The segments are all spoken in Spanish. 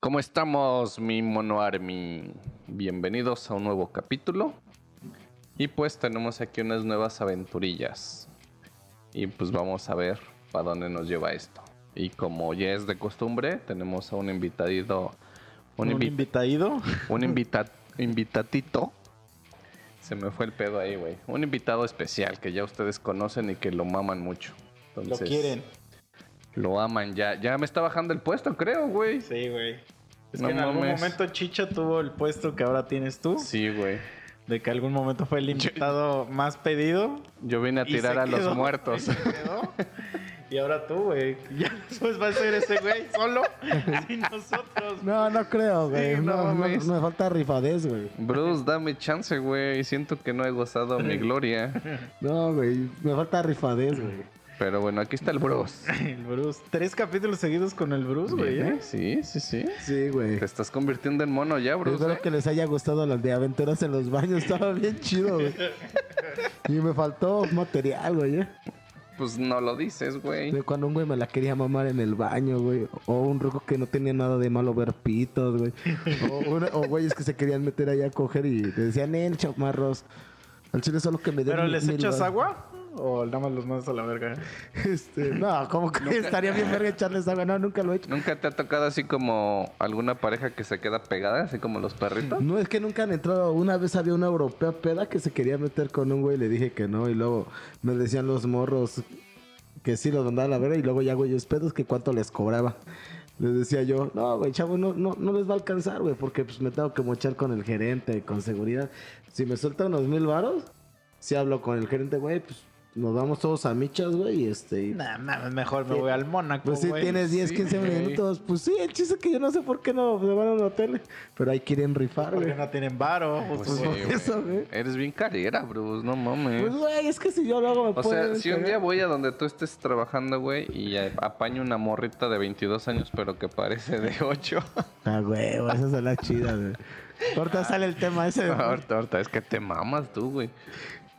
¿Cómo estamos, mi mono army? Bienvenidos a un nuevo capítulo. Y pues tenemos aquí unas nuevas aventurillas. Y pues vamos a ver para dónde nos lleva esto. Y como ya es de costumbre, tenemos a un invitadito. ¿Un, invitadito? un invita invitatito. Se me fue el pedo ahí, güey. Un invitado especial que ya ustedes conocen y que lo maman mucho. Lo Entonces, quieren. Lo aman ya. Ya me está bajando el puesto, creo, güey. Sí, güey. Es No que en algún momento Chicha tuvo el puesto que ahora tienes tú. Sí, güey. De que algún momento fue el invitado más pedido. Yo vine a tirar a los muertos. y se quedó. Y ahora tú, güey. Ya después va a ser ese güey solo. sin nosotros. No, no creo, güey. Sí, no no, me falta rifadez, güey. Bruce, dame chance, güey. Siento que no he gozado mi gloria. No, güey. Me falta rifadez, güey. Pero bueno, aquí está el Bruce. El Bruce. Tres capítulos seguidos con el Bruce, güey. ¿eh? ¿eh? Sí, sí, sí. Sí, güey. Te estás convirtiendo en mono ya, Bruce. Espero ¿eh? que les haya gustado las de aventuras en los baños. Estaba bien chido, güey. Y me faltó material, güey. ¿eh? Pues no lo dices, güey. De Cuando un güey me la quería mamar en el baño, güey. O un ruco que no tenía nada de malo ver pitos, güey. O, una- o güeyes que se querían meter allá a coger y le decían, en chamarros. Al chile solo que me den ¿Pero mil- les echas varos". agua? ¿O nada más los mandas a la verga? Este, no, como que estaría bien verga echarles agua. No, nunca lo he hecho. ¿Nunca te ha tocado así como alguna pareja que se queda pegada, así como los perritos? No, es que nunca han entrado. Una vez había una europea peda que se quería meter con un güey y le dije que no. Y luego me decían los morros que sí los mandaba a la verga. Y luego ya güeyes pedos que cuánto les cobraba. Les decía yo, no, güey, chavo, no, no, no les va a alcanzar, güey, porque pues me tengo que mochar con el gerente, con seguridad. Si me suelta unos mil varos, si hablo con el gerente, güey, pues nos vamos todos a michas, güey, y este... y- Nah, nah, mejor me voy al Mónaco, Pues si tienes 10, sí, 15 güey. minutos, pues sí, el chiste es que yo no sé por qué no se van a un hotel, pero ahí quieren rifar, Porque güey. no tienen varo. Pues Pues sí, por güey. eso, güey. Eres bien carera, Bruce, no mames. Pues, güey, es que si yo luego me O sea, si un día voy a donde tú estés trabajando, güey, y apaño una morrita de 22 años, pero que parece de 8. Ah, güey, esa es la chida, güey. Ahorita sale el tema ese. ahorita, ahorita, es que te mamas tú, güey.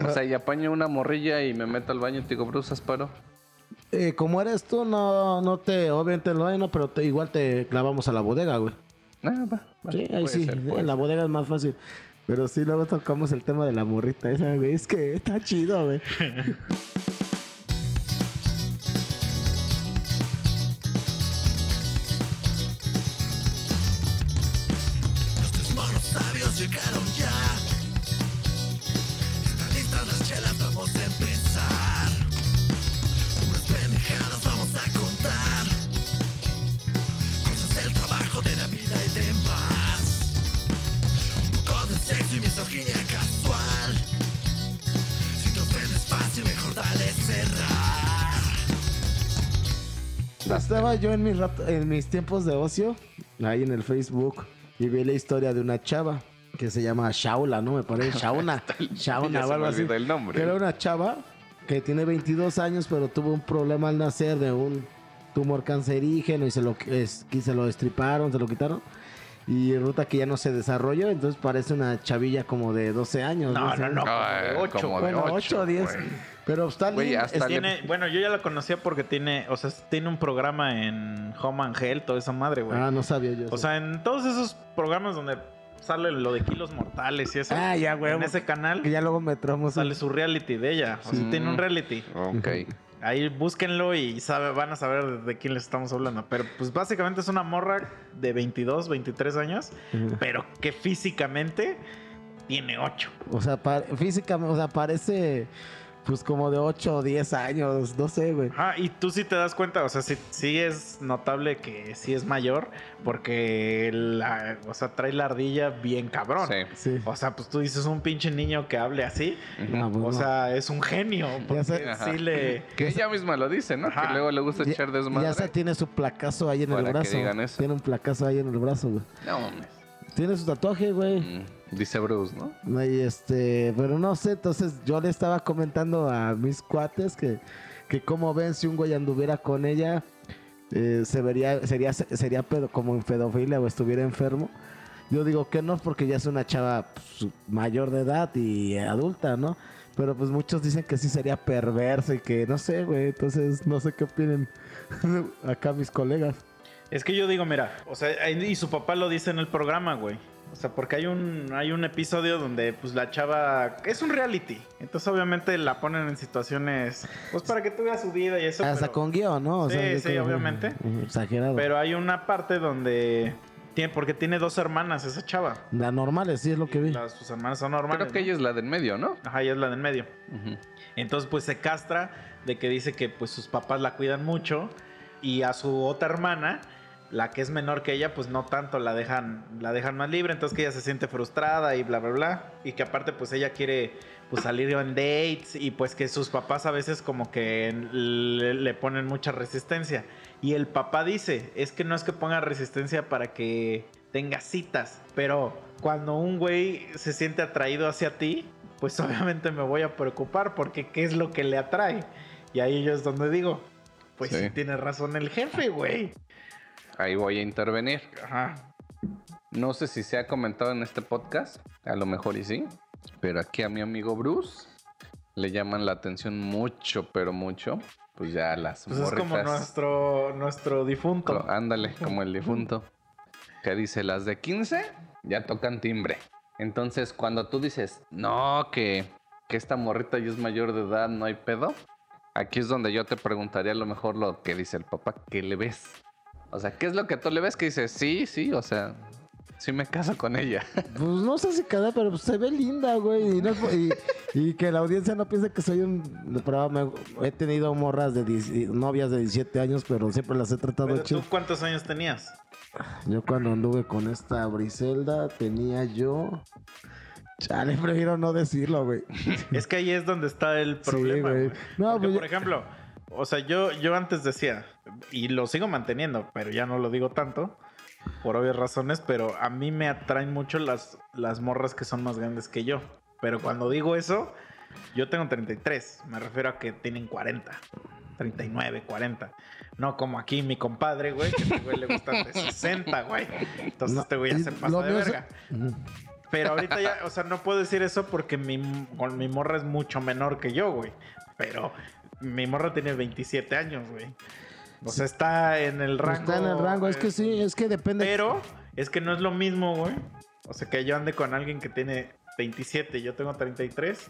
O sea, y apaño una morrilla y me meto al baño y te digo, Bruce, haz paro. Eh, como eres tú, no, no te, obviamente no, no, pero te- igual te clavamos a la bodega, güey. Ah, va, va. Sí, ahí sí, ser, en la bodega es más fácil. Pero sí, luego tocamos el tema de la morrita esa, güey. Es que está chido, güey. Estaba yo en mis, rat- en mis tiempos de ocio, ahí en el Facebook, y vi la historia de una chava que se llama Shaula, ¿no? Me parece Shauna. Shauna algo así. el nombre. Que era una chava que tiene 22 años, pero tuvo un problema al nacer de un tumor cancerígeno y se lo, es- y se lo destriparon, se lo quitaron. Y resulta que ya no se desarrolló, entonces parece una chavilla como de 12 años. No, 12 no, no. Ay, como de ocho, como de Bueno, 8 o 10. güey. Pero Güey, lindo. hasta le- Tiene, bueno, yo ya la conocía porque tiene, o sea, tiene un programa en Home and Health, toda esa madre, güey. Ah, no sabía yo. o eso. sea, en todos esos programas donde sale lo de kilos mortales y eso. Ah, ya, güey. En ese canal que ya luego me tramos. sale su reality de ella. O sea, Sí. tiene un reality. Ok. Ahí búsquenlo y sabe, van a saber de, quién les estamos hablando. Pero pues básicamente es una morra de 22, 23 años, pero que físicamente tiene 8. O sea, físicamente, o sea, parece pues como de 8 o 10 años, no sé, güey. Ah, y tú sí te das cuenta, o sea, sí, sí es notable que sí es mayor, porque la, o sea, trae la ardilla bien cabrón. Sí. Sí. O sea, pues tú dices un pinche niño que hable así, No, pues o no. sea, es un genio, porque sé. Ajá. sí le... Que ella misma lo dice, ¿no? Ajá. Que luego le gusta Ya- echar ya desmadre. se tiene su placazo ahí en Para el que brazo. digan eso. Tiene un placazo ahí en el brazo, güey. No mames. Tiene su tatuaje, güey. Mm, Dice Bruce, ¿no? Y este, pero no sé, entonces yo le estaba comentando a mis cuates que, que como ven si un güey anduviera con ella, eh, se vería, sería, sería pedo, como en pedofilia o estuviera enfermo. Yo digo que no, porque ya es una chava pues, mayor de edad y adulta, ¿no? Pero pues muchos dicen que sí sería perverso y que no sé, güey. Entonces no sé qué opinen acá mis colegas. Es que yo digo, mira, o sea, y su papá lo dice en el programa, güey. O sea, porque hay un, hay un episodio donde pues la chava es un reality. Entonces obviamente la ponen en situaciones pues para que veas su vida y eso. Hasta pero- con guion, ¿no? O Sí, sea, sí, obviamente. Exagerado. Pero hay una parte donde tiene, porque tiene dos hermanas esa chava. La normal, sí es lo que vi. Las, sus hermanas son normales. Creo que ¿no? ella es la del medio, ¿no? Ajá, ella es la del medio. Entonces, pues se castra de que dice que pues sus papás la cuidan mucho y a su otra hermana, la que es menor que ella, pues no tanto la dejan la dejan más libre, entonces que ella se siente frustrada y bla bla bla y que aparte pues ella quiere pues salir en dates y pues que sus papás a veces como que le, le ponen mucha resistencia y el papá dice, es que no es que ponga resistencia para que tenga citas, pero cuando un güey se siente atraído hacia ti, pues obviamente me voy a preocupar porque qué es lo que le atrae. Y ahí yo es donde digo, pues sí, Sí. tiene razón el jefe, güey. Ahí voy a intervenir. Ajá. No sé si se ha comentado en este podcast, a lo mejor y sí, pero aquí a mi amigo Bruce le llaman la atención mucho, pero mucho, pues ya las Pues es como morritas- nuestro, nuestro difunto. co- ándale, como el difunto, que dice las de 15 ya tocan timbre. Entonces, cuando tú dices, no, que, que esta morrita ya es mayor de edad, no hay pedo, aquí es donde yo te preguntaría a lo mejor lo que dice el papá, ¿qué le ves? O sea, ¿qué es lo que tú le ves que dices, sí, sí, o sea, sí me caso con ella? Pues no sé si cada, pero se ve linda, güey. Y, no es por- y- y que la audiencia no piense que soy un. Pero me- he tenido morras de 10 novias de 17 años, pero siempre las he tratado Pero chido. tú cuántos años tenías? Yo cuando anduve con esta Briselda tenía yo. Chale, prefiero no decirlo, güey. Es que ahí es donde está el problema. güey. güey. No, Porque, pues por ejemplo, o sea, yo, yo antes decía, y lo sigo manteniendo, pero ya no lo digo tanto, por obvias razones, pero a mí me atraen mucho las, las morras que son más grandes que yo. Pero cuando digo eso, yo tengo 33, me refiero a que tienen 40. 39, 40. No como aquí mi compadre, güey, que a este güey le gustan de 60, güey. Entonces No, este güey ya se pasa de mío es- verga. Pero ahorita ya, o sea, no puedo decir eso porque mi, mi morra es mucho menor que yo, güey. Pero mi morra tiene 27 años, güey. O sea, está en el rango. Está en el rango, es que sí, es que depende. Pero es que no es lo mismo, güey. O sea, que yo ande con alguien que tiene 27 y yo tengo 33.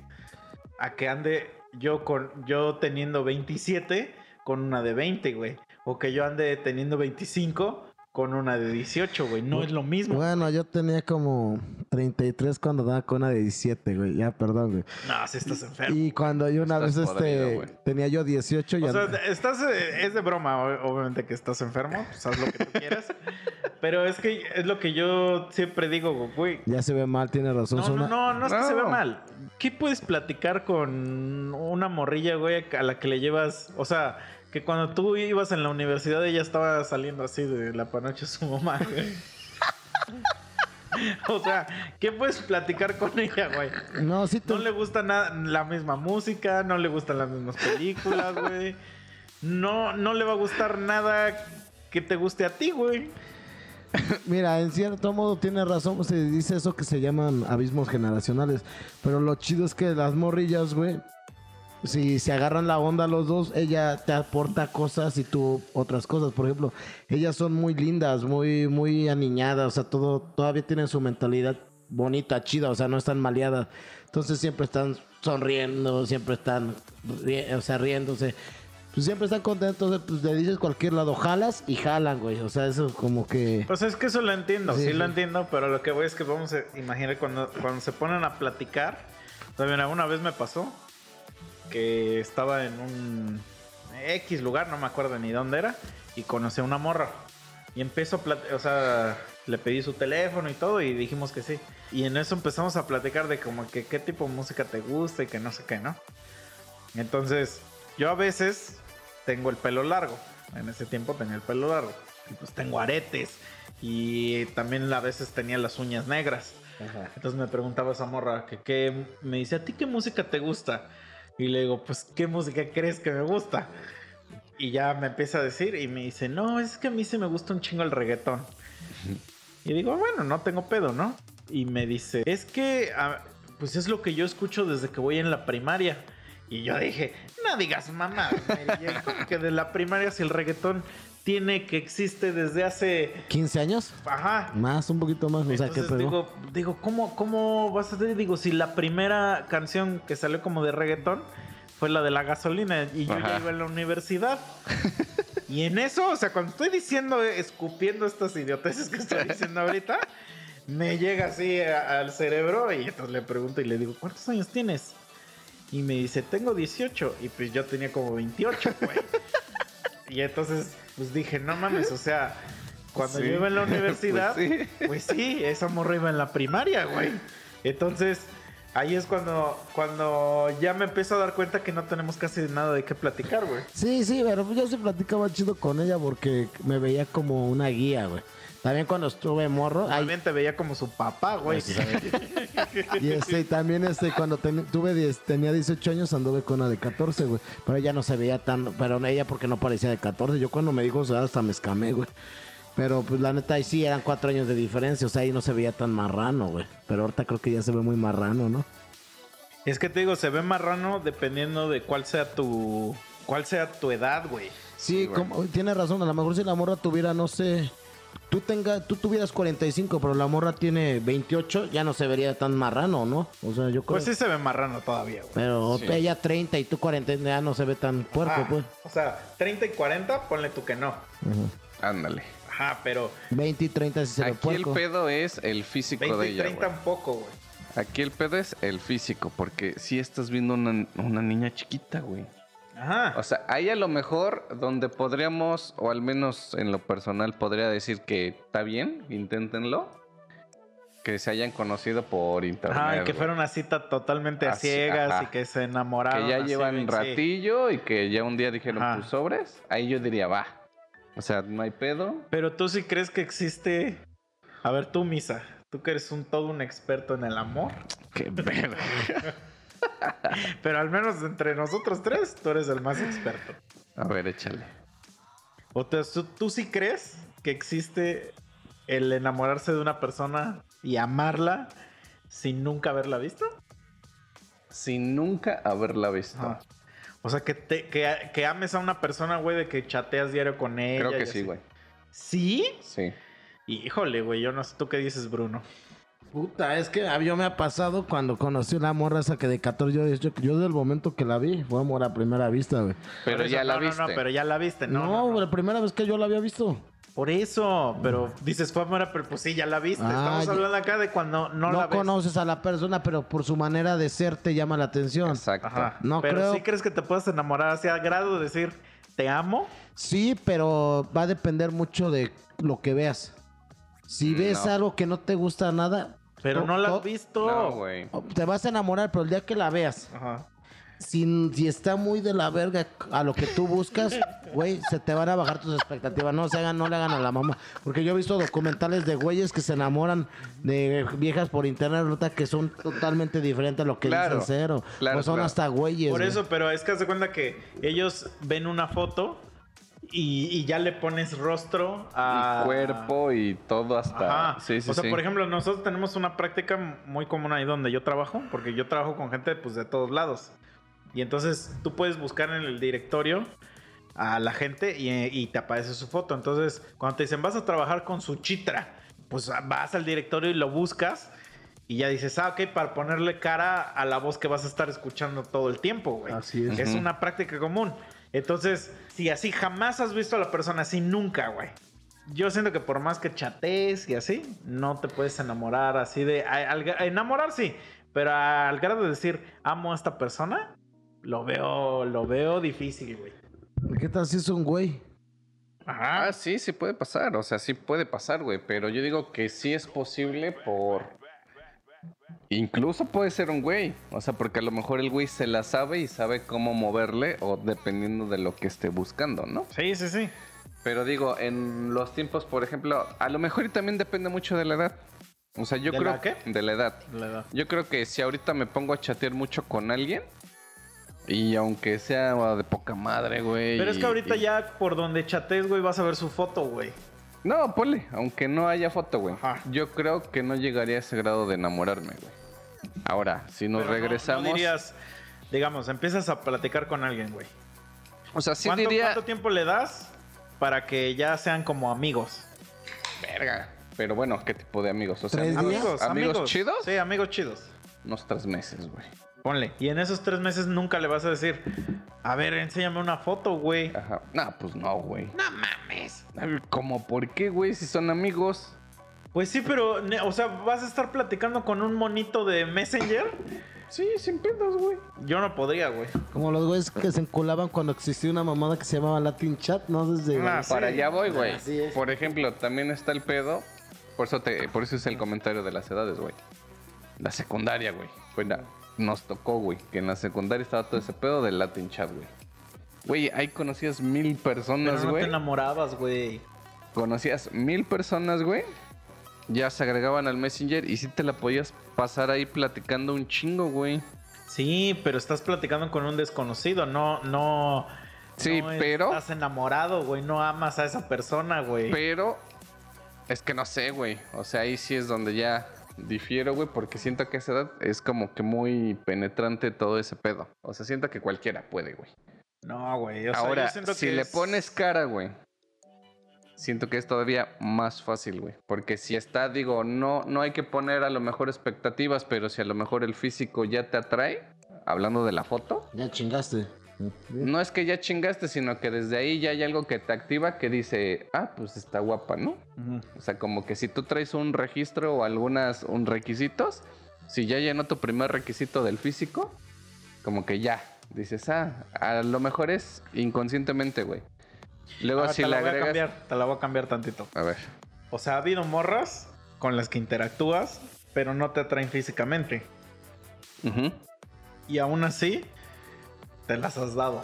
A que ande yo con yo teniendo 27 con una de 20, güey. O que yo ande teniendo 25 con una de 18, güey. No es lo mismo. Bueno, yo tenía como 33 cuando daba con una de 17, güey. Ya, perdón, güey. No, si estás enfermo. Y cuando yo una vez podrido, este tenía yo 18 y O sea, estás, eh, es de broma, obviamente que estás enfermo, pues haz lo que tú quieras. Pero es que es lo que yo siempre digo, güey. ya se ve mal, tiene razón. No, no, una- no, no es que se vea No. mal. ¿Qué puedes platicar con una morrilla, güey, a la que le llevas? O sea, que cuando tú ibas en la universidad ella estaba saliendo así de la panocha de su mamá, güey. O sea, ¿qué puedes platicar con ella, güey? No, sí te... No le gusta nada la misma música, no le gustan las mismas películas, güey. No, no le va a gustar nada que te guste a ti, güey. Mira, en cierto modo tiene razón, se dice eso que se llaman abismos generacionales. Pero lo chido es que las morrillas, güey, si se agarran la onda los dos, ella te aporta cosas y tú otras cosas. Por ejemplo, ellas son muy lindas, muy, muy aniñadas, o sea, todo, todavía tienen su mentalidad bonita, chida, o sea, no están maleadas. Entonces siempre están sonriendo, siempre están, o sea, riéndose. Pues siempre están contentos, pues le dices cualquier lado, jalas y jalan, güey. O sea, eso como que... Pues es que eso lo entiendo, sí, Sí, lo entiendo, pero lo que voy es que vamos a imaginar cuando, cuando se ponen a platicar. También alguna vez me pasó que estaba en un X lugar, no me acuerdo ni dónde era, y conocí a una morra. Y empezó a platicar, o sea, le pedí su teléfono y todo y dijimos que sí. Y en eso empezamos a platicar de como que qué tipo de música te gusta y que no sé qué, ¿no? Entonces, yo a veces tengo el pelo largo. En ese tiempo tenía el pelo largo. Y pues tengo aretes. Y también a veces tenía las uñas negras. Entonces me preguntaba esa morra que qué me dice, ¿a ti qué música te gusta? Y le digo, pues, ¿qué música crees que me gusta? Y ya me empieza a decir y me dice, no, es que a mí se me gusta un chingo el reggaetón. Y digo, bueno, no tengo pedo, ¿no? Y me dice, es que, ah, pues es lo que yo escucho desde que voy en la primaria. Y yo dije, no digas mamá, que de la primaria si el reggaetón tiene que existe desde hace. 15 años. Ajá. Más, un poquito más. O sea, que Entonces pegó. digo, digo, ¿cómo, ¿cómo vas a hacer? Digo, si la primera canción que salió como de reggaetón fue la de la gasolina y yo ya iba en la universidad. y en eso, o sea, cuando estoy diciendo, escupiendo estas idioteces que estoy diciendo ahorita, me llega así a- al cerebro y entonces le pregunto y le digo, ¿cuántos años tienes? Y me dice, tengo 18. Y pues yo tenía como 28, güey. y entonces, pues dije, no mames, o sea, cuando Sí. yo iba en la universidad, Pues pues sí. sí. esa morra iba en la primaria, güey. Entonces, ahí es cuando, cuando ya me empiezo a dar cuenta que no tenemos casi nada de qué platicar, güey. Sí, sí, pero yo sí platicaba chido con ella porque me veía como una guía, güey. También cuando estuve morro. ay, También te veía como su papá, güey. y este, también este, cuando ten- tuve 10 tenía 18 años anduve con una de 14, güey. Pero ella no se veía tan, pero ella porque no parecía de 14. Yo cuando me dijo, o sea, hasta me escamé, güey. Pero pues la neta ahí sí eran cuatro años de diferencia, o sea, ahí no se veía tan marrano, güey. Pero ahorita creo que ya se ve muy marrano, ¿no? Es que te digo, se ve marrano dependiendo de cuál sea tu, cuál sea tu edad, güey. Sí, güey. como, tiene razón, a lo mejor si la morra tuviera, no sé, tú tenga, tú tuvieras 45, pero la morra tiene 28, ya no se vería tan marrano, ¿no? O sea, yo creo. Pues sí se ve marrano todavía, güey. Pero Sí. ella 30 y tú 40 ya no se ve tan puerco, Ah, pues. O sea, 30 y 40, ponle tú que no. Ándale. Ajá, pero 20 y 30 sí se ve Aquí el pedo es el físico 20 de y ella, 30 güey. un poco, güey. Aquí el pedo es el físico, porque si estás viendo una, una niña chiquita, güey. Ajá. O sea, ahí a lo mejor donde podríamos, o al menos en lo personal, podría decir que está bien, inténtenlo. Que se hayan conocido por internet. Ajá, y que fuera una cita totalmente a ciegas ajá. y que se enamoraron. Que ya llevan sí. ratillo y que ya un día dijeron, Ajá. pues sobres. Ahí yo diría, va. O sea, no hay pedo. Pero tú sí crees que existe. A ver, tú, Misa. Tú que eres un todo un experto en el amor. Qué verga. Pero al menos entre nosotros tres, tú eres el más experto. A ver, échale. O te- tú, tú sí crees que existe el enamorarse de una persona y amarla sin nunca haberla visto? Sin nunca haberla visto. O sea, que, te, que, que ames a una persona, güey, de que chateas diario con ella. Creo que sí, güey. ¿Sí? Sí. Híjole, güey, yo no sé tú qué dices, Bruno. Puta, es que a mí me ha pasado cuando conocí una morra esa que de 14, yo, yo, yo del momento que la vi, fue amor a primera vista, güey. Pero eso- ya la no, no, viste. No, pero ya la viste, no. No, no, no. la primera vez que yo la había visto. Por eso, pero dices fue amor, a- pero pues sí, ya la viste. Ah, Estamos hablando acá de cuando no, No, la ves. conoces a la persona, pero por su manera de ser te llama la atención. Exacto. Ajá. No pero creo- sí crees que te puedes enamorar así a grado de decir te amo. Sí, pero va a depender mucho de lo que veas. Si ves No. algo que no te gusta nada, Pero no la has visto. No, güey. te vas a enamorar, pero el día que la veas, Ajá. si, si está muy de la verga a lo que tú buscas, güey, se te van a bajar tus expectativas. No se hagan, no le hagan a la mamá. Porque yo he visto documentales de güeyes que se enamoran de viejas por internet, nota que son totalmente diferentes a lo que Claro, dicen cero. claro, o son claro. hasta güeyes. Por güey. eso, pero es que haz de cuenta que ellos ven una foto y, y ya le pones rostro a Y cuerpo y todo hasta. Ajá. Sí, sí, o sea, sí. por ejemplo, nosotros tenemos una práctica muy común ahí donde yo trabajo, porque yo trabajo con gente pues de todos lados. Y entonces tú puedes buscar en el directorio a la gente y, y te aparece su foto. Entonces, cuando te dicen vas a trabajar con su chitra, pues vas al directorio y lo buscas y ya dices, ah, ok, para ponerle cara a la voz que vas a estar escuchando todo el tiempo, güey. Así es. Es una práctica común. Entonces, si así jamás has visto a la persona así, nunca, güey. Yo siento que por más que chatees y así, no te puedes enamorar así de... a- enamorar sí, pero al grado de decir, amo a esta persona, lo veo, lo veo difícil, güey. ¿Qué tal si es un güey? Ajá. Ah, sí, sí puede pasar. O sea, sí puede pasar, güey. Pero yo digo que sí es posible por. Incluso puede ser un güey. O sea, porque a lo mejor el güey se la sabe y sabe cómo moverle o dependiendo de lo que esté buscando, ¿no? Sí, sí, sí. Pero digo, en los tiempos, por ejemplo, a lo mejor y también depende mucho de la edad. O sea, yo ¿De creo la qué? de la edad. La edad. Yo creo que si ahorita me pongo a chatear mucho con alguien y aunque sea de poca madre, güey. Pero es que ahorita y- ya por donde chatees, güey, vas a ver su foto, güey. No, ponle, aunque no haya foto, güey. Yo creo que no llegaría a ese grado de enamorarme, güey. Ahora, si nos Pero no- regresamos. No, dirías, digamos, empiezas a platicar con alguien, güey. o sea, sí ¿Cuánto, diría. cuánto tiempo le das para que ya sean como amigos. Verga. Pero bueno, ¿qué tipo de amigos? O sea, ¿Tres amigos? Amigos, amigos chidos. Sí, amigos chidos. Unos tres meses, güey. Ponle. Y en esos tres meses nunca le vas a decir, a ver, enséñame una foto, güey. Ajá. Nah, pues no, güey. No mames. ¿Cómo por qué, güey? Si son amigos. Pues sí, pero, o sea, ¿vas a estar platicando con un monito de Messenger? Sí, sin pedos, güey. Yo no podría, güey. Como los güeyes que se enculaban cuando existía una mamada que se llamaba Latin Chat, ¿no? Desde... Ah, sí. Para allá voy, güey. Así es. Por ejemplo, también está el pedo. Por eso, te, por eso es el comentario de las edades, güey. La secundaria, güey. La- nos tocó, güey. Que en la secundaria estaba todo ese pedo del Latin Chat, güey. Güey, ahí conocías mil personas, no te güey. enamorabas, güey. conocías mil personas, güey. Ya se agregaban al Messenger y sí te la podías pasar ahí platicando un chingo, güey. Sí, pero estás platicando con un desconocido, no, no. Sí, no pero- Estás enamorado, güey, no amas a esa persona, güey. Pero es que no sé, güey. O sea, ahí sí es donde ya difiero, güey, porque siento que a esa edad es como que muy penetrante todo ese pedo. O sea, siento que cualquiera puede, güey. No, güey. o sea, Ahora, yo siento si que le es- pones cara, güey, siento que es todavía más fácil, güey. Porque si está, digo, no, no hay que poner a lo mejor expectativas, pero si a lo mejor el físico ya te atrae, hablando de la foto, Ya chingaste. no es que ya chingaste, sino que desde ahí ya hay algo que te activa que dice, ah, pues está guapa, ¿no? O sea, como que si tú traes un registro o algunas un requisitos, si ya llenó tu primer requisito del físico, como que ya dices, ah, a lo mejor es inconscientemente, güey. Luego Ah, si te la voy a cambiar, te la voy a cambiar tantito. a ver, O sea, ha habido morras con las que interactúas, pero no te atraen físicamente. Ujú. Y aún así, te las has dado.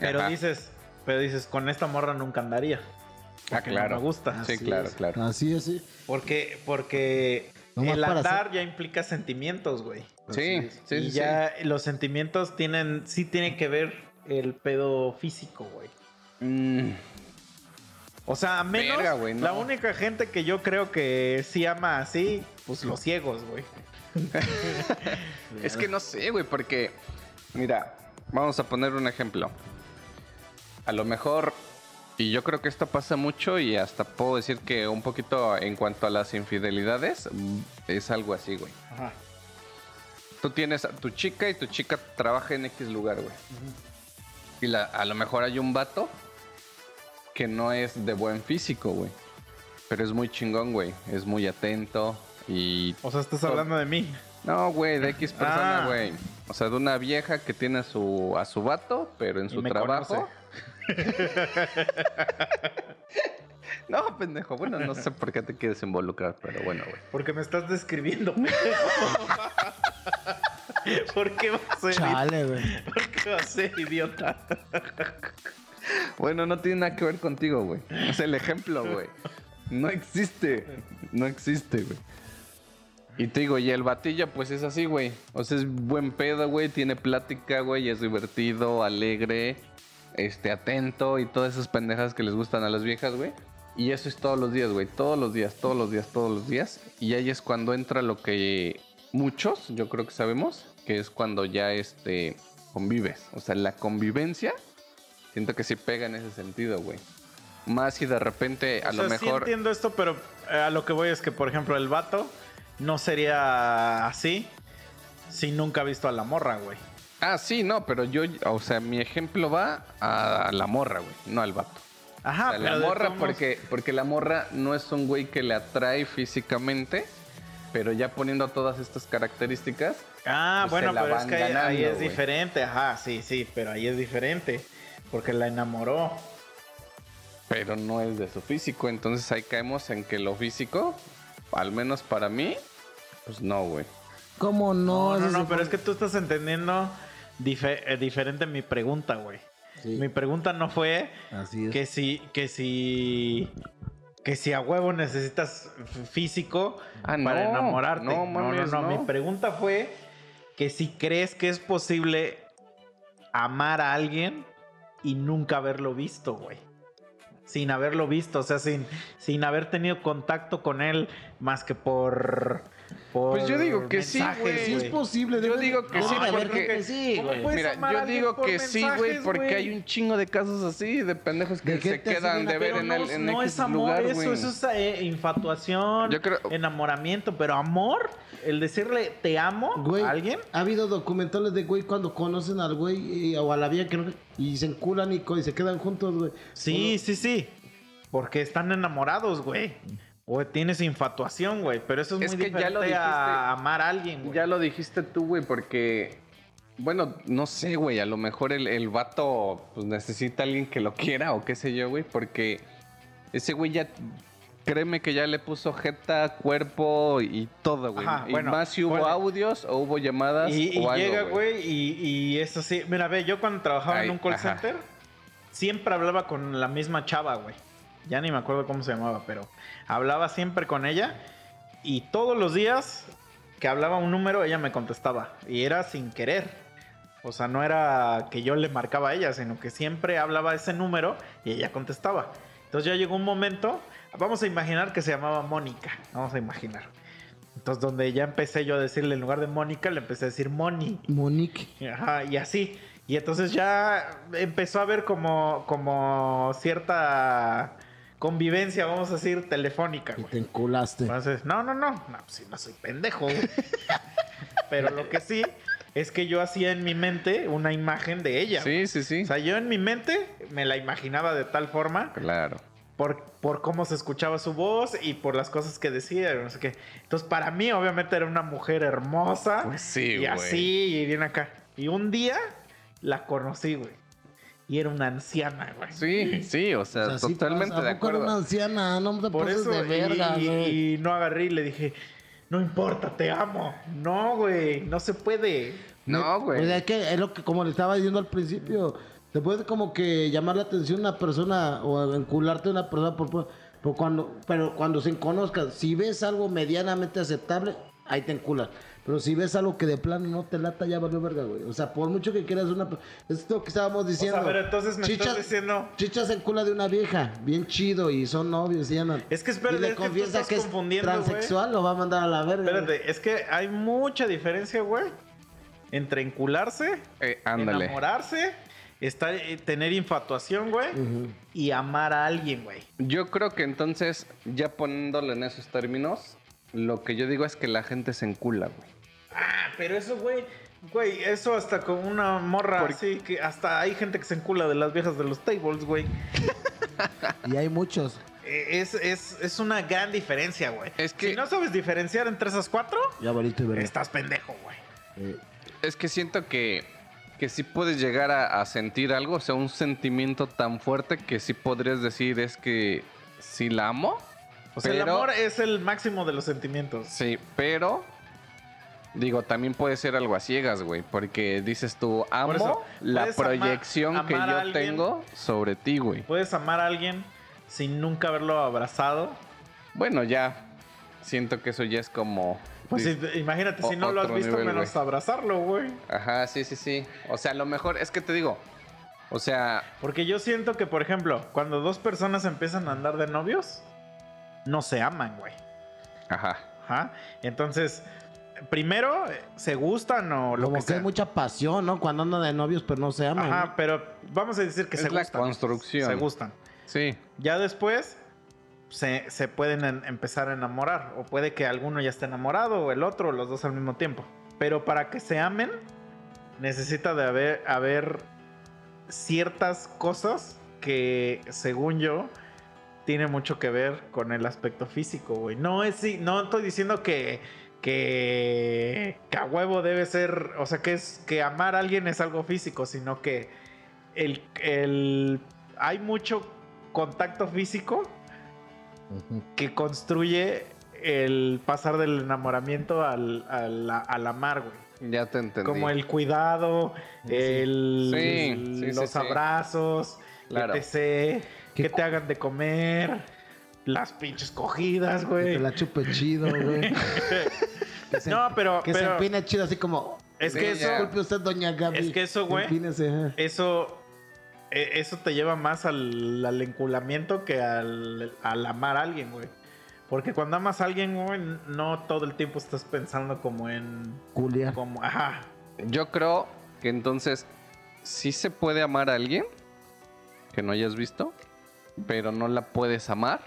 Pero Ajá. dices, pero dices, con esta morra nunca andaría. ah, porque no claro, me gusta. sí, Así claro, es. claro. Así es, sí. Porque, porque Nomás el andar ya implica sentimientos, güey. Sí, sí, y sí, ya los sentimientos tienen, sí tienen que ver el pedo físico, güey. Mm, O sea, a menos Verga, güey, no. la única gente que yo creo que sí ama así, pues los ciegos, güey. Es que no sé, güey, porque, mira, vamos a poner un ejemplo. A lo mejor, y yo creo que esto pasa mucho y hasta puedo decir que un poquito en cuanto a las infidelidades, mm, es algo así, güey. Ajá. Tú tienes a tu chica y tu chica trabaja en X lugar, güey. Y la- a lo mejor hay un vato que no es de buen físico, güey. Pero es muy chingón, güey. Es muy atento y O sea, estás hablando de mí. no, güey, de X persona, Ah. güey. O sea, de una vieja que tiene a su, a su vato, pero en Y su me trabajo. no, pendejo. Bueno, no sé por qué te quieres involucrar, pero bueno, güey. Porque me estás describiendo. ¿Por qué vas a ser, Chale, güey. ¿Por qué vas a ser idiota? Bueno, no tiene nada que ver contigo, güey. Es el ejemplo, güey. No existe. No existe, güey. Y te digo, y el batillo, pues es así, güey. O sea, es buen pedo, güey. Tiene plática, güey. Es divertido, alegre, este, atento y todas esas pendejas que les gustan a las viejas, güey. Y eso es todos los días, güey. Todos los días, todos los días, todos los días. Y ahí es cuando entra lo que muchos, yo creo que sabemos, que es cuando ya, este, convives. O sea, la convivencia, siento que sí pega en ese sentido, güey. Más si de repente, a O lo sea, sí mejor... entiendo esto, pero eh, a lo que voy es que, por ejemplo, el vato no sería así si nunca ha visto a la morra, güey. Ah, sí, no, pero yo, o sea, mi ejemplo va a la morra, güey, no al vato. Ajá, O sea, la pero de morra porque, porque la morra no es un güey que le atrae físicamente, pero ya poniendo todas estas características, Ah, pues, bueno, la pero es que ahí- es güey. diferente. Ajá, sí, sí, pero ahí es diferente. Porque la enamoró. pero no es de su físico. Entonces ahí caemos en que lo físico, al menos para mí, pues no, güey. ¿Cómo no? No, no, no, pero es que tú estás entendiendo dife- eh, diferente mi pregunta, güey. Sí, Mi pregunta no fue así es. que si, que si, que si a huevo necesitas físico Ah, para no, enamorarte. no, No, no, mames, no, no. Mi pregunta fue que si crees que es posible amar a alguien y nunca haberlo visto, güey. Sin haberlo visto, o sea, sin, sin haber tenido contacto con él más que por Pues yo digo que sí, güey. Sí es posible. Yo digo que sí, porque- sí, ¿Cómo güey. Mira, yo digo que sí, güey, porque hay un chingo de casos así, de pendejos que De se quedan de ver en no, el en no es amor lugar, eso, eso es eh, infatuación, Yo creo- enamoramiento, pero amor, el decirle te amo Güey, a alguien, ha habido documentales de güey cuando conocen al güey y- o a la vieja que no- y se enculan y se quedan juntos, güey. sí, sí, sí, porque están enamorados, güey. O tienes infatuación, güey, pero eso es, Es muy que ya lo diferente a dijiste. amar a alguien, güey. Ya lo dijiste tú, güey, porque. Bueno, no sé, güey. A lo mejor el, el vato pues, necesita a alguien que lo quiera o qué sé yo, güey. Porque ese güey ya. Créeme que ya le puso jeta, cuerpo y todo, güey. Ajá, y bueno, más si hubo bueno. audios o hubo llamadas Y, y o algo, llega, güey, y, y eso sí. Mira, ve, yo cuando trabajaba Ay, en un call ajá. center, siempre hablaba con la misma chava, güey. Ya ni me acuerdo cómo se llamaba, pero hablaba siempre con ella. Y todos los días que hablaba un número, ella me contestaba. Y era sin querer. O sea, no era que yo le marcaba a ella, sino que siempre hablaba ese número y ella contestaba. Entonces ya llegó un momento, vamos a imaginar que se llamaba Mónica. Vamos a imaginar. Entonces, donde ya empecé yo a decirle en lugar de Mónica, le empecé a decir Moni. Monique. Ajá, y así. Y entonces ya empezó a haber como, como cierta convivencia, vamos a decir, telefónica. Y güey. te enculaste. Entonces, no, no, no, no, pues sí, no soy pendejo. güey. Pero lo que sí es que yo hacía en mi mente una imagen de ella. güey. Sí, sí, sí. O sea, yo en mi mente me la imaginaba de tal forma claro. por, por cómo se escuchaba su voz y por las cosas que decía, y no sé qué. Entonces, para mí, obviamente, era una mujer hermosa. Pues sí, Y güey. así, y bien acá. Y un día la conocí, güey. Y era una anciana, güey. Sí, sí, o sea, O sea, totalmente. ¿A de era acuerdo. una anciana, no te Por eso, de verga, y, no agarré y le dije, no importa, te amo. No, güey, no se puede. No, güey. Pues es que es lo que, como le estaba diciendo al principio, te puede como que llamar la atención una persona o encularte a una persona por, por- por cuando, pero cuando se conozcan, si ves algo medianamente aceptable, ahí te enculas. Pero si ves algo que de plano no te lata, ya valió verga, güey. O sea, por mucho que quieras una... Es lo que estábamos diciendo. pero entonces me estás diciendo- Chicha se encula de una vieja, bien chido, y son novios y andan. Es que espérate, y le es que tú estás que es güey. transexual, lo va a mandar a la verga. güey. Espérate, es que hay mucha diferencia, güey, entre encularse, Eh, ándale. enamorarse, estar, eh, tener infatuación, güey, y amar a alguien, güey. Yo creo que entonces, ya poniéndolo en esos términos, lo que yo digo es que la gente se encula, güey. Ah, pero eso, güey, güey, eso hasta con una morra Por- así, que hasta hay gente que se encula de las viejas de los tables, güey. Y hay muchos. Eh, Es, es, es una gran diferencia, güey. Es que- Si no sabes diferenciar entre esas cuatro, Ya valiste verga. estás pendejo, güey. Eh, Es que siento que, que sí puedes llegar a, a sentir algo, o sea, un sentimiento tan fuerte que sí podrías decir es que sí la amo. O sea, el amor es el máximo de los sentimientos. Sí, pero digo, también puede ser algo a ciegas, güey, porque dices tú, amo eso, la amar- proyección que yo alguien. tengo sobre ti, güey. Puedes amar a alguien sin nunca haberlo abrazado. Bueno, ya siento que eso ya es como Pues Sí. imagínate, si no lo has visto, nivel, menos abrazarlo, güey. Ajá, sí, sí, sí. O sea, a lo mejor es que te digo, o sea, Porque yo siento que, por ejemplo, cuando dos personas empiezan a andar de novios, no se aman, güey. ajá. Ajá. Entonces, primero eh, se gustan o lo Como que que sea. hay mucha pasión, ¿no? Cuando andan de novios, pero no se aman. Ajá, ¿no? pero vamos a decir que Es se la gustan. construcción. Se gustan. Sí. Ya después se, se pueden en- empezar a enamorar. O puede que alguno ya esté enamorado o el otro, o los dos al mismo tiempo. Pero para que se amen, necesita de haber, haber ciertas cosas que, según yo, tiene mucho que ver con el aspecto físico, güey. No es, no estoy diciendo que, que, que a huevo debe ser, o sea, que es que amar a alguien es algo físico, sino que el, el, hay mucho contacto físico que construye el pasar del enamoramiento al, al, al amar, güey. Ya te entendí. Como el cuidado, el, Sí, sí, sí, los abrazos, Claro. etc. Que te hagan de comer, las pinches cogidas, Que güey. te la chupe chido, güey. que se, No, pero, que se empine chido, así como. es que eso. Disculpe usted, doña Gaby. Es que eso, güey. Eso, eh, eso te lleva más al, al enculamiento que al, al amar a alguien, güey. Porque cuando amas a alguien, güey, no todo el tiempo estás pensando como en. Julia. Como, ajá. Yo creo que entonces sí se puede amar a alguien que no hayas visto, pero no la puedes amar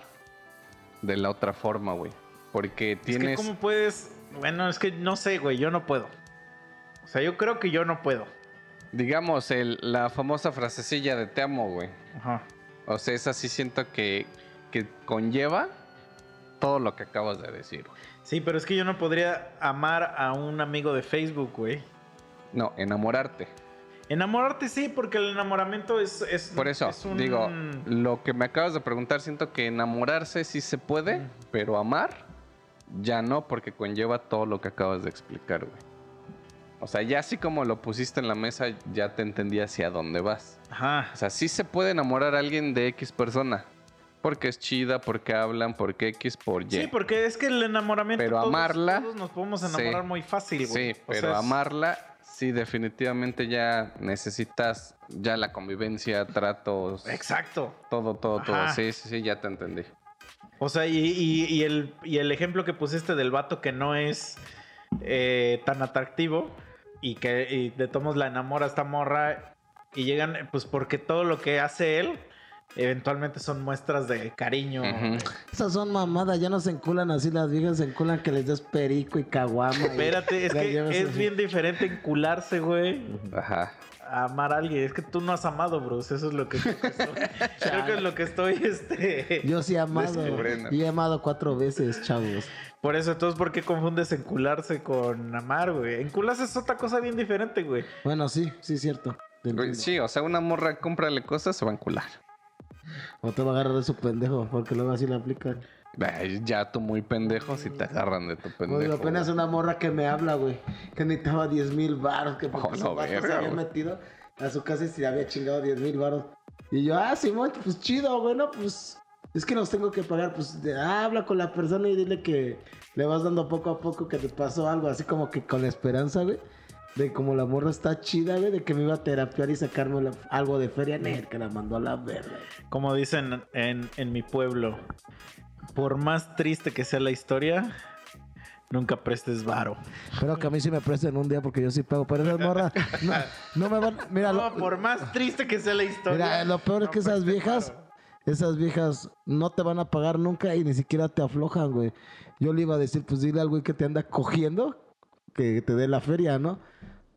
de la otra forma, güey. Porque Es que, tienes... ¿cómo puedes.? Bueno, es que no sé, güey, yo no puedo. O sea, yo creo que yo no puedo. Digamos, el, la famosa frasecilla de te amo, güey. Ajá. O sea, esa sí siento que, que conlleva todo lo que acabas de decir, güey. Sí, pero es que yo no podría amar a un amigo de Facebook, güey. No, enamorarte. Enamorarte sí, porque el enamoramiento es. es Por eso, es un- digo, lo que me acabas de preguntar, siento que enamorarse sí se puede, Mm. pero amar ya no, porque conlleva todo lo que acabas de explicar, güey. O sea, ya así como lo pusiste en la mesa, ya te entendí hacia dónde vas. Ajá. O sea, sí se puede enamorar a alguien de X persona. Porque es chida, porque hablan, porque X, por Y. Sí, porque es que el enamoramiento. Pero todos- amarla, Todos nos podemos sí. enamorar muy fácil, güey. Sí, O pero sea, amarla, sí, definitivamente ya necesitas ya la convivencia, tratos, Exacto. todo, todo, todo. Ajá. Sí, sí, sí, ya te entendí. O sea, y, y- y el, y el ejemplo que pusiste del vato que no es eh, tan atractivo y que y de todos modos la enamora esta morra y llegan, pues porque todo lo que hace él eventualmente son muestras de cariño. Esas son mamadas, ya no se enculan así, las viejas se enculan que les des perico y caguama. y- Espérate, es que es así. bien diferente encularse, güey. Ajá. a amar a alguien. Es que tú no has amado, Bruce. Eso es lo que creo que estoy. creo que es lo que estoy, este. Yo sí he amado. Y he amado cuatro veces, chavos. Por eso, entonces, ¿por qué confundes encularse con amar, güey? Encularse es otra cosa bien diferente, güey. Bueno, sí, sí es cierto. Sí, o sea, una morra, cómprale cosas, se va a encular. O te va a agarrar de su pendejo, porque luego así lo aplican. Ay, ya tú muy pendejo si te agarran de tu pendejo. apenas güey. una morra que me habla, güey. Que necesitaba 10 mil baros. Que porque Oh, su la vato se verga, había metido a su casa y se le había chingado 10 mil baros. Y yo, ah, Simón, pues chido, bueno, pues es que los tengo que pagar. Pues de- ah, habla con la persona y dile que le vas dando poco a poco que te pasó algo, así como que con la esperanza, güey. De como la morra está chida, güey, de que me iba a terapiar y sacarme la- algo de feria. Nel, que la mandó a la verga. Como dicen en, en mi pueblo, por más triste que sea la historia, nunca prestes varo. Espero que a mí sí me presten un día porque yo sí pago. Pero esas morras no, no me van. Mira, No, lo- por más triste que sea la historia. Mira, lo peor es no que esas viejas, varo. esas viejas no te van a pagar nunca y ni siquiera te aflojan, güey. Yo le iba a decir, pues dile al güey que te anda cogiendo, que te dé la feria, ¿no?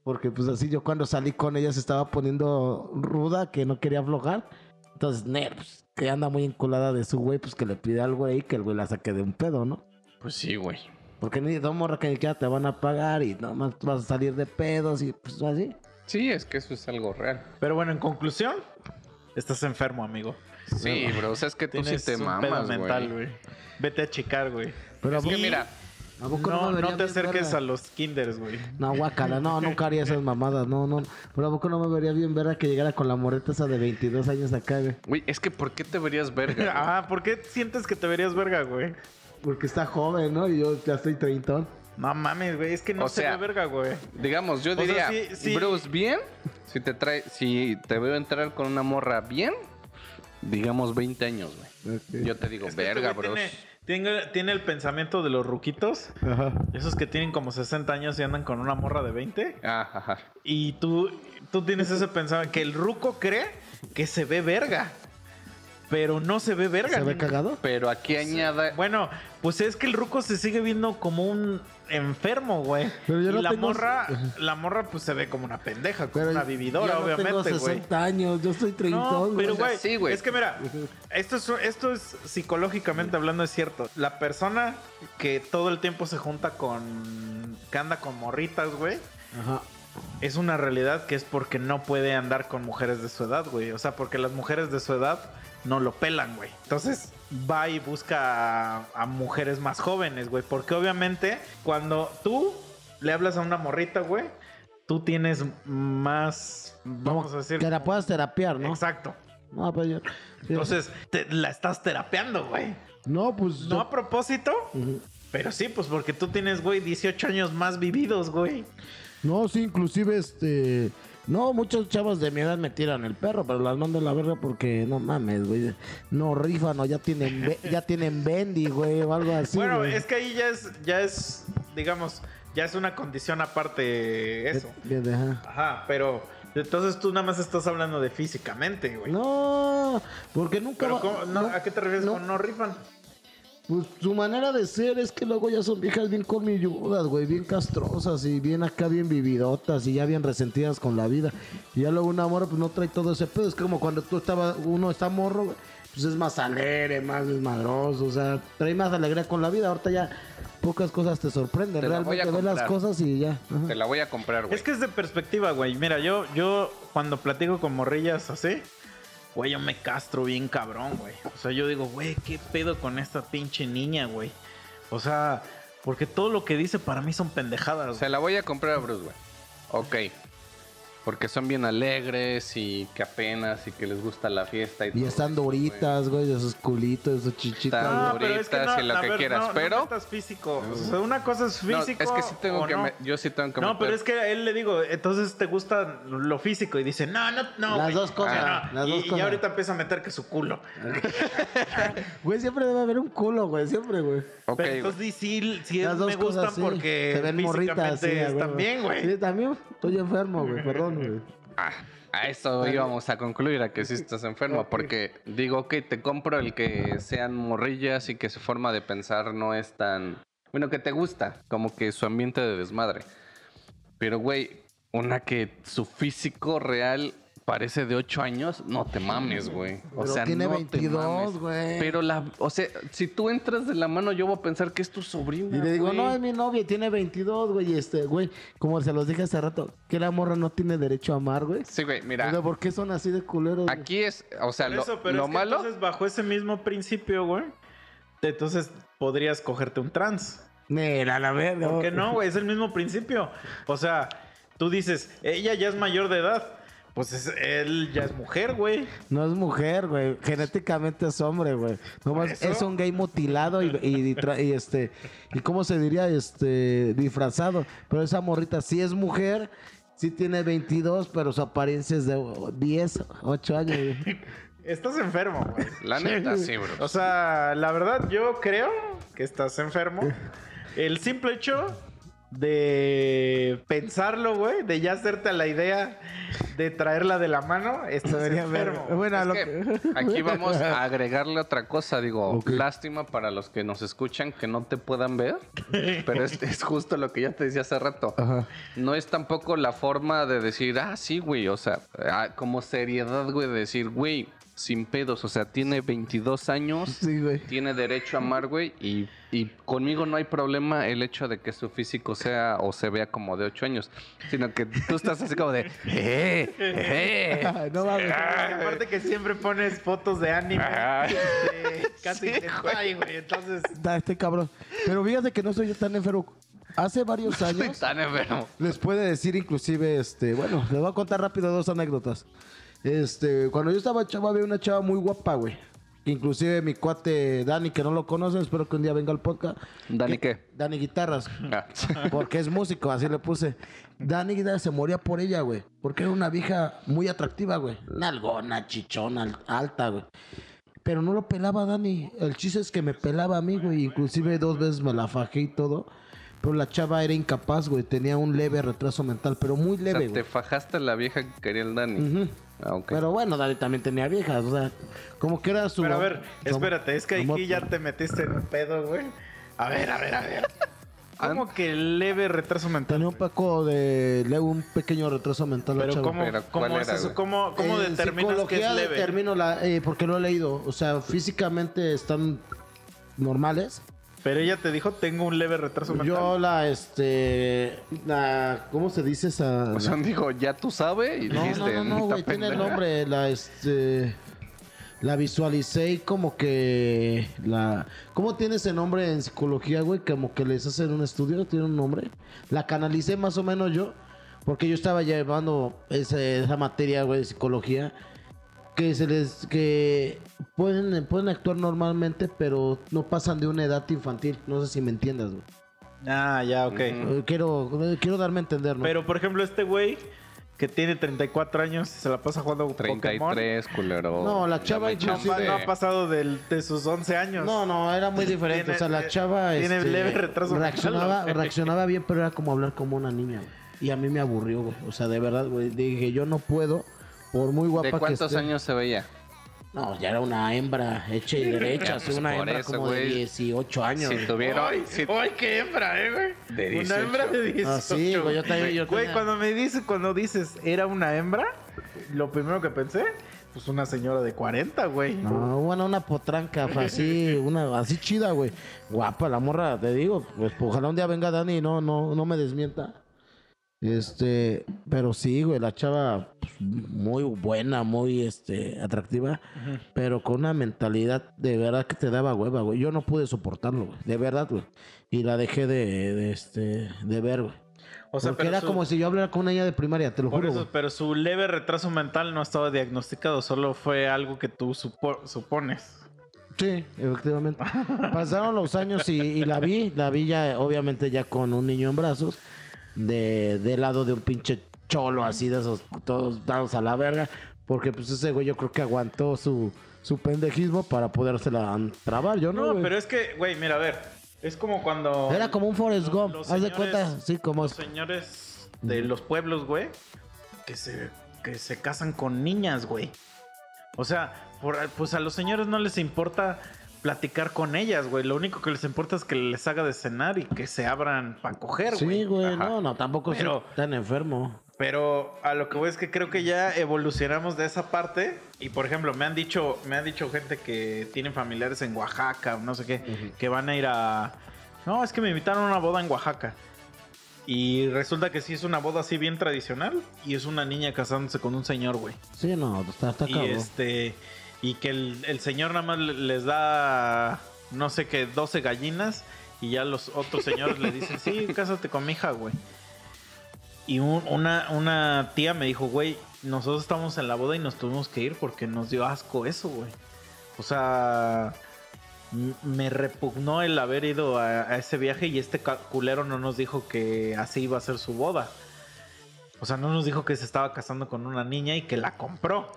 Porque pues así yo cuando salí con ella se estaba poniendo ruda, que no quería aflojar. Entonces, ner, pues, que anda muy enculada de su güey, pues que le pide al güey que el güey la saque de un pedo, ¿no? Pues sí, güey. Porque ni dos morras que ni siquiera te van a pagar y nada más vas a salir de pedos y pues así. Sí, es que eso es algo real. Pero bueno, en conclusión, estás enfermo, amigo. Sí, bro. O sea, es que tú sí Tienes te mamas, pedo mental, güey. güey. Vete a checar, güey. Pero Es que mira, ¿a poco No, vería no te acerques verga? a los kinders, güey. No, guacala, no, nunca haría esas mamadas, no, no. Pero a poco no me vería bien verga que llegara con la moreta esa de 22 años acá, güey. güey, es que ¿por qué te verías verga? güey? Ah, ¿por qué sientes que te verías verga, güey? Porque está joven, ¿no? Y yo ya estoy treintón. No mames, güey, es que no O se sea, ve verga, güey. Digamos, yo sea, diría, sí, sí. Bruce, bien. Si te trae, si te veo entrar con una morra bien, digamos 20 años, güey. Yo te digo, Es que este verga, güey Bruce. Tiene, tiene, tiene el pensamiento de los ruquitos. Ajá. Esos que tienen como 60 años y andan con una morra de 20. Ah, ajá. Y tú, tú tienes ese pensamiento que el ruco cree que se ve verga. Pero no se ve verga. ¿Se ve cagado? Pero aquí añada. Bueno, pues es que el ruco se sigue viendo como un enfermo, güey. Pero yo y no la tengo- morra, la morra pues se ve como una pendeja, como Pero una yo vividora, no obviamente, tengo güey. 60 años, yo estoy treintón, No, güey. pero güey, sí, güey. es que mira, esto es, esto es psicológicamente hablando es cierto. La persona que todo el tiempo se junta con, que anda con morritas, güey, Ajá. es una realidad que es porque no puede andar con mujeres de su edad, güey. O sea, porque las mujeres de su edad no lo pelan, güey. Entonces va y busca a, a mujeres más jóvenes, güey. Porque obviamente cuando tú le hablas a una morrita, güey, tú tienes más, vamos a decir... Que la puedas terapiar, ¿no? Exacto. No, pero yo... Entonces, te- la estás terapeando, güey. No, pues... No yo- a propósito, pero sí, pues porque tú tienes, güey, 18 años más vividos, güey. No, sí, inclusive, este... No, muchos chavos de mi edad me tiran el perro, pero las mando a la verga porque no mames, güey. No rifan o ya tienen, ya tienen bendy, güey, o algo así. bueno, güey. es que ahí ya es, ya es, digamos, ya es una condición aparte eso. Bien, ajá. Ajá, pero entonces tú nada más estás hablando de físicamente, güey. No, porque nunca Pero va- ¿cómo- no, no, ¿A qué te refieres no. con no rifan? Pues su manera de ser es que luego ya son viejas bien colmilludas, güey, bien castrosas y bien acá bien vividotas y ya bien resentidas con la vida. Y ya luego una morra pues no trae todo ese pedo. Es como cuando tú estaba, uno está morro, güey, pues es más alegre, más desmadroso, o sea, trae más alegría con la vida. Ahorita ya pocas cosas te sorprenden, Te la voy a realmente ves las cosas y ya. ajá. Te la voy a comprar, güey. Es que es de perspectiva, güey. Mira, yo, yo cuando platico con morrillas así, güey, yo me castro bien cabrón, güey. O sea, yo digo, güey, ¿qué pedo con esta pinche niña, güey? O sea, porque todo lo que dice para mí son pendejadas. Se la voy a comprar a Bruce, güey. Ok. Porque son bien alegres y que apenas y que les gusta la fiesta y, Y todo están eso, güey. duritas, güey, de sus culitos, de sus chichitas. Están güey. duritas y lo que quieras, no, pero- No metas físico. O sea, una cosa es No, físico. es que sí tengo que no. me- yo sí tengo que No, pero es que a él le digo, entonces te gusta lo físico y dice, no, no, no. Las güey. dos cosas, Ah, las y, dos y cosas. ya ahorita empieza a meter que su culo. Güey, siempre debe haber un culo, güey, siempre, güey. Ok, pero entonces sí, sí, sí Las dos me gustan cosas, sí. porque se ven morritas, sí, están bien, güey. Sí, también. Estoy enfermo, güey, perdón, güey. Ah, a eso íbamos a concluir, a que sí estás enfermo, porque digo, ok, te compro el que sean morrillas y que su forma de pensar no es tan... Bueno, que te gusta, como que su ambiente de desmadre. Pero, güey, una que su físico real parece de 8 años, no te mames, güey. O Pero sea, tiene no te 22, mames. güey. Pero la, o sea, si tú entras de la mano, yo voy a pensar que es tu sobrina. Y le digo, no, es mi novia, tiene 22, güey. Y este, güey, como se los dije hace rato, que la morra no tiene derecho a amar, güey. Sí, güey, O mira, sea, ¿por qué son así de culeros? aquí es, o sea, lo, eso, pero lo es que malo... entonces bajo ese mismo principio, güey, entonces podrías cogerte un trans. Mira, la verga. ¿Por qué no, güey? Es el mismo principio. O sea, tú dices, ella ya es mayor de edad. Pues es- él ya es mujer, güey. No es mujer, güey. Genéticamente es hombre, güey. Nomás es un gay mutilado y, y, tra- y, este. ¿Y cómo se diría? Este. Disfrazado. Pero esa morrita sí es mujer. Sí tiene 22, pero su apariencia es de 10, 8 años. güey. Estás enfermo, güey. La neta, sí, bro. O sea, la verdad, yo creo que estás enfermo. El simple hecho de pensarlo, güey, de ya hacerte a la idea de traerla de la mano, estás Debería enfermo. Bueno, Es lo que que- aquí vamos a agregarle otra cosa. Digo, lástima para los que nos escuchan que no te puedan ver, pero es, es justo lo que ya te decía hace rato. Ajá. No es tampoco la forma de decir, ah, sí, güey, o sea, ah, como seriedad, güey, de decir, güey, sin pedos, o sea, tiene 22 años, Sí, güey. tiene derecho a amar, güey, y, y conmigo no hay problema el hecho de que su físico sea o se vea como de 8 años, sino que tú estás así como de, eh, eh, Ay, no mames. Ah, aparte que siempre pones fotos de anime. Ah. este, casi Sí, hentai, güey. Entonces, Da este cabrón. Pero fíjate que no soy yo tan enfermo. Hace varios años. tan enfermo. Les puede decir inclusive, este, bueno, les voy a contar rápido dos anécdotas. Este, cuando yo estaba chava, había una chava muy guapa, güey. Inclusive mi cuate Dani, que no lo conocen, espero que un día venga al podcast. ¿Dani Que- qué? Dani Guitarras. Ah. Porque es músico, así le puse. Dani Guitarras se moría por ella, güey. Porque era una vieja muy atractiva, güey. Nalgona, chichona, al- alta, güey. Pero no lo pelaba Dani. El chiste es que me pelaba a mí, güey. Inclusive dos veces me la fajé y todo. Pero la chava era incapaz, güey. Tenía un leve retraso mental, pero muy O sea, leve, te güey. fajaste a la vieja que quería el Dani. Ah, ok. Pero bueno, Dani también tenía viejas, o sea, como que era su... pero a ver, espérate, es que aquí ya te metiste en un pedo, güey. A ver, a ver, a ver. ¿Cómo Ah. que leve retraso mental? Tenía un poco de... leve, un pequeño retraso mental Pero chava. ¿cómo, Pero, cómo ¿cuál es era, eso? ¿Cómo, cómo En determinas que es leve? determino la, eh, porque lo he leído. O sea, físicamente están normales. Pero ella te dijo, tengo un leve retraso mental. Yo la, este, la, ¿cómo se dice esa? O sea, dijo, ya tú sabes. Y no, dijiste, no, no, no, "Esta güey, tiene el pendeja". nombre, la, este, la visualicé y como que la, ¿cómo tiene ese nombre en psicología, güey? Como que les hacen un estudio, tiene un nombre. La canalicé más o menos yo, porque yo estaba llevando ese- esa materia, güey, de psicología que se les que pueden pueden actuar normalmente pero no pasan de una edad infantil no sé si me entiendas güey Ah, ya, ok. Eh, quiero eh, quiero darme a entender no Pero, por ejemplo, este güey que tiene 34 años y se la pasa jugando Pokémon. 33, culero. No, la chava inclusive- No, ha pasado del- de sus 11 años. No, no, era muy diferente. Tiene- o sea, la chava. tiene este, leve retraso reaccionaba, reaccionaba bien, pero era como hablar como una niña, güey. Y a mí me aburrió, güey. O sea, de verdad, güey. Dije, yo no puedo, por muy guapa ¿De que cuántos esté. años se veía? No, ya era una hembra hecha y derecha. así Pues una hembra eso, como de güey. 18 años. Si güey. tuvieron. ¡Ay, si- ay, qué hembra, eh, güey! De Una 18. hembra de 18. Ah, sí, güey, yo también- yo Güey, tenía- cuando me dices, cuando dices, era una hembra, lo primero que pensé, pues una señora de 40, güey. No, bueno, una potranca, así, una así chida, güey. Guapa, la morra, te digo, pues ojalá un día venga Dani y no, no, no me desmienta. Este, pero sí, güey, la chava pues, muy buena, muy este atractiva, pero con una mentalidad de verdad que te daba hueva, güey. Yo no pude soportarlo, güey, de verdad, güey. Y la dejé de, de, este de ver, güey. O sea, Porque pero era su- como si yo hablara con una niña de primaria, te lo por juro. eso, pero su leve retraso mental no estaba diagnosticado, solo fue algo que tú supo- supones. Sí, efectivamente. Pasaron los años y, y la vi, la vi ya, obviamente ya con un niño en brazos, de, del lado de un pinche cholo así de esos, todos dados a la verga, porque pues ese güey yo creo que aguantó su, su pendejismo para podérsela trabar, yo no, No, güey. pero es que, güey, mira, a ver, es como cuando... Era como un Forrest Gump, haz de cuenta, sí, como Los señores de los pueblos, güey, que se, que se casan con niñas, güey. O sea, por- pues a los señores no les importa platicar con ellas, güey. Lo único que les importa es que les haga de cenar y que se abran para coger, güey. Sí, güey, Ajá. no, no, tampoco Pero- soy tan enfermo. Pero a lo que voy es que creo que ya evolucionamos de esa parte. Y por ejemplo, me han dicho, me han dicho gente que tienen familiares en Oaxaca o no sé qué, que van a ir a. No, es que me invitaron a una boda en Oaxaca. Y resulta que sí es una boda así bien tradicional. Y es una niña casándose con un señor, güey. Sí, no, está, está Y este. Y que el, el señor nada más le- les da. No sé qué, 12 gallinas. Y ya los otros señores le dicen, sí, cásate con mi hija, güey. Y un- una, una tía me dijo, güey, nosotros estamos en la boda y nos tuvimos que ir porque nos dio asco eso, güey. O sea, me repugnó el haber ido a, a ese viaje y este culero no nos dijo que así iba a ser su boda. O sea, no nos dijo que se estaba casando con una niña y que la compró.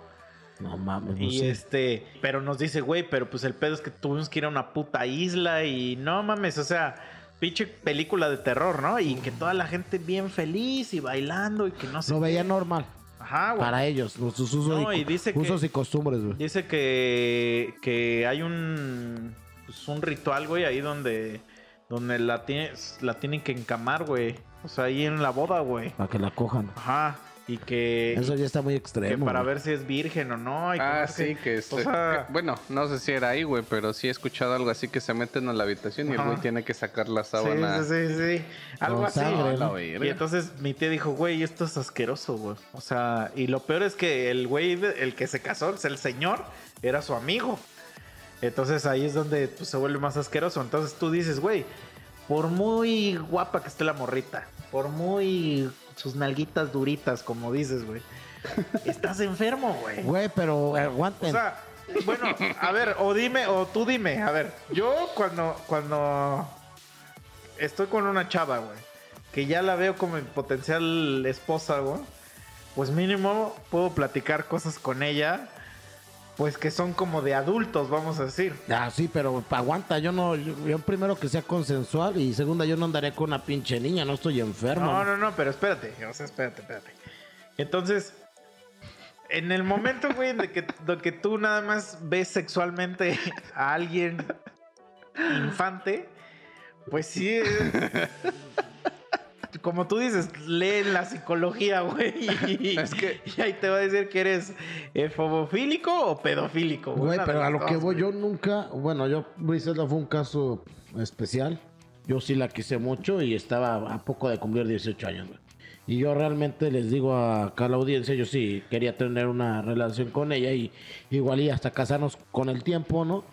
No mames, no Y sé. este, pero nos dice, güey, pero pues el pedo es que tuvimos que ir a una puta isla y no mames, o sea, pinche película de terror, ¿no? Y que toda la gente bien feliz y bailando y que no sé. Lo qué. veía normal Ajá, güey. para ellos, los- sus usos, No, y, y dice que- y costumbres, güey. Dice que, que hay un, pues, un ritual, güey, ahí donde, donde la, tienes, la tienen que encamar, güey. O sea, ahí en la boda, güey. Para que la cojan. Ajá. Y que, Eso ya está muy que extremo. para güey. ver si es virgen o no. y que Ah, sí, que, es, O sea, que- bueno, no sé si era ahí, güey, pero sí he escuchado algo así que se meten a la habitación y el güey tiene que sacar la sí, sábana. sí, sí, sí. Algo Con así. Y entonces mi tía dijo, güey, esto es asqueroso, güey. O sea, y lo peor es que el güey, el que se casó, el señor, era su amigo. Entonces ahí es donde pues, se vuelve más asqueroso. Entonces tú dices, güey, por muy guapa que esté la morrita, por muy sus nalguitas duritas, como dices, güey, estás enfermo, güey. Güey, pero O aguanten. sea, bueno, a ver, o dime, o tú dime, a ver, yo cuando, cuando estoy con una chava, güey, que ya la veo como mi potencial esposa, güey, pues mínimo puedo platicar cosas con ella, pues que son como de adultos, vamos a decir. Ah, sí, pero aguanta, yo no, yo, yo primero que sea consensual y segunda yo no andaré con una pinche niña, no estoy enfermo. No, no, no, pero espérate, o sea, espérate, espérate. Entonces, en el momento, güey, de que, de que tú nada más ves sexualmente a alguien infante, pues sí. es- Como tú dices, lee la psicología, güey. Y, Es que- y ahí te va a decir que eres efobofílico o pedofílico. Güey, pero a lo que voy, yo nunca, bueno, yo, Briselda fue un caso especial. Yo sí la quise mucho y estaba a poco de cumplir 18 años, güey. Y yo realmente les digo acá a la audiencia, yo sí quería tener una relación con ella y igual y hasta casarnos con el tiempo, ¿no?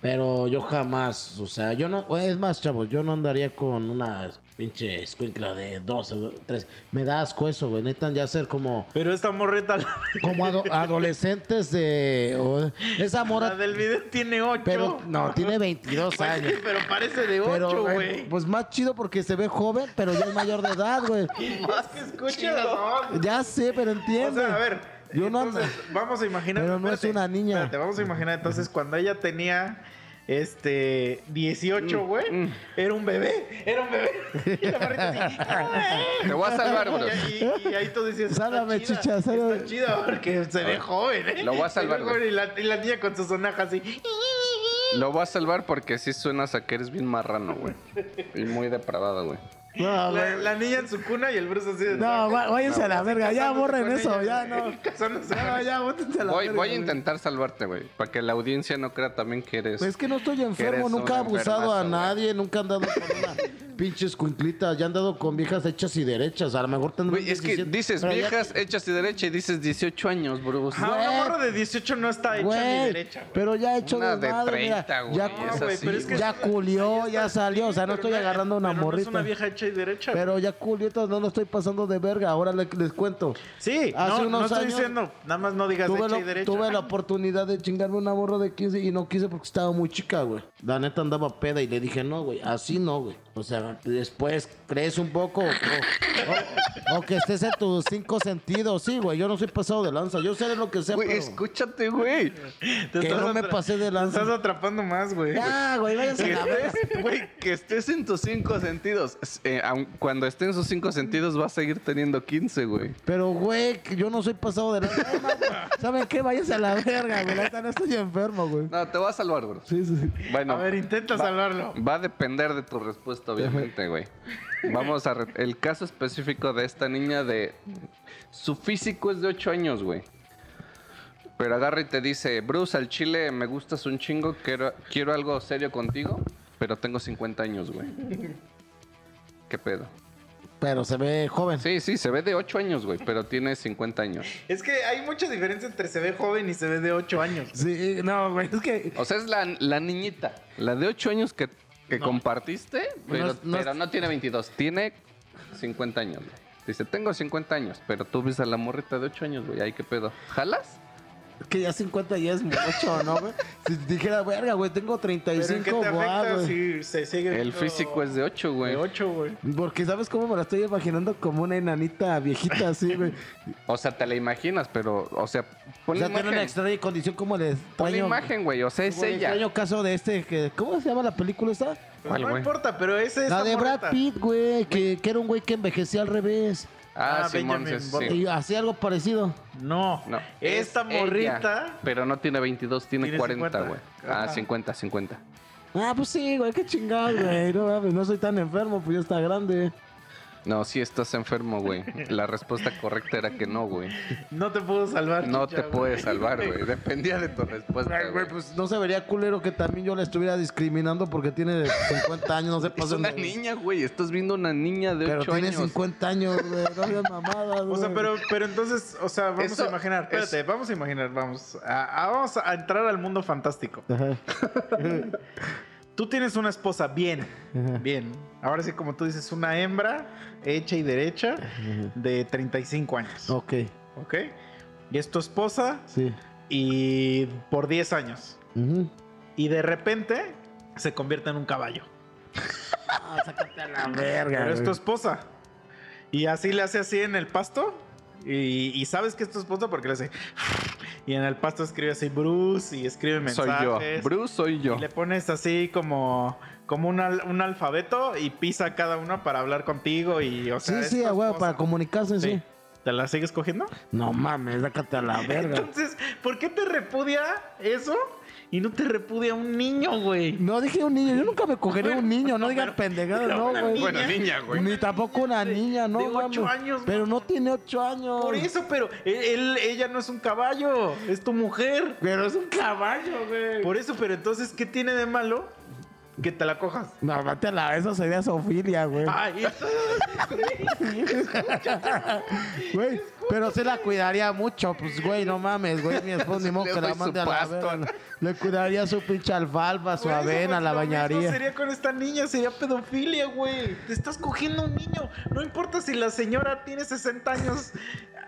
Pero yo jamás, o sea, yo no, es más, chavos, yo no andaría con una pinche escuincla de 12, 13. Me da asco eso, güey. Necesitan ya ser como, Pero esta morreta, la, como ado- adolescentes de. o- esa la mora. del video tiene 8. Pero no, tiene 22 años. pero parece de Pero, 8, eh, güey. pues más chido porque se ve joven, pero ya es mayor de edad, güey. Más que escúchalo. Ya sé, pero O entiende. sea, a ver. Yo no entonces, vamos a imaginar. Pero no es una niña. Espérate, vamos a imaginar entonces cuando ella tenía. Este, 18, güey. Era un bebé. Era un bebé. Y la así, Te voy a salvar, bro. Y, y- y ahí tú decías. está Sálvame, chida, chicha, sálvame. Está chida porque se ve joven, ¿eh? Lo voy a salvar, la, y la niña con su sonaja así. Lo voy a salvar porque sí suenas a que eres bien marrano, güey. Y muy depravado, güey. No, La, la niña en su cuna y el Bruce así de. No, va- váyanse a la verga, ya borren eso, ella, ya no. Casándose con No, ella. ya, bótense a la Voy, verga, voy a güey. intentar salvarte, güey. Para que la audiencia no crea también que eres. Pues es que no estoy enfermo, nunca he abusado a nadie, nunca he andado con una pinche escuinclita, ya he andado con viejas hechas y derechas, a lo mejor tendrán Güey, es que 17, dices ya- viejas hechas y derecha y dices 18 años, bro. Ajá, una morra de 18 no está hecha ni Güey, derecha, güey. pero ya he hecho Una de mira, 30, güey, ya, es güey, así, pero es que- ya culió, ya salió, o sea, no estoy agarrando una morrita. es una vieja hecha y derecha. Pero ya culió, entonces no lo estoy pasando de verga, ahora le- les cuento. Sí, Hace no, no unos estoy años diciendo, nada más no digas Tuve hecha y la, derecha. tuve la oportunidad de chingarme una morra de 15 y no quise porque estaba muy chica, güey. La neta andaba peda y le dije, no, güey, así no, güey. O sea, después crees un poco o, o- o que estés en tus cinco sentidos. Sí, güey, yo no soy pasado de lanza. Yo sé lo que sea, Güey, pero... escúchate, güey. Te que no me pasé de te lanza. Estás atrapando más, güey. Ya, güey, váyanse a la verga. Güey, que estés en tus cinco sentidos. Eh, aun- cuando esté en sus cinco sentidos vas a seguir teniendo 15, güey. Pero, güey, que yo no soy pasado de lanza. No, ¿Saben qué? Váyanse a la verga, güey. No estoy enfermo, güey. No, te voy a salvar, bro. Sí, sí, sí. Bueno, A ver, intenta va- salvarlo. Va a depender de tu respuesta, obviamente, güey. Vamos a... El caso específico de esta niña de... Su físico es de 8 años, güey. Pero agarra y te dice, Bruce, al chile me gustas un chingo, quiero, quiero algo serio contigo, pero tengo 50 años, güey. ¿Qué pedo? Pero se ve joven. Sí, sí, se ve de 8 años, güey, pero tiene 50 años. Es que hay mucha diferencia entre se ve joven y se ve de 8 años. Sí, no, güey, es que... O sea, es la, la niñita, la de 8 años que, que compartiste, pero, No no pero no tiene 22, tiene 50 años. Dice, tengo 50 años, pero tú ves a la morrita de 8 años, güey, ahí qué pedo. ¿Jalas? Que ya 50 ya es mucho, ¿no, güey? Si dijera, verga, güey, tengo Pero ¿en qué 35, te afecta güey. si se sigue El viendo físico es de 8, güey. De 8, güey. Porque ¿sabes cómo me la estoy imaginando? Como una enanita viejita así, güey. O sea, te la imaginas, pero, o sea, O pon la sea, tiene una extraña condición como el Pon la extraño... imagen, güey, o sea, es como el ella. extraño caso de este, que, ¿cómo se llama la película esta? Pues ¿Cuál, no güey? importa, pero ese es La de Brad Pitt, güey, que, que era un güey que envejecía al revés. Ah, Ah, Simón, Benjamin sí, Button. sí. Y hacía algo parecido. No. No. Esta es ella, morrita. pero no tiene 22, tiene, Tiene 40, 50. güey. Ah, Ajá. 50, 50. Ah, pues sí, güey, qué chingado, güey. No no soy tan enfermo, pues ya está grande. No, sí estás enfermo, güey. La respuesta correcta era que no, güey. No te puedo salvar. No chicha, te puedes salvar, güey. Dependía de tu respuesta, Ay, güey, güey. pues no se vería culero que también yo la estuviera discriminando porque tiene 50 años, no se Es una niña, güey. Estás viendo una niña de Pero 8 tiene años. 50 años, güey. No mamada, O sea, güey. pero, pero entonces, o sea, vamos Eso a imaginar. es- Espérate, vamos a imaginar, vamos. A, a- vamos a entrar al mundo fantástico. Ajá. Tú tienes una esposa bien, Ajá. bien. Ahora sí, como tú dices, una hembra hecha y derecha de 35 años. Ok, ¿Ok? Y es tu esposa sí. y por 10 años. Y de repente se convierte en un caballo. Ah, sácate a la verga. Pero es tu esposa. Y así le hace así en el pasto. Y, y sabes que es tu esposa porque le hace. Y en el pasto escribe así Bruce y escribe Soy mensajes. yo. Bruce soy yo. Y le pones así como, como un, al- un alfabeto y pisa cada uno para hablar contigo. Y, o sea, Sí, sí, tu a huevo, esposa. para comunicarse, sí. Sí. ¿Te la sigues cogiendo? No mames, sácate a la verga. Entonces, ¿por qué te repudia eso y no te repudia un niño, güey? No dije un niño, yo nunca me cogería un niño, no pendejadas, pero no, güey. niña- Bueno, niña, güey. Ni tampoco una niña, no de ocho años, Pero no tiene ocho años. Por eso, pero él, él- ella no es un caballo, es tu mujer. Pero es un caballo, güey. Por eso, pero entonces, ¿qué tiene de malo Que te la cojas. No, mátela, eso sería zoofilia, güey. Ay, Güey, pero se la cuidaría mucho, pues, güey, no mames, güey, mi esposo ni modo que la mande a la verga. Le cuidaría su pinche alfalfa, su Güey, avena, eso la bañaría. sería con esta niña, sería pedofilia, güey. Te estás cogiendo a un niño. No importa si la señora tiene 60 años.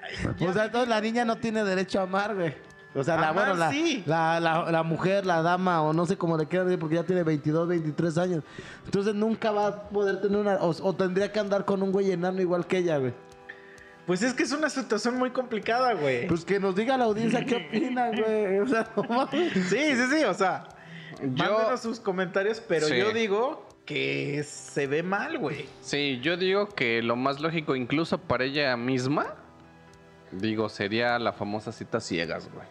Ay, sea, entonces la niña no tiene derecho a amar, güey. O sea, la, Amar, bueno, la, sí. la, la, la mujer, la dama, o no sé cómo le quieran decir, porque ya tiene 22, 23 años. Entonces nunca va a poder tener una... O, o tendría que andar con un güey enano igual que ella, güey. Pues es que es una situación muy complicada, güey. Pues que nos diga la audiencia qué opina, güey. O sea, no mames. Sí, sí, sí, o sea, Yo, mándenos sus comentarios, pero Sí. yo digo que se ve mal, güey. sí, yo digo que lo más lógico, incluso para ella misma, digo, sería la famosa cita ciegas, güey.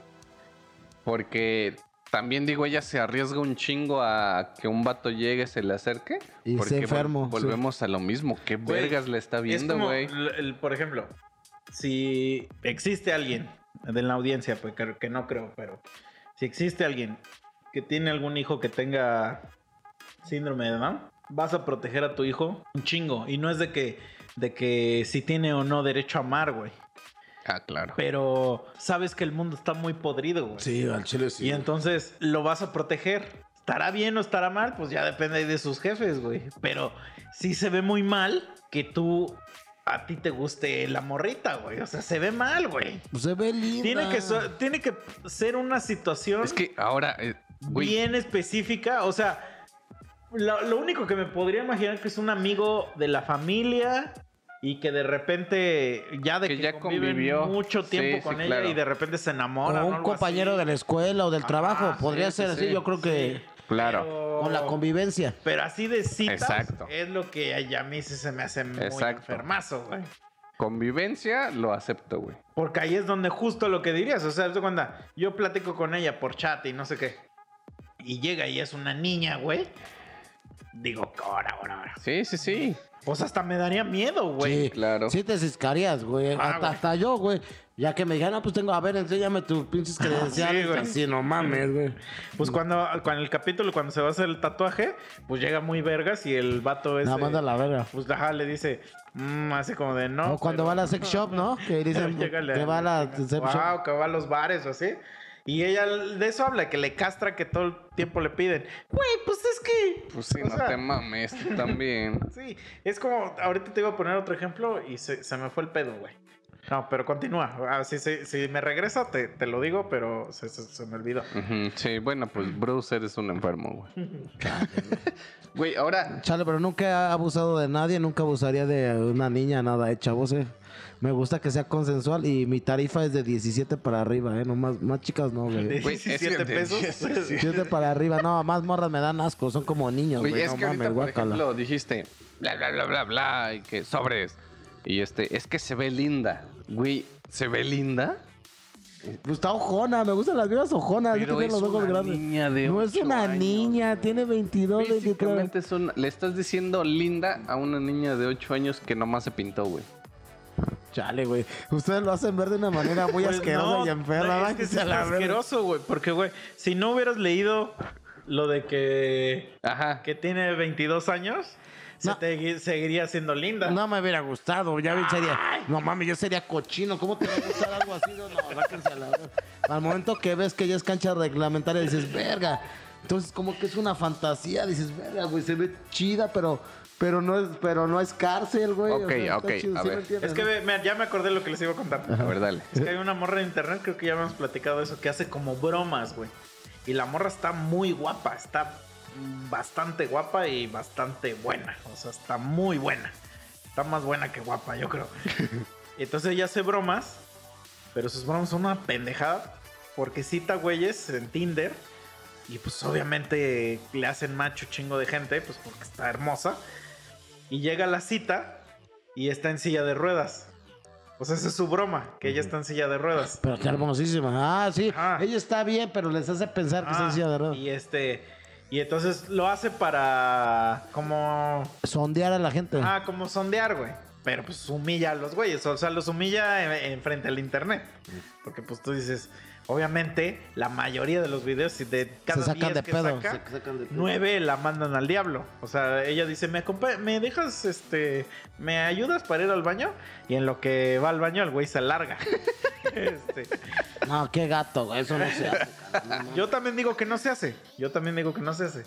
Porque también digo, ella se arriesga un chingo a que un vato llegue, se le acerque. Y porque vol- enfermo, sí. volvemos a lo mismo. ¿Qué vergas le está Es viendo, güey? por ejemplo, si existe alguien de la audiencia, pues que, que no creo, pero si existe alguien que tiene algún hijo que tenga síndrome de Down, vas a proteger a tu hijo un chingo. Y no es de que, de que si tiene o no derecho a amar, güey. Ah, claro. Pero sabes que el mundo está muy podrido, güey. Sí, al chile Y entonces lo vas a proteger. ¿Estará bien o estará mal? Pues ya depende ahí de sus jefes, güey. Pero sí se ve muy mal que tú a ti te guste la morrita, güey. O sea, se ve mal, güey. Pues se ve linda. Tiene que, so- tiene que ser una situación Es que ahora, eh, güey, bien específica. O sea, lo, lo único que me podría imaginar que es un amigo de la familia y que de repente ya de Que que, ya convivió. mucho tiempo Sí, con sí, ella claro. y de repente se enamoran. O un compañero así. de la escuela o del trabajo. Podría sí, ser sí, así, sí. yo creo que claro. Pero- con la convivencia. Pero así de citas Exacto. es lo que a mí sí se me hace muy Exacto. enfermazo, güey. Convivencia, lo acepto, güey. Porque ahí es donde justo lo que dirías. O sea, cuenta, yo platico con ella por chat y no sé qué. Y llega y es una niña, güey. Digo, ahora, ahora, ahora. Sí, sí, sí. Pues hasta me daría miedo, güey. Sí, claro. Sí te ciscarías, güey. Ah, hasta, güey. hasta yo, güey. Ya que me dijeron, no, pues tengo, a ver, enséñame tus pinches credenciales. güey. Así, no mames, güey. Pues cuando, cuando el capítulo, cuando se va a hacer el tatuaje, pues llega muy vergas y el vato es. Nada, manda la verga. Pues ajá, le dice, mm, así como de no. o cuando pero- va a la sex shop, ¿no? Que dicen que va a la sex shop. Wow, que va a los bares o así. Y ella de eso habla, que le castra que todo el tiempo le piden. Güey, pues es que. Pues sí, no sea, te mames, tú también. Sí, es como, ahorita te iba a poner otro ejemplo y se, se me fue el pedo, güey. No, pero continúa. Ah, si, si- si me regresa, te, te lo digo, pero se, se- se me olvidó. Ujú, Sí, bueno, pues Bruce eres un enfermo, güey. Güey, ahora, Chale, pero nunca he abusado de nadie, nunca abusaría de una niña, nada, eh, chavos, eh. Me gusta que sea consensual y mi tarifa es de 17 para arriba, eh. No más, más chicas no, güey. Güey, es que 17 de- pesos. 17 para arriba, no, más morras me dan asco, son como niños, güey, es No que ahorita, mames, por guácala. ejemplo, dijiste bla, bla, bla, bla, bla, y que sobres. Y este, es que se ve linda. Güey, ¿se ve linda? Pues está ojona, me gustan las viejas ojonas, Pero es los ojos una grandes. niña de no es una años, niña, tiene 22, 23. Físicamente es una- le estás diciendo linda a una niña de 8 años que nomás se pintó, güey. Chale, güey. Ustedes lo hacen ver de una manera muy Pues asquerosa no, y enferma. no, es que verga. asqueroso, güey. Porque, güey, si no hubieras leído lo de que, Ajá. que tiene 22 años, se te seguiría siendo linda. No me hubiera gustado, ya bien sería. No mames, yo sería cochino. ¿Cómo te va a gustar algo así? No, a la. Al momento que ves que ya es cancha reglamentaria, dices, verga. Entonces, como que es una fantasía, dices, verga, güey, se ve chida, pero, pero no es, pero no es cárcel, güey. Ok, está ok, chido, a ¿sí me ver. Es que ya me acordé lo que les iba a contar. A ver, dale. Es que hay una morra de internet, creo que ya habíamos platicado de eso, que hace como bromas, güey. Y la morra está muy guapa, está bastante guapa y bastante buena. O sea, está muy buena. Está más buena que guapa, yo creo. Entonces ella hace bromas, pero sus bromas son una pendejada. Porque cita güeyes en Tinder. Y pues obviamente le hacen macho chingo de gente, pues porque está hermosa. Y llega a la cita y está en silla de ruedas. O sea, esa es su broma, que ella está en silla de ruedas. Pero está hermosísima. Ah, sí. Ella está bien, pero les hace pensar que es Ah, en silla de ruedas. Y este. Y entonces lo hace para. como. Sondear a la gente. Ah, como sondear, güey. Pero pues humilla a los güeyes. O sea, los humilla en, en frente al internet. Porque pues tú dices, Obviamente, la mayoría de los videos, si de cada se sacan 10 de que pedo. saca, se sacan de pedo. nueve la mandan al diablo. O sea, ella dice, ¿me, dejas, este, me ayudas para ir al baño? Y en lo que va al baño, el güey se larga. Este, No, qué gato, güey. Eso no se hace. cara, no mames. yo también digo que no se hace. Yo también digo que no se hace.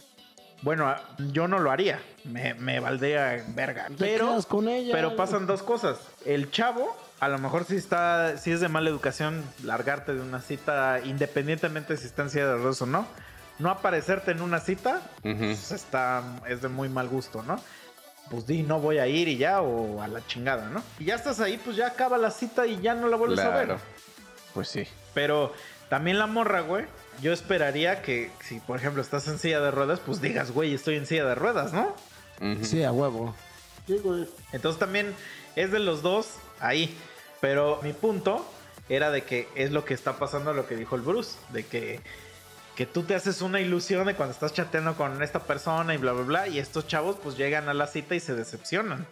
Bueno, a- yo no lo haría. Me, me valdría verga. Te Pero, quedas con ella. pero pasan dos cosas. El chavo, a lo mejor sí está, sí es de mala educación largarte de una cita, independientemente si está en silla de ruedas o no. No aparecerte en una cita, pues está, es de muy mal gusto, ¿no? Pues di, no voy a ir y ya, o a la chingada, ¿no? Y ya estás ahí, pues ya acaba la cita y ya no la vuelves a ver. Claro. Pues sí. Pero también la morra, güey. Yo esperaría que si, por ejemplo, estás en silla de ruedas, pues digas, güey, estoy en silla de ruedas, ¿no? Sí, a huevo. Sí, güey. Entonces también es de los dos ahí. Pero mi punto era de que es lo que está pasando, lo que dijo el Bruce, de que, que tú te haces una ilusión de cuando estás chateando con esta persona y bla, bla, bla, y estos chavos pues llegan a la cita y se decepcionan.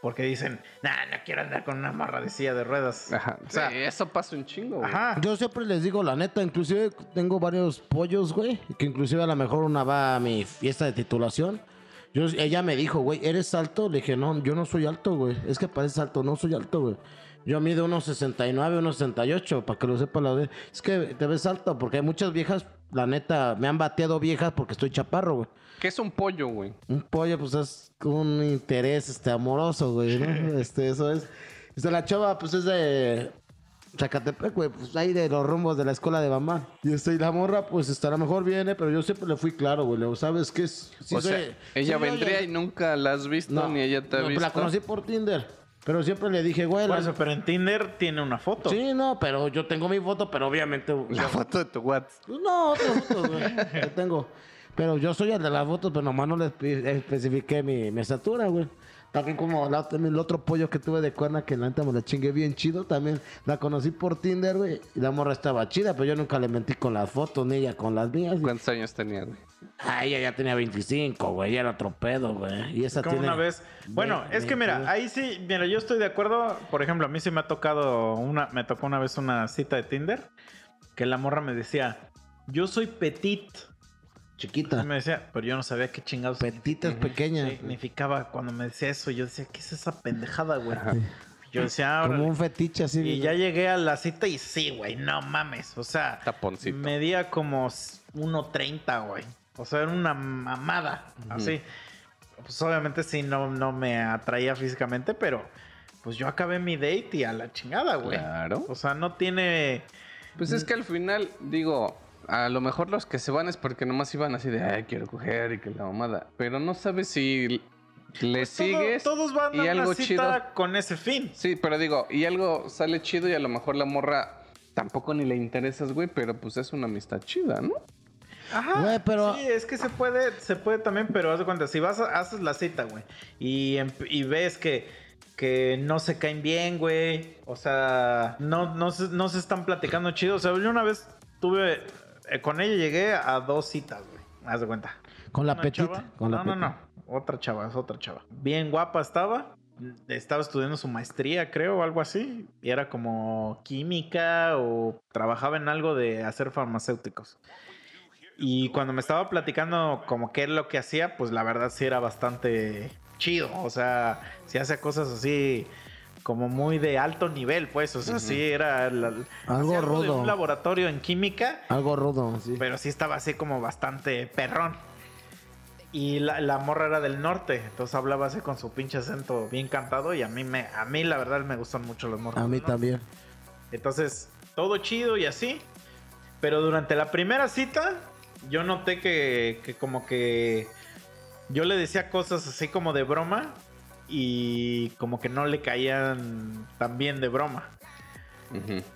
Porque dicen, nah, no quiero andar con una marra de silla de ruedas. Ajá. O sea, Sí, eso pasa un chingo, güey. Ajá. Yo siempre les digo la neta, inclusive tengo varios pollos, güey, que inclusive a lo mejor una va a mi fiesta de titulación. Yo, ella me dijo, güey, ¿eres alto? Le dije, no, yo no soy alto, güey. Es que pareces alto, no soy alto, güey. Yo mido unos 69, unos 68, para que lo sepa la vez. Es que te ves alto, porque hay muchas viejas, la neta, me han bateado viejas porque estoy chaparro, güey. ¿Qué es un pollo, güey? Un pollo, pues es un interés este, amoroso, güey, ¿no? Este, eso es. Este, la chava, pues es de Zacatepec, güey, pues ahí de los rumbos de la escuela de mamá. Y este, y la morra, pues lo mejor viene, pero yo siempre le fui claro, güey. le digo, ¿Sabes qué es? Sí o soy- sea, ella sí, vendría y nunca la has visto, ni ella te ha no, visto. La conocí por Tinder. Pero siempre le dije, güey. Por la- eso, pero en Tinder tiene una foto. Sí, no, pero yo tengo mi foto, pero obviamente. La foto de tu WhatsApp. Pues no, otras fotos, güey. Yo tengo. Pero yo soy el de las fotos, pero nomás no le espe- especifiqué mi, mi estatura, güey. También como la- el otro pollo que tuve de cuerna que la neta me la chingué bien chido. También la conocí por Tinder, güey. Y la morra estaba chida, pero yo nunca le mentí con las fotos, ni ella con las mías. ¿Cuántos años tenía, güey? Ah, ella ya tenía 25, güey. Ya era otro pedo, güey. Y esa Como tiene... una vez. Bueno, es que mira, ahí sí, mira, yo estoy de acuerdo. Por ejemplo, a mí sí me ha tocado una, me tocó una vez una cita de Tinder que la morra me decía, yo soy petit. Chiquita. Me decía, pero yo no sabía qué chingados Petitas, pequeñas. significaba cuando me decía eso. Yo decía, ¿qué es esa pendejada, güey? Yo decía, Como "Órale". un fetiche así. Y ya llegué a la cita y sí, güey, no mames. O sea, Taponcito. medía como 1.30, güey. O sea, era una mamada. Así. Pues obviamente sí, no, no me atraía físicamente, pero pues yo acabé mi date y a la chingada, güey. Claro. O sea, no tiene. Pues es que al final, digo, a lo mejor los que se van es porque nomás iban así de, ay, quiero coger y que la mamada. Pero no sabes si le Todo- sigues todos van y a algo una cita chido. con ese fin. Sí, pero digo, y algo sale chido y a lo mejor la morra tampoco ni le interesas, güey, pero pues es una amistad chida, ¿no? Ajá. Güey, pero- Sí, es que se puede, se puede también, pero haz de cuenta, si vas, a- haces la cita, güey, y, em- y ves que, que no se caen bien, güey, o sea, no, no, se, no se están platicando chido. O sea, yo una vez tuve, eh, con ella llegué a dos citas, güey, haz de cuenta. Con la petita. Con la no, no, no, otra chava, es otra chava. Bien guapa estaba. Estaba estudiando su maestría, creo, o algo así. Y era como química o trabajaba en algo de hacer farmacéuticos. Y cuando me estaba platicando como qué es lo que hacía, pues la verdad sí era bastante chido. O sea, sí hacía cosas así como muy de alto nivel, pues. O sea, sí era... la- Algo hacía de rudo. un laboratorio en química Algo rudo, sí. pero sí estaba así como bastante perrón. Y la, la morra era del norte, entonces hablaba así con su pinche acento bien cantado y a mí me a mí la verdad me gustan mucho los morros. A mí también. Entonces, todo chido y así. Pero durante la primera cita, yo noté que, que como que yo le decía cosas así como de broma y como que no le caían tan bien de broma.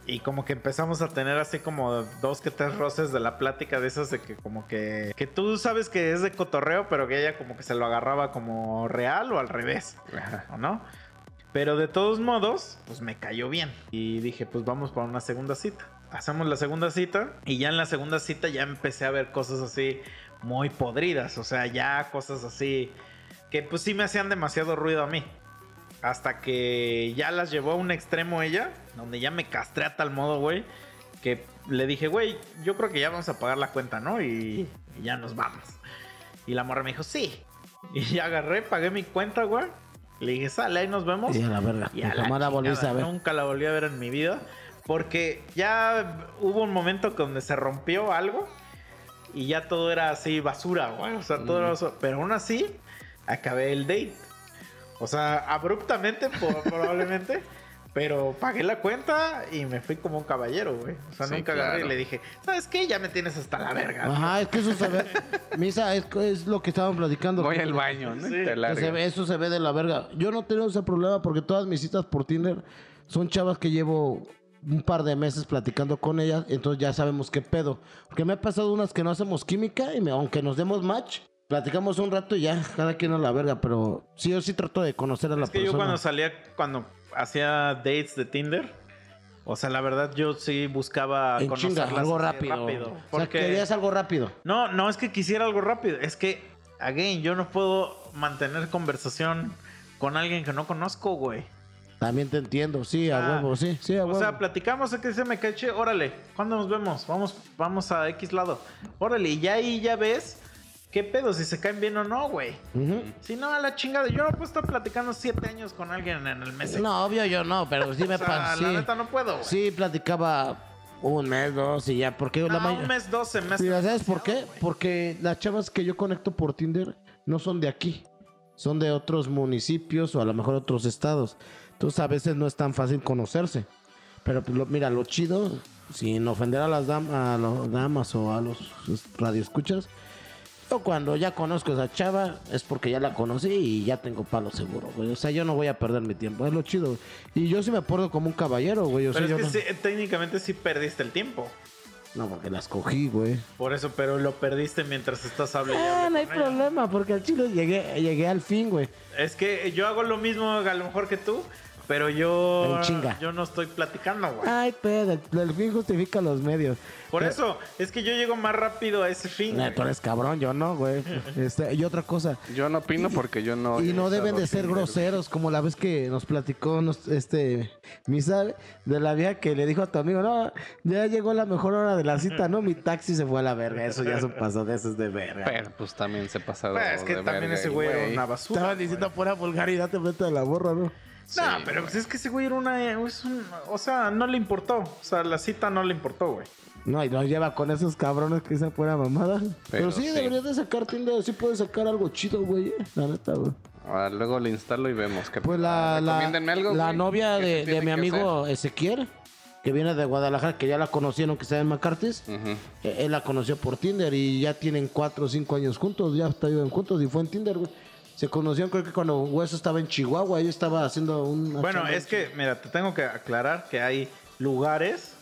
Y como que empezamos a tener así como dos que tres roces de la plática de esas de que como que... Que tú sabes que es de cotorreo, pero que ella como que se lo agarraba como real o al revés. ¿o no? Pero de todos modos, pues me cayó bien. Y dije, pues vamos para una segunda cita. Hacemos la segunda cita y ya en la segunda cita ya empecé a ver cosas así muy podridas. O sea, ya cosas así que pues sí me hacían demasiado ruido a mí. Hasta que ya las llevó a un extremo ella, donde ya me castré a tal modo, güey, que le dije, güey, yo creo que ya vamos a pagar la cuenta, ¿no? Y, y ya nos vamos. Y la morra me dijo, sí. Y ya agarré, pagué mi cuenta, güey. Le dije, sale, ahí nos vemos. Y a la verga. Y a la la volviste chingada, a ver. Nunca la volví a ver en mi vida. Porque ya hubo un momento donde se rompió algo. Y ya todo era así basura, güey. O sea, todo era basura. Pero aún así, acabé el date. O sea, abruptamente, probablemente. Pero pagué la cuenta y me fui como un caballero, güey. O sea, Sí, nunca agarré y le dije, ¿sabes qué? Ya me tienes hasta la verga. Ajá, es que eso se ve. Misa, es, es lo que estaban platicando. Voy al baño, ¿no? Sí. Y te que se largas. ve- eso se ve de la verga. Yo no tengo ese problema porque todas mis citas por Tinder son chavas que llevo un par de meses platicando con ellas, entonces ya sabemos qué pedo. Porque me ha pasado unas que no hacemos química y me- aunque nos demos match, platicamos un rato y ya, cada quien a la verga, pero sí yo sí trato de conocer a la Es que persona. yo cuando salía, cuando hacía dates de Tinder, o sea, la verdad yo sí buscaba en chinga, conocerlas algo así rápido. O sea, porque querías algo rápido. no, no es que quisiera algo rápido, es que again, yo no puedo mantener conversación con alguien que no conozco, güey. También te entiendo, sí, a Ah, huevo, sí, sí, a O huevo. sea, platicamos, sé que se me caché, órale, ¿cuándo nos vemos? Vamos, vamos a X lado. Órale, y ya ahí ya ves qué pedo, si se caen bien o no, güey. Si no, a la chingada. Yo no puedo estar platicando siete años con alguien en el mes. No, obvio yo no, pero sí me o sea, pasa. la neta no puedo, güey. Sí, platicaba un mes, dos y ya, porque la No, mayoría... un mes, doce meses. ¿sabes por qué? Porque las chavas que yo conecto por Tinder no son de aquí. Son de otros municipios o a lo mejor otros estados. Entonces a veces no es tan fácil conocerse. Pero pues, lo- mira, lo chido, sin ofender a las dam- a las damas o a los radioescuchas, yo cuando ya conozco a esa chava es porque ya la conocí y ya tengo palo seguro, güey. O sea, yo no voy a perder mi tiempo, es lo chido. güey. Y yo sí me porto como un caballero, güey. O sea, Pero es yo que no... sí, técnicamente sí perdiste el tiempo. no, porque las cogí, güey. Por eso, pero lo perdiste mientras estás hablando. Ah, no hay problema, porque al chile llegué, llegué al fin, güey. Es que yo hago lo mismo a lo mejor que tú, pero yo En chinga. yo no estoy platicando, güey. Ay, pedo, el, el fin justifica los medios. Por Pero- eso, es que yo llego más rápido a ese fin. Nah, güey. tú eres cabrón, yo no, güey. Este, y otra cosa. Yo no opino porque yo no. y no deben de ser groseros, como la vez que nos platicó nos- este Misa de la vieja que le dijo a tu amigo, no, ya llegó la mejor hora de la cita, ¿no? Mi taxi se fue a la verga. Eso ya se pasó de esos de verga. Pero pues también se pasaron. Pues, es que también ese güey era una basura. Estaban diciendo pura vulgaridad, te metes a la borra, ¿no? No, pero pues es que ese güey era una, es un- o sea, no le importó. O sea, la cita no le importó, güey. No, y nos lleva con esos cabrones que dicen fuera mamada. Pero, Pero sí, sí. deberías de sacar Tinder, sí puedes sacar algo chido, güey. eh, La neta, güey. Ah, luego le instalo y vemos. qué Pues pedo. la, la, Recomiéndenme algo, la güey. novia ¿Qué se de, mi que amigo Ezequiel, que viene de Guadalajara, que ya la conocieron, que está en McCarthy's. eh, Él la conoció por Tinder y ya tienen cuatro o cinco años juntos, ya están juntos y fue en Tinder, güey. Se conocieron creo que cuando Hueso estaba en Chihuahua, ella estaba haciendo un... Bueno, es que, mira, te tengo que aclarar que hay lugares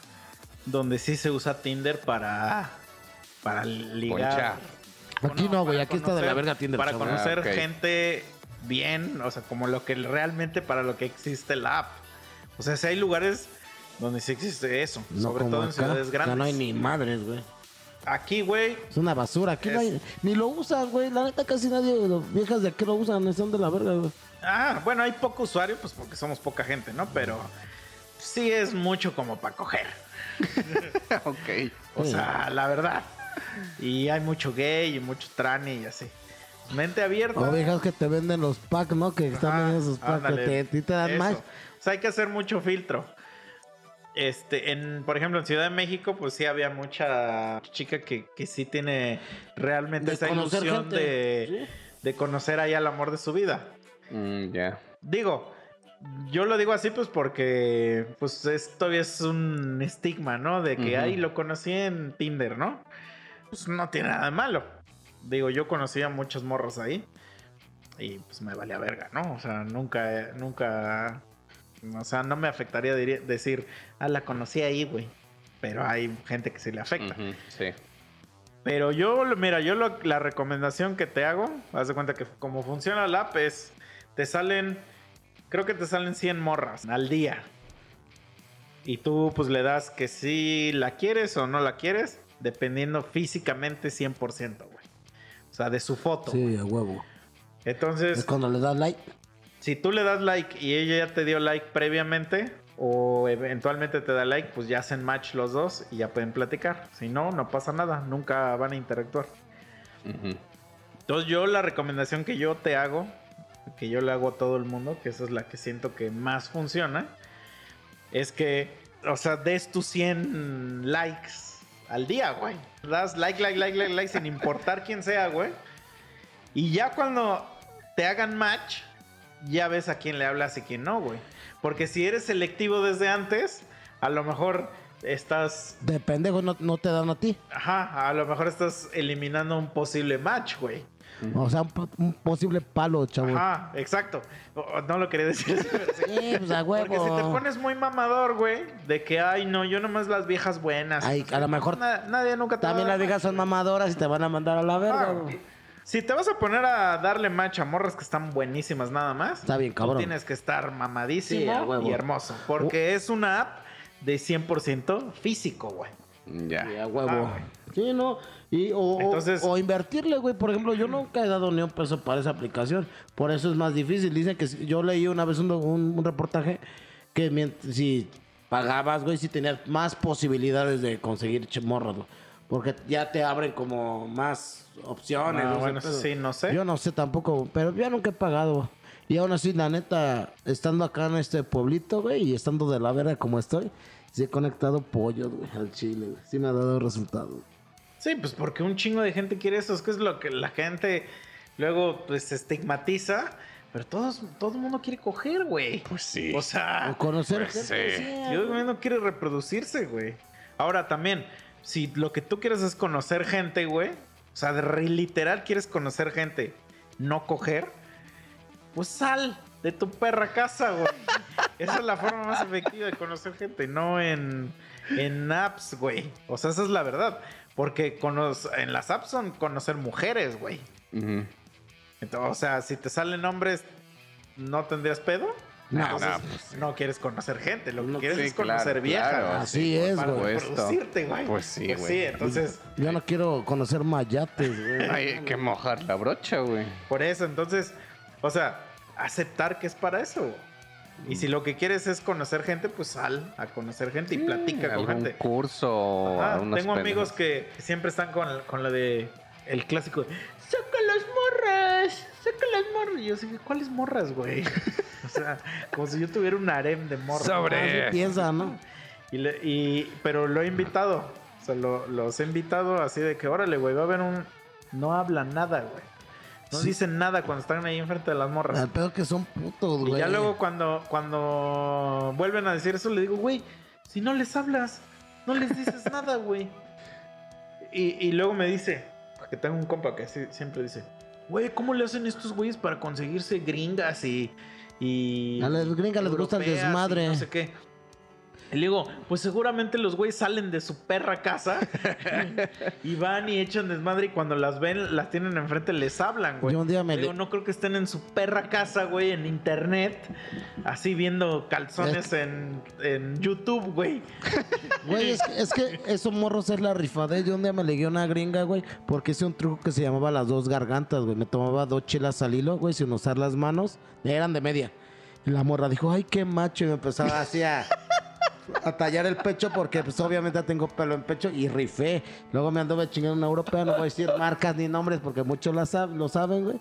donde sí se usa Tinder para, para ligar. Ponchar. Aquí no, güey, para aquí está de la conocer- verga Tinder. Para chaval. conocer Ah, ok. gente bien, o sea, como lo que realmente para lo que existe la app. O sea, si hay lugares donde sí existe eso, No sobre como todo en ciudades grandes. no hay ni madres, güey. Aquí, güey, Es una basura, aquí no hay... Ni lo usan, güey. La neta casi nadie, los viejas de aquí lo usan, son de la verga, güey. ah, bueno, hay poco usuario, pues porque somos poca gente, ¿no? Pero sí es mucho como para coger. ok. O sea, la verdad. Y hay mucho gay y mucho trani y así. Mente abierta. O viejas que te venden los packs, ¿no? Que están vendiendo sus packs, que te, dan eso. más. O sea, hay que hacer mucho filtro. Este, en, por ejemplo, en Ciudad de México, pues sí había mucha chica que, que sí tiene realmente De esa ilusión de, de conocer ahí al amor de su vida. Mm, ya. Digo, yo lo digo así pues porque pues es, todavía es un estigma, ¿no? De que Ujú. ahí lo conocí en Tinder, ¿no? Pues no tiene nada de malo. Digo, yo conocí a muchos morros ahí y pues me valía verga, ¿no? O sea, nunca, nunca, o sea, no me afectaría decir, ah, la conocí ahí, güey. Pero hay gente que sí le afecta. Sí. Pero yo, mira, yo lo- la recomendación que te hago, haz de cuenta que como funciona la app es, te salen, creo que te salen 100 morras al día. Y tú pues le das que si la quieres o no la quieres, dependiendo físicamente 100%, güey. O sea, de su foto. Sí, a huevo. Entonces, Es cuando le das like. Si tú le das like y ella ya te dio like previamente o eventualmente te da like, pues ya hacen match los dos y ya pueden platicar. Si no, no pasa nada, nunca van a interactuar. Entonces yo la recomendación que yo te hago, que yo le hago a todo el mundo, que esa es la que siento que más funciona, es que, o sea, des tus 100 likes al día, güey. Das like, like, like, like, like, sin importar quién sea, güey. Y ya cuando te hagan match, ya ves a quién le hablas y quién no, güey. Porque si eres selectivo desde antes, a lo mejor estás De pendejo no, no te dan a ti. Ajá, a lo mejor estás eliminando un posible match, güey. O sea, un, po- un posible palo, chavo. Ajá, exacto. No lo quería decir así, pero sí. Sí, pues a huevo. Porque si te pones muy mamador, güey, de que, ay, no, yo nomás las viejas buenas. Ay, a lo mejor Na- nadie nunca te va También a las viejas son mamadoras y te van a mandar a la verga, Ah, güey. Si te vas a poner a darle match a morras que están buenísimas nada más, Está bien, cabrón. tú tienes que estar mamadísimo Sí, y hermoso. Porque es una app de 100% físico, güey. Ya. Sí, a huevo. Ah, sí, no. Y, o, o- Entonces- o invertirle, güey. Por ejemplo, yo nunca he dado ni un peso para esa aplicación. Por eso es más difícil. Dicen que si- yo leí una vez un, un- un reportaje que si pagabas, güey, si tenías más posibilidades de conseguir morras, güey. Porque ya te abren como más opciones. Ah, no bueno, sí, no sé. Yo no sé tampoco, pero yo nunca he pagado. Y aún así, la neta, estando acá en este pueblito, güey, y estando de la verga como estoy, sí he conectado pollos, güey, al chile, güey. Sí me ha dado resultados. Sí, pues porque un chingo de gente quiere eso. Es que es lo que la gente luego pues estigmatiza. Pero todos, todo el mundo quiere coger, güey. Pues sí. O sea, O conocer pues gente, sí. el mundo quiere reproducirse, güey. Ahora también, si lo que tú quieres es conocer gente, güey. O sea, de literal quieres conocer gente, no coger. Pues sal de tu perra casa, güey. Esa es la forma más efectiva de conocer gente, no en, en apps, güey. O sea, esa es la verdad. Porque en las apps son conocer mujeres, güey. Entonces, o sea, si te salen hombres, ¿no tendrías pedo? No, Entonces, no, no quieres conocer gente, lo que No, quieres sí, es conocer claro, viejas. claro. Así es, para güey. reproducirte, güey. Pues sí, güey. sí, entonces, Yo no quiero conocer mayates, güey. Hay que mojar la brocha, güey. por eso, entonces, o sea, aceptar que es para eso. Y si lo que quieres es conocer gente, pues sal a conocer gente y platica con gente. curso. Ajá, tengo amigos que siempre están con, con la de el clásico. ¡Saca las morras! ¡Saca las morras! Y yo así, ¿cuáles morras, güey? o sea, como si yo tuviera un harem de morras. Sobre. Así piensa, ¿no? Y le- y- pero lo he invitado. O sea, lo- los he invitado así de que, órale, güey, va a haber un. No hablan nada, güey. No Sí. dicen nada cuando están ahí enfrente de las morras. Al pedo que son putos, Y güey. ya luego cuando, cuando vuelven a decir eso, le digo, güey, si no les hablas, no les dices nada, güey. Y, y luego me dice, que tengo un compa que sí- siempre dice, güey, ¿cómo le hacen estos güeyes para conseguirse gringas y... y A las gringas les gusta el desmadre. No sé qué. Y le digo, pues seguramente los güeyes salen de su perra casa y van y echan desmadre y cuando las ven, las tienen enfrente, les hablan, güey. Yo un día me Digo, le- no creo que estén en su perra casa, güey, en internet, así viendo calzones en, en YouTube, güey. Güey, es que, es que esos morros es la rifadez. Yo un día me legué una gringa, güey, porque hice un truco que se llamaba las dos gargantas, güey. Me tomaba dos chelas al hilo, güey, sin usar las manos. Eran de media. Y la morra dijo, ay, qué macho. Y me empezaba así a, a tallar el pecho porque, pues, obviamente tengo pelo en pecho y rifé. Luego me anduve chingando una europea. No voy a decir marcas ni nombres porque muchos la sab- lo saben, güey.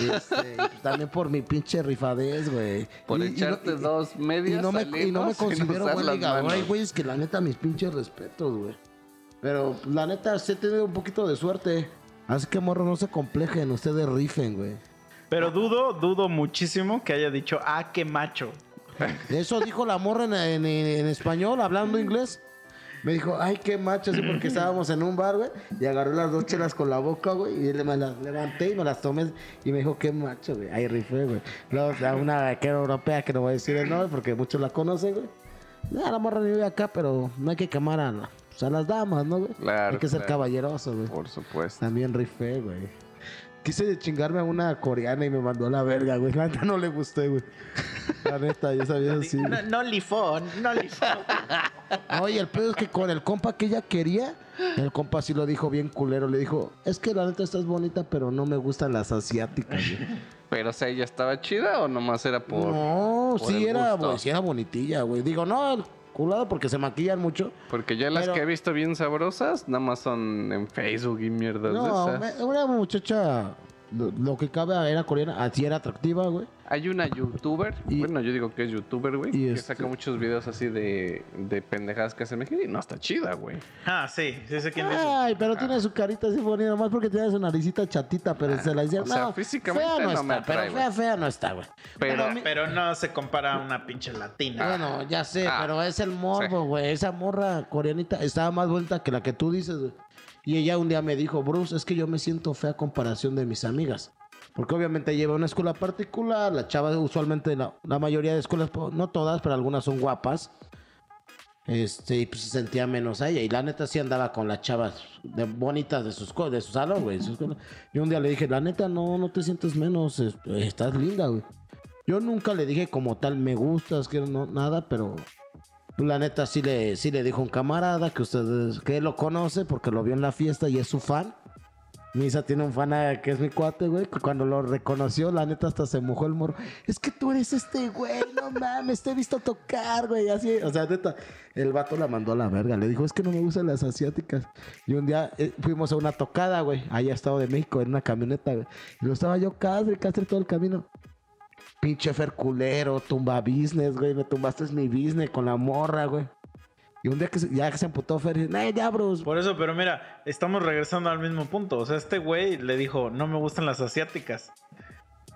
Y, este, y también por mi pinche rifadez, güey. Por Y- y no- echarte y- dos y medias no me, y no me considero buen ligador. Hay güeyes que la neta, mis pinches respetos, güey. Pero pues, la neta, sí he tenido un poquito de suerte. Así que, morro, no se complejen. Ustedes rifen, güey. Pero dudo, dudo muchísimo que haya dicho, ah, qué macho. Eso dijo la morra en, en- en español, hablando inglés. Me dijo, ay, qué macho, así porque estábamos en un bar, güey. Y agarré las dos chelas con la boca, güey. Y me las levanté y me las tomé. Y me dijo, qué macho, güey. Ahí rifé, güey. Luego, a una que era europea, que no voy a decir el nombre porque muchos la conocen, güey. Ya, la morra vive acá, pero no hay que quemar a, la- pues, a las damas, ¿no, güey? Claro, Hay que ser claro. caballeroso, güey. Por supuesto. También rifé, güey. Quise chingarme a una coreana y me mandó a la verga, güey. La neta no le gusté, güey. La neta, yo sabía así. No, no lifón, no lifón. Oye, el pedo es que con el compa que ella quería, el compa sí lo dijo bien culero. Le dijo, es que la neta estás bonita, pero no me gustan las asiáticas, güey. Pero, o sea, ¿ella estaba chida o nomás era por...? No, por sí el era, gusto? sí era bonitilla, güey. Digo, no, culada porque se maquillan mucho. Porque ya las Pero- que he visto bien sabrosas, nada más son en Facebook y mierdas No, de esas. una muchacha, lo, lo que cabe era coreana, así era atractiva, güey. Hay una youtuber, Y- bueno, yo digo que es youtuber, güey, y que este- saca muchos videos así de, de pendejadas que hace México y no está chida, güey. Ah, sí, sí sé quién es. Ay, pero tiene su carita así bonita, nomás porque tiene su naricita chatita, pero se la hicieron. o sea, no, físicamente fea no, no me está, atrae, pero fea, fea no está, güey. Pero, mí- Pero no se compara a una pinche latina. Bueno, ya sé, Ah, pero es el morbo, güey. Esa morra coreanita estaba más bonita que la que tú dices, güey. Y ella un día me dijo, Bruce, es que yo me siento fea a comparación de mis amigas. Porque obviamente lleva una escuela particular, la chava usualmente, la, la mayoría de escuelas, pues, no todas, pero algunas son guapas. Este, y pues se sentía menos a ella. Y la neta sí andaba con las chavas de, bonitas de, sus, de su salón, güey. de su escuela. Y un día le dije, la neta, no, no te sientes menos, es- estás linda, güey. Yo nunca le dije como tal, me gustas, que no, nada, pero la neta sí le, sí le dijo un camarada que ustedes, que lo conoce porque lo vio en la fiesta y es su fan. Misa tiene un fan eh, que es mi cuate, güey, que cuando lo reconoció, la neta hasta se mojó el morro. Es que tú eres este güey, no mames, te he visto tocar, güey, así. O sea, neta, el vato la mandó a la verga. Le dijo, es que no me gustan las asiáticas. Y un día eh, fuimos a una tocada, güey, allá Estado de México, en una camioneta, güey. Y lo estaba yo casi, casi todo el camino. Pinche fer culero, tumba business, güey. Me tumbaste mi business con la morra, güey. Y un día que se- ya que se emputó Fer, dice, "Nah, ya, bros. Por eso, pero mira, estamos regresando al mismo punto. O sea, este güey le dijo, no me gustan las asiáticas.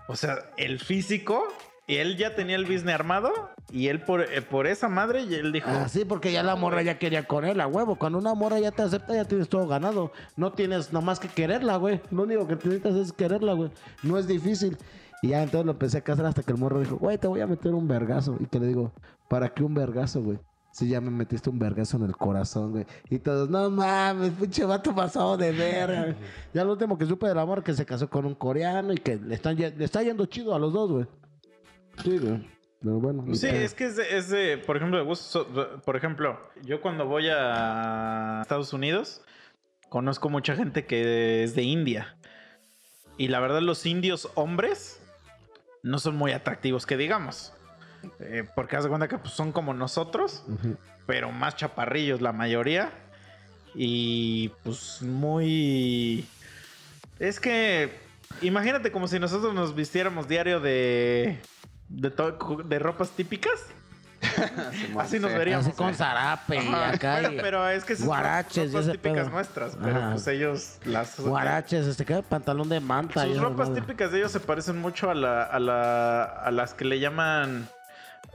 O sea, el físico, y él ya tenía el business armado, y él por, eh, por esa madre, y él dijo, Ah, sí, porque ya la morra ya quería con él, a huevo. Cuando una morra ya te acepta, ya tienes todo ganado. No tienes nomás que quererla, güey. Lo único que necesitas es quererla, güey. No es difícil. Y ya entonces lo empecé a casar hasta que el morro dijo, güey, te voy a meter un vergazo. Y que le digo, ¿para qué un vergazo, güey? Si ya me metiste un vergazo en el corazón, güey. Y todos, no mames, pinche vato pasado de verga. güey". ya lo último que supe del amor que se casó con un coreano y que le, están, le está yendo chido a los dos, güey. Sí, güey. Pero bueno. Sí, es que es de, es de, por ejemplo, de gusto. Por ejemplo, yo cuando voy a Estados Unidos, conozco mucha gente que es de India. Y la verdad, los indios hombres no son muy atractivos, que digamos. Eh, porque haz de cuenta que pues, son como nosotros, pero más chaparrillos la mayoría. Y pues muy... Es que imagínate como si nosotros nos vistiéramos diario de... De ropas típicas. Así nos veríamos. Así con ¿eh? zarape y acá. pero, y- pero es que esas son guaraches y ropas típicas pedo. nuestras. Pero Ajá. pues ellos las... Guaraches, este, ¿qué? Pantalón de manta. y Sus ropas madre. típicas de ellos se parecen mucho a, la, a, la, a las que le llaman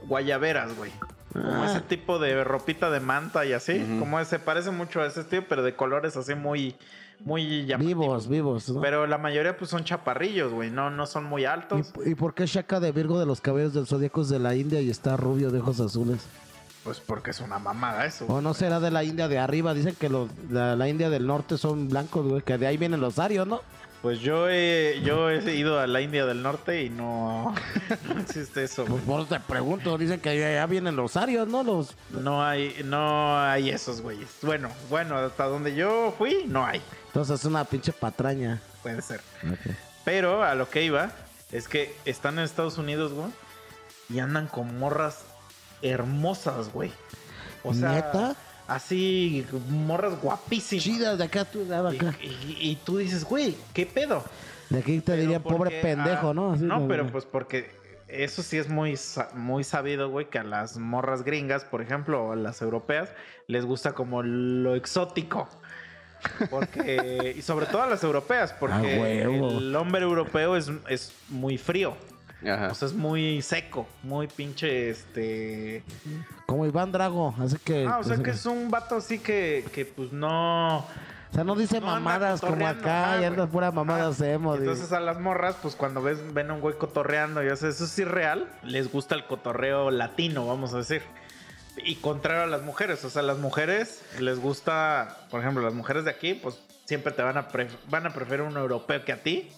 guayaberas, güey. Como Ah. ese tipo de ropita de manta y así. Ujú. Como ese, parece mucho a ese estilo, pero de colores así muy, muy llamativos. Vivos, vivos. ¿no? Pero la mayoría pues son chaparrillos, güey. No, no son muy altos. ¿Y, y por qué Shaka de Virgo de los cabellos del zodíaco es de la India y está rubio de ojos azules? Pues porque es una mamada eso. ¿O no será de la India de arriba? Dicen que los, la, la India del norte son blancos, güey, que de ahí vienen los arios, ¿no? Pues yo he, yo he ido a la India del Norte y no, no existe eso. Pues güey. eso te pregunto, dicen que allá vienen los arios, ¿no? Los... No hay, no hay esos güeyes. Bueno, bueno, hasta donde yo fui, no hay. Entonces es una pinche patraña. Puede ser. Pero a lo que iba es que están en Estados Unidos, güey, y andan con morras hermosas, güey. O sea, ¿Neta? así, morras guapísimas. Chidas de acá, tú de Y, acá. y- y tú dices, güey, ¿qué pedo? De aquí te Pero porque, pobre pendejo, ah, ¿no? Así, no, pero pues porque eso sí es muy, muy sabido, güey, que a las morras gringas, por ejemplo, o a las europeas, les gusta como lo exótico. Porque, y sobre todo a las europeas, porque Ah, el hombre europeo es, es muy frío. Ajá. O sea, es muy seco, muy pinche, este... Como Iván Drago, así que... Ah, o sea, así que es un vato así que, que pues no... O sea, no dice No mamadas como acá, ajá, y anda güey. pura mamada Ajá. hacemos. Entonces a las morras, pues cuando ves, ven a un güey cotorreando y hace eso es real, les gusta el cotorreo latino, vamos a decir. Y contrario a las mujeres, o sea, las mujeres les gusta, por ejemplo, las mujeres de aquí, pues siempre te van a, pref- van a preferir un europeo que a ti.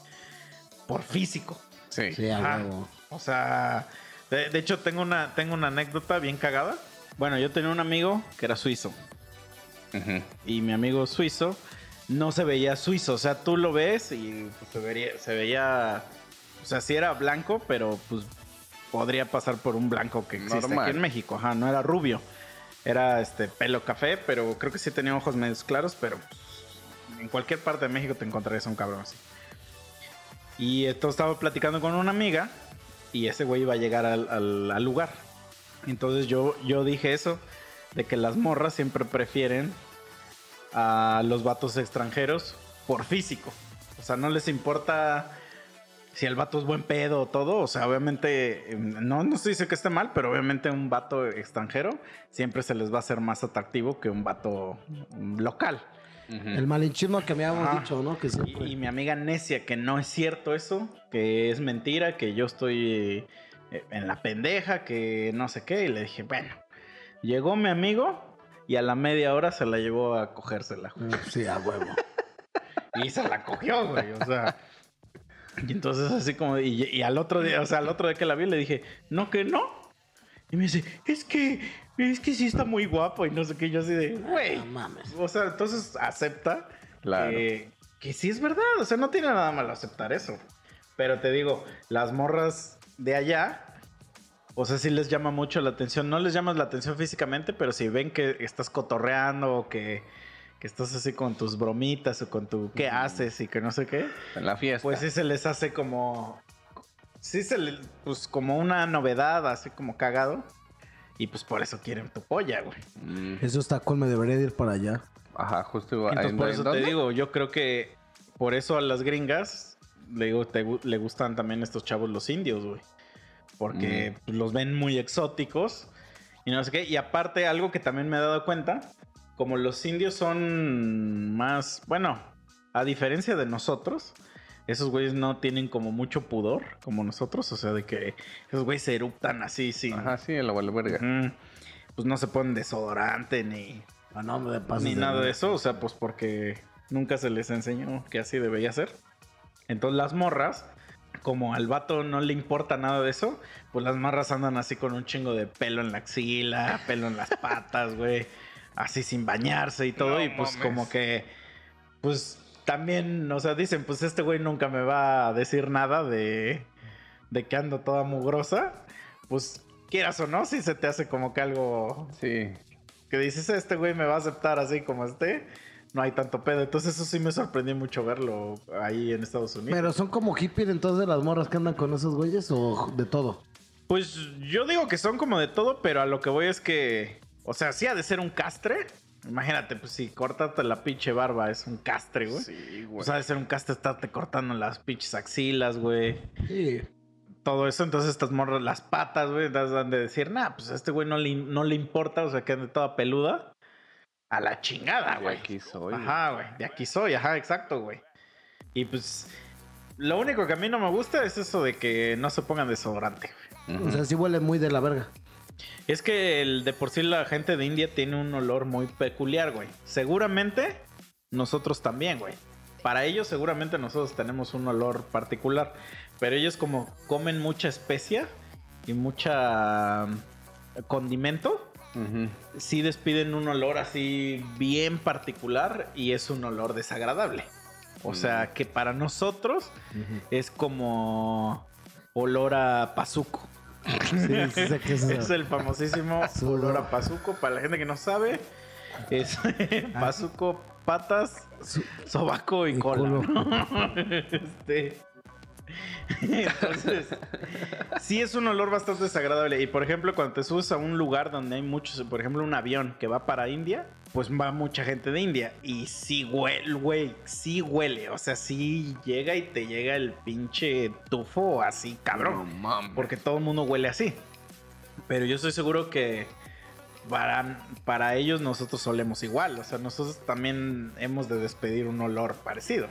por físico. Sí. Sí, a Ajá. huevo. O sea, de, de hecho tengo una, tengo una anécdota bien cagada. Bueno, yo tenía un amigo que era suizo. Y mi amigo suizo no se veía suizo. O sea, tú lo ves y pues, se, vería, se veía... O sea, sí era blanco, pero pues podría pasar por un blanco que existe Normal. aquí en México. Ajá, no era rubio. Era este pelo café, pero creo que sí tenía ojos medios claros, pero en cualquier parte de México te encontrarías a un cabrón así. Y entonces estaba platicando con una amiga y ese güey iba a llegar al, al- al lugar. Entonces yo, yo dije eso, de que las morras siempre prefieren a los vatos extranjeros por físico. O sea, no les importa si el vato es buen pedo o todo. O sea, obviamente, eh, no, no se dice que esté mal, pero obviamente un vato extranjero siempre se les va a hacer más atractivo que un vato mm, local. El malinchismo que me habíamos Ajá. dicho, ¿no? Que Y, siempre. y mi amiga necia que no es cierto eso, que es mentira, que yo estoy eh, en la pendeja, que no sé qué. Y le dije, bueno, llegó mi amigo y a la media hora se la llevó a cogérsela. Mm, Sí, a huevo. Y se la cogió, güey. O sea. Y entonces así como. Y, y al otro día, o sea, al otro día que la vi, le dije, no, que no. Y me dice, es que, es que sí está muy guapo y no sé qué. Yo así de, güey. No mames. O sea, entonces acepta Claro. que, que sí es verdad. O sea, no tiene nada malo aceptar eso. Pero te digo, las morras de allá, o sea, sí les llama mucho la atención. No les llamas la atención físicamente, pero si ven que estás cotorreando o que, que estás así con tus bromitas o con tu qué haces y que no sé qué, En la fiesta. pues sí se les hace como. Sí se les. Pues como una novedad, así como cagado. Y pues por eso quieren tu polla, güey. Mm, Eso está cool, me debería de ir para allá. Ajá, justo iba Entonces, ¿en- por eso dónde? te digo, yo creo que por eso a las gringas le, digo, te le gustan también estos chavos los indios, güey. Porque pues, los ven muy exóticos y no sé qué. Y aparte, algo que también me he dado cuenta, como los indios son más, bueno, a diferencia de nosotros, esos güeyes no tienen como mucho pudor como nosotros. O sea, de que esos güeyes se eruptan así, sin... Ajá, sí, en la verga. Pues no se ponen desodorante ni Ah, no, me pases ni de nada ver. de eso, o sea, pues porque nunca se les enseñó que así debería ser. Entonces las morras, como al vato no le importa nada de eso, pues las morras andan así con un chingo de pelo en la axila, pelo en las patas, güey, así sin bañarse y todo, No y pues mames. como que, pues también, o sea, dicen, pues este güey nunca me va a decir nada de, de que ando toda mugrosa, pues quieras o no, si se te hace como que algo Sí. que dices, este güey me va a aceptar así como esté, no hay tanto pedo. Entonces eso sí me sorprendió mucho verlo ahí en Estados Unidos. Pero son como hippies entonces las morras que andan con esos güeyes o de todo. Pues yo digo que son como de todo, pero a lo que voy es que, o sea, sí ha de ser un castre. Imagínate, pues si cortarte la pinche barba es un castre, güey. Sí, güey. O sea, ha de ser un castre estarte cortando las pinches axilas, güey. Sí. Todo eso, entonces estas morras, las patas, güey, han de decir, nah, pues a este güey no le, no le importa, o sea, que ande toda peluda. A la chingada, De güey. aquí soy. Ajá, güey. De aquí soy, ajá, exacto, güey. Y pues, lo único que a mí no me gusta es eso de que no se pongan desodorante. güey. O sea, sí huele muy de la verga. Es que el, de por sí la gente de India tiene un olor muy peculiar, güey. Seguramente nosotros también, güey. Para ellos seguramente nosotros tenemos un olor particular. Pero ellos como comen mucha especia y mucha mm, condimento, Ujú. sí despiden un olor así bien particular y es un olor desagradable. O sea que para nosotros es como olor a pazuco. Sí, sí sé que es el famosísimo olor a pazuco. Para la gente que no sabe, es pazuco, patas, sobaco y, Y cola. Este, Entonces, sí es un olor bastante desagradable. Y por ejemplo, cuando te subes a un lugar donde hay muchos, por ejemplo, un avión que va para India, pues va mucha gente de India. Y sí huele, güey, sí huele. O sea, sí llega y te llega el pinche tufo así, cabrón. No. Porque todo el mundo huele así. Pero yo estoy seguro que para, para ellos nosotros solemos igual. O sea, nosotros también hemos de despedir un olor parecido.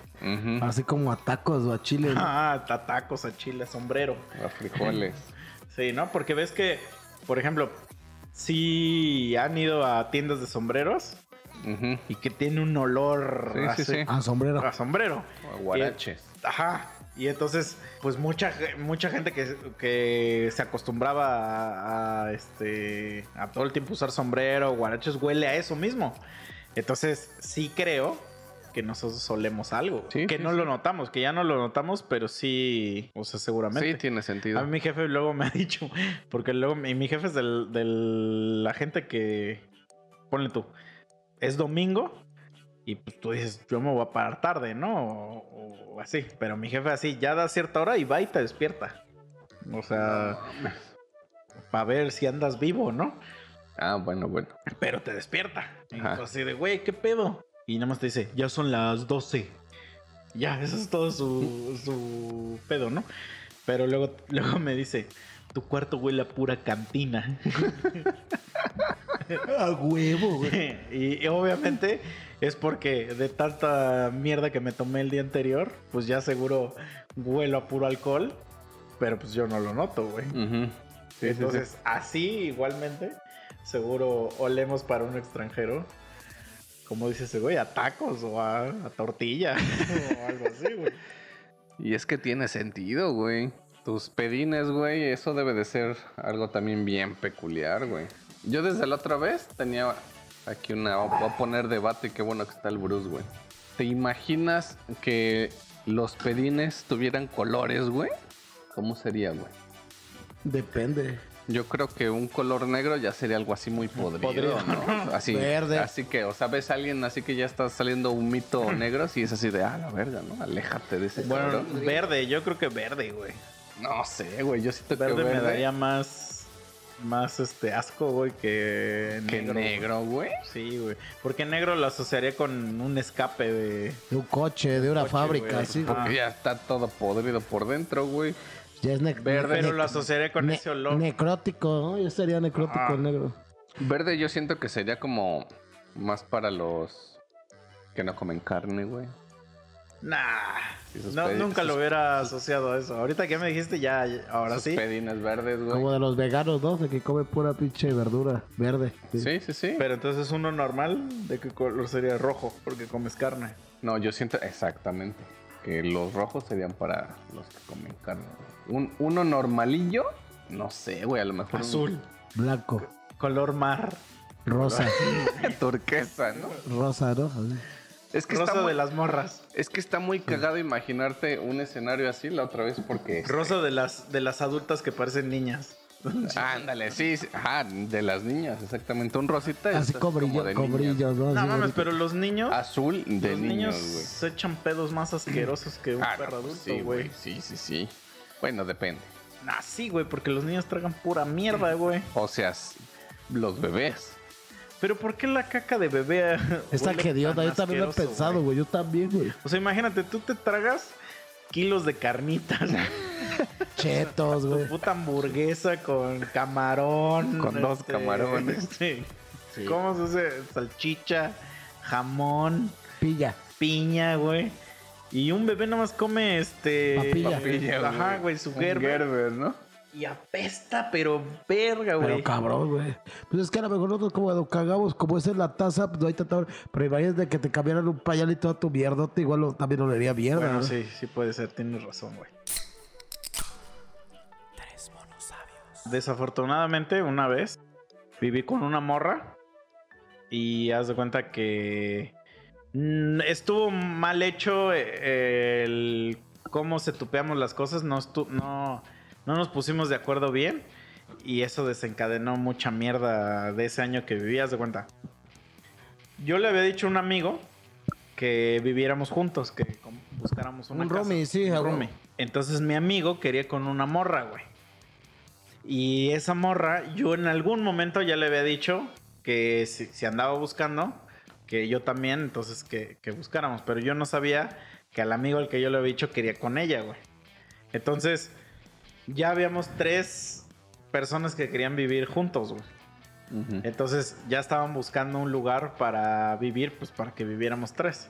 Así como a tacos o a chile. ¿no? Ah, a tacos, a chile, a sombrero. A frijoles. Sí, ¿no? Porque ves que, por ejemplo, si han ido a tiendas de sombreros y que tiene un olor Sí, sí, así- sí. Ah, sombrero. a sombrero. A guaraches. Ajá. Y entonces, pues mucha, mucha gente que, que se acostumbraba a, a, este a todo el tiempo usar sombrero, guaraches, huele a eso mismo. Entonces, sí creo que nosotros solemos algo. Sí, que sí, no sí. lo notamos, que ya no lo notamos, pero sí, o sea, seguramente. Sí, tiene sentido. A mí mi jefe luego me ha dicho, porque luego mi, mi jefe es del- la gente que, ponle tú, es domingo y pues tú dices, yo me voy a parar tarde, ¿no? O, o así, pero mi jefe así, ya da cierta hora y va y te despierta. O sea, para ver si andas vivo, ¿no? Ah, bueno, bueno. Pero te despierta. Y Ajá. tú así de, güey, ¿qué pedo? Y nada más te dice, ya son las 12. Ya, eso es todo su, su pedo, ¿no? Pero luego, luego me dice, tu cuarto huele a pura cantina. A huevo, güey. y, y obviamente es porque de tanta mierda que me tomé el día anterior, pues ya seguro huelo a puro alcohol. Pero pues yo no lo noto, güey. Ujú. Sí, sí, sí. Entonces, así igualmente, seguro olemos para un extranjero. Como dice ese güey, a tacos o a, a tortilla o algo así, güey. Y es que tiene sentido, güey. Tus pedines, güey, eso debe de ser algo también bien peculiar, güey. Yo desde la otra vez tenía aquí una... Voy a poner debate, qué bueno que está el Bruce, güey. ¿Te imaginas que los pedines tuvieran colores, güey? ¿Cómo sería, güey? Depende. Yo creo que un color negro ya sería algo así muy podrido, Podrido, ¿no? Así, Verde. Así que, o sea, ves a alguien así que ya está saliendo un mito negro, así es así de, ah, la verga, ¿no? Aléjate de ese Bueno, cabrón. verde, yo creo que verde, güey. No sé, güey, yo siento Verde, que me verde daría más, más este asco, güey, que que negro. negro, güey. Sí, güey. Porque negro lo asociaría con un escape de... De un coche, de una Coche, fábrica, güey. así. Porque Ah. ya está todo podrido por dentro, güey. Ya es Verde, ne- Pero lo asociaría con ne- ese olor. Necrótico, ¿no? Ya sería necrótico el negro. Verde yo siento que sería como más para los que no comen carne, güey. Nah. No, nunca lo hubiera asociado a eso. Ahorita que me dijiste, ya, ahora Sus sí. pedines verdes, güey. Como de los veganos, ¿no? De que come pura pinche verdura verde. Sí, sí, sí. Pero entonces uno normal, ¿de qué color sería rojo? Porque comes carne. No, yo siento exactamente que los rojos serían para los que comen carne. Un, uno normalillo, no sé, güey, a lo mejor un- Azul. Blanco, Color mar. rosa, turquesa, ¿no? rosa, ¿no? Es que Rosa está muy, de las morras. es que está muy cagado imaginarte un escenario así la otra vez porque Rosa de las, de las adultas que parecen niñas. ándale, sí, sí, ajá, de las niñas, exactamente, un rosita Así es con como brillo, de con niñas. brillos, ¿no? No mames, pero los niños. azul de los niños, se echan pedos más asquerosos que un Ah, no, perro pues adulto, sí, güey. Sí, sí, sí. Bueno, depende. Ah, sí, güey, porque los niños tragan pura mierda, güey. O sea, los bebés. Pero ¿por qué la caca de bebé Esta huele que Dios, yo también lo he pensado, güey. Yo también, güey. O sea, imagínate, tú te tragas kilos de carnitas. Chetos, güey. puta hamburguesa con camarón. este, Con dos camarones. Sí. Sí. ¿Cómo se hace? Salchicha, jamón, Pilla. piña, güey. Y un bebé nomás come este. Papilla. Papilla, Ajá, güey, su Un Gerber. Gerber, ¿no? Y apesta, pero verga, güey. Pero cabrón, güey. Pues es que a lo mejor nosotros como lo cagamos, como esa es la taza, pues no hay tanta... Pero imagínate que te cambiaran un pañal y toda tu mierdota, igual lo- también olería mierda, Bueno, ¿no? sí, sí puede ser, tienes razón, güey. Tres monos sabios. Desafortunadamente, una vez viví con una morra y haz de cuenta que mm, estuvo mal hecho eh, el cómo se tupeamos las cosas, no, estu- no, no nos pusimos de acuerdo bien y eso desencadenó mucha mierda de ese año que viví, haz de cuenta. Yo le había dicho a un amigo que viviéramos juntos, que buscáramos una Un casa. roomie, sí, Un roomie. Entonces mi amigo quería con una morra, güey. Y esa morra, yo en algún momento ya le había dicho que si, si andaba buscando, que yo también, entonces que, que buscáramos. Pero yo no sabía que al amigo al que yo le había dicho quería con ella, güey. Entonces, ya habíamos tres personas que querían vivir juntos, güey. Entonces ya estaban buscando un lugar para vivir, pues para que viviéramos tres.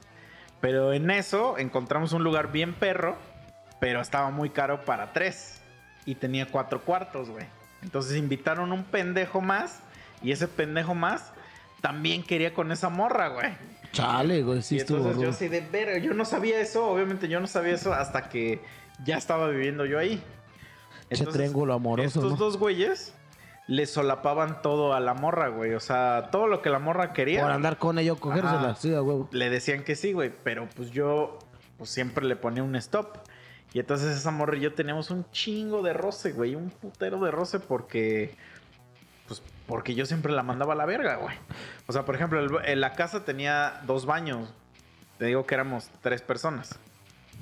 Pero en eso encontramos un lugar bien perro, pero estaba muy caro para tres. Y tenía cuatro cuartos, güey. Entonces invitaron un pendejo más. Y ese pendejo más también quería con esa morra, güey. Chale, güey, sí y estuvo entonces yo así de ver, yo no sabía eso, obviamente yo no sabía eso hasta que ya estaba viviendo yo ahí. Ese triángulo amoroso, Estos ¿no? dos güeyes le solapaban todo a la morra, güey. O sea, todo lo que la morra quería. Por andar con ella o cogérsela. Sí, huevo. le decían que sí, güey, pero pues yo pues siempre le ponía un stop. Y entonces esa morra y yo teníamos un chingo de roce, güey, un putero de roce porque pues porque yo siempre la mandaba a la verga, güey. O sea, por ejemplo, el- en la casa tenía dos baños. Te digo que éramos tres personas.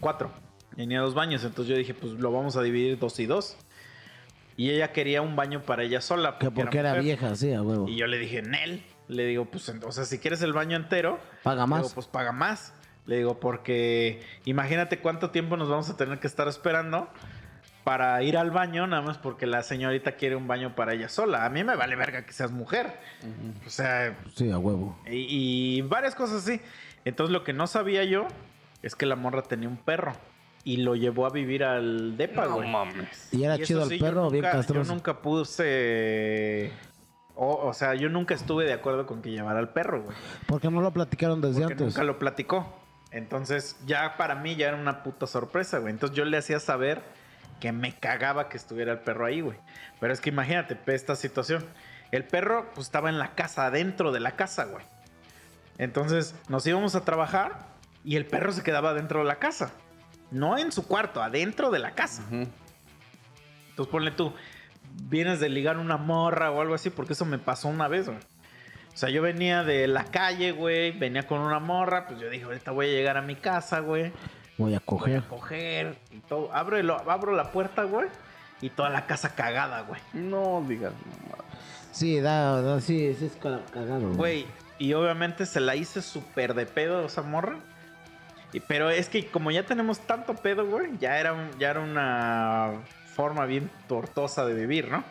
Cuatro. Tenía dos baños, entonces yo dije, pues lo vamos a dividir dos y dos. Y ella quería un baño para ella sola. Que porque era vieja, sí, a huevo. Y yo le dije, Nel. Le digo, pues, o sea, si quieres el baño entero, Paga más. digo, pues paga más. Le digo, porque imagínate cuánto tiempo nos vamos a tener que estar esperando para ir al baño, nada más porque la señorita quiere un baño para ella sola. A mí me vale verga que seas mujer. O sea, Sí, a huevo. y, y varias cosas así. Entonces lo que no sabía yo es que la morra tenía un perro y lo llevó a vivir al depa, No güey. mames. ¿Y era Y chido el sí, perro o bien castroso? Yo nunca puse... O, o sea, yo nunca estuve de acuerdo con que llevara al perro, güey. ¿Por qué no lo platicaron desde Porque antes? nunca lo platicó. Entonces, ya para mí ya era una puta sorpresa, güey. Entonces yo le hacía saber que me cagaba que estuviera el perro ahí, güey. Pero es que imagínate, esta situación. El perro, pues estaba en la casa, adentro de la casa, güey. Entonces, nos íbamos a trabajar y el perro se quedaba dentro de la casa. No en su cuarto, adentro de la casa. Entonces ponle tú, vienes de ligar una morra o algo así, porque eso me pasó una vez, güey. O sea, yo venía de la calle, güey, venía con una morra, pues yo dije, ahorita voy a llegar a mi casa, güey, Voy a voy coger. a coger y todo. Abro, el- abro la puerta, güey, y toda la casa cagada, güey. No digas mamadas. Sí, da, da, sí, sí es ca- cagado. güey. Güey, y obviamente se la hice súper de pedo a esa morra. Pero es que como ya tenemos tanto pedo, güey, ya era, un- ya era una forma bien tortosa de vivir, ¿no?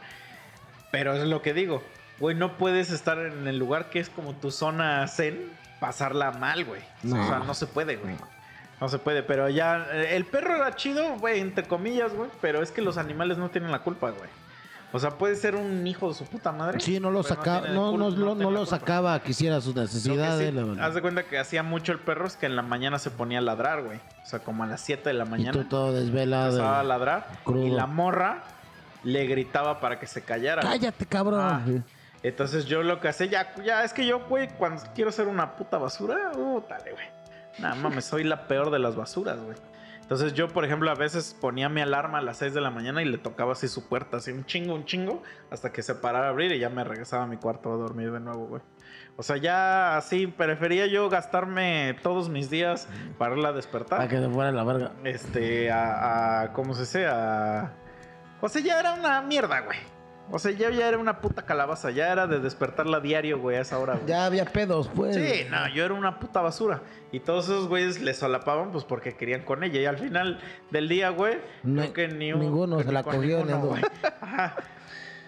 Pero es lo que digo, güey, no puedes estar en el lugar que es como tu zona zen, pasarla mal, güey. No. O sea, no se puede, güey. No se puede, pero ya, eh, el perro era chido, güey, entre comillas, güey, pero es que los animales no tienen la culpa, güey. O sea, puede ser un hijo de su puta madre. Sí, no lo sacaba, no, no, lo sacaba que hiciera sus necesidades. sí, la verdad. haz de cuenta que hacía mucho el perro es que en la mañana se ponía a ladrar, güey. O sea, como a las 7 de la y mañana tú todo desvelado. empezaba a ladrar crudo. y la morra le gritaba para que se callara. Cállate, cabrón. Ah. Entonces yo lo que hacía, ya, ya es que yo, güey, cuando quiero ser una puta basura, uh, dale, güey. Nada mames, soy la peor de las basuras, güey. Entonces yo, por ejemplo, a veces ponía mi alarma a las 6 de la mañana y le tocaba así su puerta, así un chingo, un chingo, hasta que se parara a abrir y ya me regresaba a mi cuarto a dormir de nuevo, güey. O sea, ya así, prefería yo gastarme todos mis días para irla a despertar Para que se fuera la verga. este, a, a- ¿cómo se dice? A... O sea, ya era una mierda, güey. O sea, ya, ya era una puta calabaza. Ya era de despertarla diario, güey, a esa hora, güey. Ya había pedos, pues. Sí, no, yo era una puta basura. Y todos esos güeyes le solapaban, pues, porque querían con ella. Y al final del día, güey, No- creo que ni un- ninguno que se ni la cogió, ninguno, ni uno. güey. Ajá.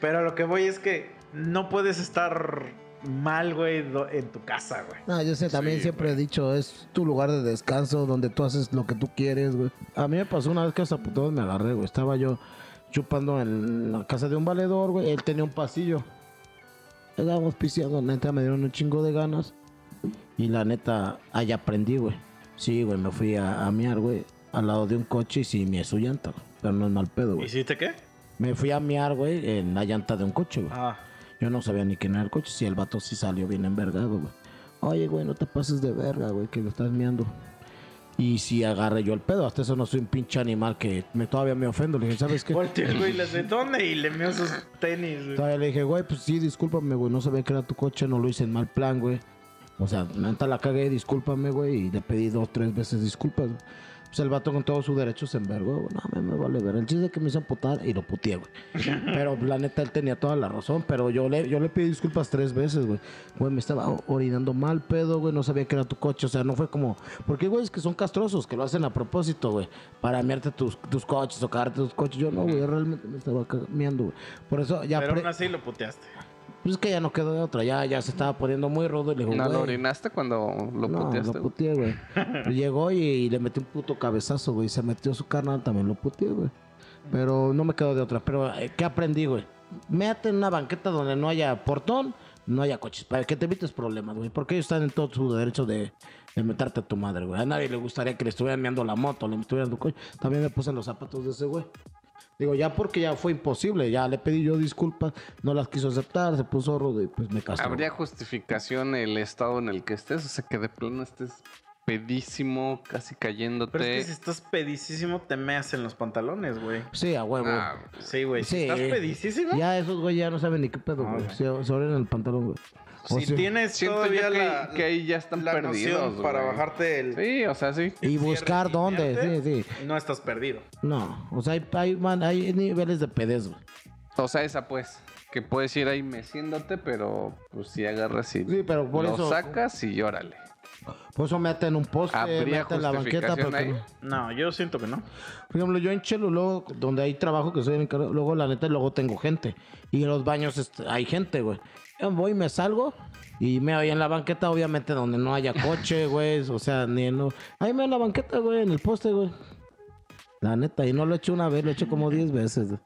Pero lo que voy es que no puedes estar mal, güey, en tu casa, güey. No, yo sé, también Sí, siempre he dicho, es tu lugar de descanso donde tú haces lo que tú quieres, güey. A mí me pasó una vez que hasta putados me agarré, güey. Estaba yo chupando en la casa de un valedor, güey. Él tenía un pasillo. Estábamos pisteando, neta, me dieron un chingo de ganas. Y la neta, ahí aprendí, güey. Sí, güey, me fui a, a miar, güey. Al lado de un coche y sí, me su llanta, güey. Pero no es mal pedo, güey. ¿Hiciste qué? Me fui a miar, güey, en la llanta de un coche, güey. Ah. Yo no sabía ni quién era el coche, si el vato sí salió bien envergado, güey. Oye, güey, no te pases de verga, güey, que lo estás miando. Y si agarré yo el pedo, hasta eso no soy un pinche animal que me, todavía me ofendo. Le dije, ¿sabes qué? Volteó el güey, le hace, ¿dónde? Y le meó sus tenis, güey. Todavía le dije, güey, pues sí, discúlpame, güey, no sabía que era tu coche, no lo hice en mal plan, güey. O sea, neta la cagué, discúlpame, güey, y le pedí dos, tres veces disculpas. güey. Pues el vato con todo su derecho se envergó, güey. No, me, me vale ver. El chiste es que me hizo putar y lo puteé, güey. Pero la neta, él tenía toda la razón. Pero yo le, yo le pedí disculpas tres veces, güey. Güey, me estaba orinando mal pedo, güey. No sabía que era tu coche. O sea, no fue como. Porque, güey, es que son castrosos, que lo hacen a propósito, güey. Para mearte tus, tus coches o cagarte tus coches. Yo no, güey. Realmente me estaba meando, güey. Por eso ya. Pero aún así lo puteaste. Pues es que ya no quedó de otra. Ya, ya se estaba poniendo muy rudo. Y le digo, ¿No lo orinaste cuando lo no, puteaste? lo puteé, güey. Llegó y, y le metí un puto cabezazo, güey. Se metió su carnal, también lo puteé, güey. Pero no me quedo de otra. Pero, eh, ¿qué aprendí, güey? Méate en una banqueta donde no haya portón, no haya coches. Para que te evites problemas, güey. Porque ellos están en todo su derecho de, de meterte a tu madre, güey. A nadie le gustaría que le estuvieran meando la moto, le estuvieran tu coche. También me puse en los zapatos de ese güey. Digo, ya porque ya fue imposible, ya le pedí yo disculpas, no las quiso aceptar, se puso rudo y pues me casó. ¿Habría justificación el estado en el que estés? O sea, que de plano estés pedísimo, casi cayéndote. Pero es que si estás pedicísimo, te meas en los pantalones, güey. Sí, a huevo. Ah, Sí, güey. Si Sí. estás pedicísimo, Ya esos güey ya no saben ni qué pedo, No, güey. güey. Se, se abren el pantalón, güey. O si sea, tienes todavía que, la, que ahí ya están la perdidos. para güey. bajarte el... Sí, o sea, sí. Y buscar dónde, sí, sí. No estás perdido. No, o sea, hay, hay, man, hay niveles de pedez, güey. O sea, esa pues. Que puedes ir ahí meciéndote, pero pues si agarras y Sí, pero por lo eso- sacas y órale. Por eso mete en un poste, ¿Habría mete en la banqueta. Porque, no- yo siento que no. Por ejemplo, yo en Chelo, luego, donde hay trabajo, que soy encargado, luego la neta, luego tengo gente. Y en los baños hay gente, güey. Yo voy, me salgo y me voy en la banqueta, obviamente, donde no haya coche, güey. O sea, ni en... lo- Ahí me en la banqueta, güey, en el poste, güey. La neta, y no lo he hecho una vez, lo he hecho como 10 veces. güey.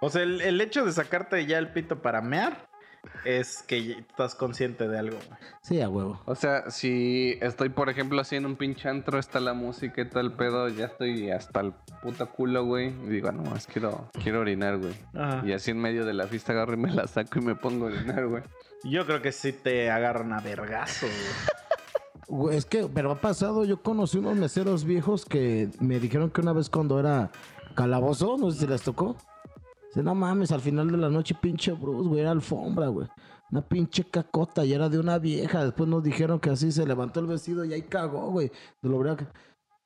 O sea, el, el hecho de sacarte ya el pito para mear es que ya estás consciente de algo, güey. Sí, a huevo. O sea, si estoy, por ejemplo, así en un pinche antro, está la música y todo el pedo, ya estoy hasta el puto culo, güey. Y digo, no, más quiero, quiero orinar, güey. Ajá. Y así en medio de la fiesta agarro y me la saco y me pongo a orinar, güey. Yo creo que sí te agarran a vergazo, Es que, pero ha pasado, yo conocí unos meseros viejos que me dijeron que una vez cuando era calabozo, no sé si les tocó. Dice, no mames, al final de la noche, pinche Bruce, güey, era alfombra, güey. Una pinche cacota y era de una vieja. Después nos dijeron que así se levantó el vestido y ahí cagó, güey. De lo que-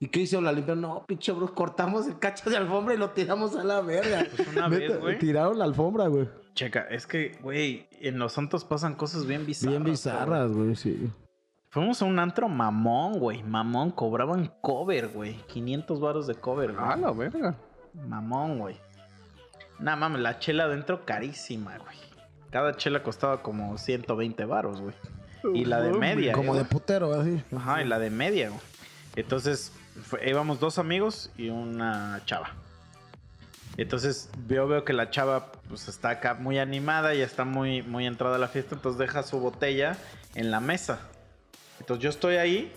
¿Y qué hizo la limpia? No, pinche Bruce, cortamos el cacho de alfombra y lo tiramos a la verga. Pues una vez, güey. Tiraron la alfombra, güey. Checa, es que, güey, en los santos pasan cosas bien bizarras. Bien bizarras, güey, sí. Fuimos a un antro mamón, güey. Mamón, cobraban cover, güey. 500 baros de cover, güey. Ah, la verga. Mamón, güey. Nada mames, la chela adentro carísima, güey. Cada chela costaba como 120 baros, güey. Y la de media. Como eh, de putero, así. Ajá, y la de media, güey. Entonces, fue- íbamos dos amigos y una chava. Entonces, yo veo que la chava pues está acá muy animada y está muy, muy entrada a la fiesta, entonces deja su botella en la mesa. Entonces yo estoy ahí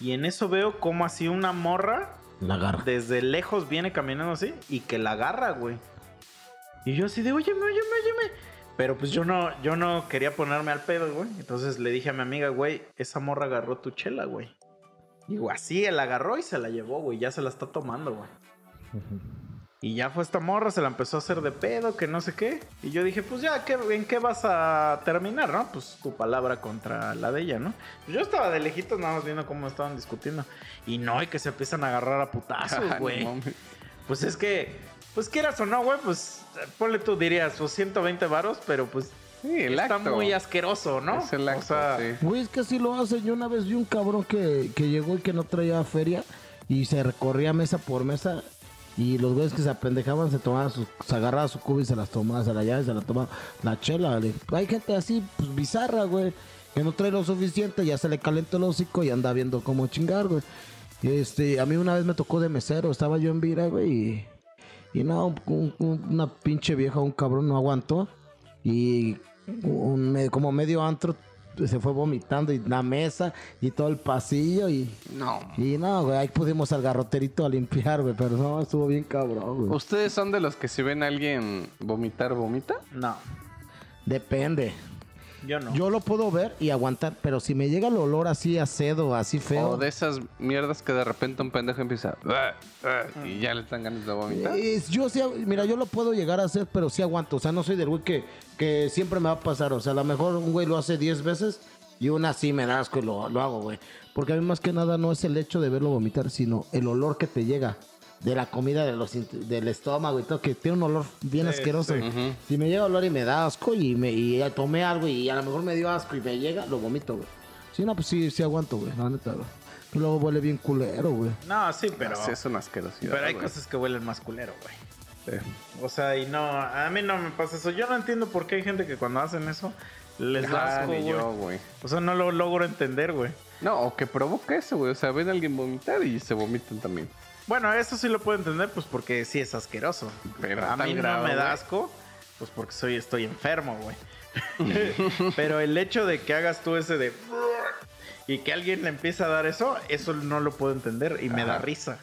y en eso veo como así una morra La desde lejos viene caminando así y que la agarra, güey. Y yo así de, óyeme, óyeme, óyeme. Pero pues yo no, yo no quería ponerme al pedo, güey. Entonces le dije a mi amiga, güey, esa morra agarró tu chela, güey. Digo, así, él la agarró y se la llevó, güey. Ya se la está tomando, güey. Y ya fue esta morra, se la empezó a hacer de pedo, que no sé qué. Y yo dije, pues ya, ¿qué, ¿en qué vas a terminar, no? Pues tu palabra contra la de ella, ¿no? Pues yo estaba de lejitos nada más viendo cómo estaban discutiendo. Y no, y que se empiezan a agarrar a putazos, güey. pues es que, pues quieras o no, güey, pues ponle tú dirías, pues 120 varos, pero pues Sí, el está acto. muy asqueroso, ¿no? Es el acto, o sea, sí. Güey, es que así lo hacen. Yo una vez vi un cabrón que, que llegó y que no traía feria y se recorría mesa por mesa. Y los güeyes que se apendejaban se tomaban sus, se agarraba su cuba y se las tomaba, se la llave se la tomaba la chela. le- Hay gente así, pues bizarra, güey, que no trae lo suficiente, ya se le calentó el hocico y anda viendo cómo chingar, güey. Este, a mí una vez me tocó de mesero, estaba yo en Vira, güey, y, y no, un- un- una pinche vieja, un cabrón no aguantó. Y como medio antro se fue vomitando y la mesa y todo el pasillo y, No. y no, güey, ahí pudimos al garroterito a limpiar, güey, pero no, estuvo bien cabrón, güey. ¿Ustedes son de los que si ven a alguien vomitar, vomita? no, Depende. Yo no. Yo lo puedo ver y aguantar, pero si me llega el olor así a cedo, así feo. O de esas mierdas que de repente un pendejo empieza "Ah, ah", y ya le están ganas de vomitar. Es- yo sí, mira, yo lo puedo llegar a hacer, pero sí aguanto. O sea, no soy del güey que, que siempre me va a pasar. O sea, a lo mejor un güey lo hace 10 veces y una sí me da asco y lo, lo hago, güey. Porque a mí más que nada no es el hecho de verlo vomitar, sino el olor que te llega de la comida de los, del estómago y todo, que tiene un olor bien Sí, asqueroso. sí. Si me llega olor y me da asco y, me, y ya tomé algo y a lo mejor me dio asco y me llega, lo vomito, güey. Sí, no, pues sí, sí aguanto, güey, la neta, güey. Pero luego huele bien culero, güey. No, sí, pero, Sí, es una asquerosidad. pero hay güey. cosas que huelen más culero, güey. Sí. O sea, y no, a mí no me pasa eso. Yo no entiendo por qué hay gente que cuando hacen eso les da asco, yo, güey. O sea, no lo logro entender, güey. No, o que provoca eso, güey. O sea, ven a alguien vomitar y se vomitan también. Bueno, eso sí lo puedo entender, pues porque sí es asqueroso. Pero a mí grado, no me da asco, Pues porque soy, estoy enfermo, güey. Pero el hecho de que hagas tú ese de... Y que alguien le empiece a dar eso, eso no lo puedo entender y me da risa.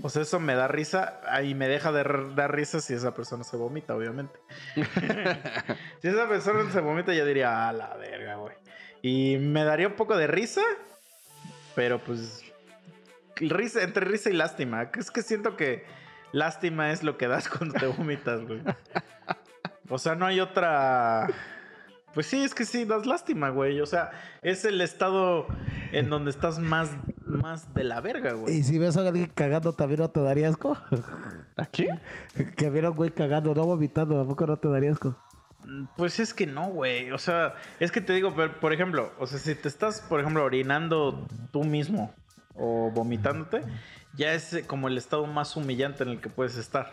O sea, eso me da risa y me deja de dar risa si esa persona se vomita, obviamente. si esa persona se vomita, yo diría, a la verga, güey. Y me daría un poco de risa, pero pues. Risa, entre risa y lástima. Es que siento que lástima es lo que das cuando te vomitas, güey. O sea, no hay otra. Pues sí, es que sí, das lástima, güey. O sea, es el estado en donde estás más, más de la verga, güey. Y si ves a alguien cagando, ¿también no te daría asco? ¿Aquí? que viera un güey cagando, no vomitando, tampoco no te daría asco. Pues es que no, güey. O sea, es que te digo, por ejemplo, o sea, si te estás, por ejemplo, orinando tú mismo o vomitándote, ya es eh, como el estado más humillante en el que puedes estar.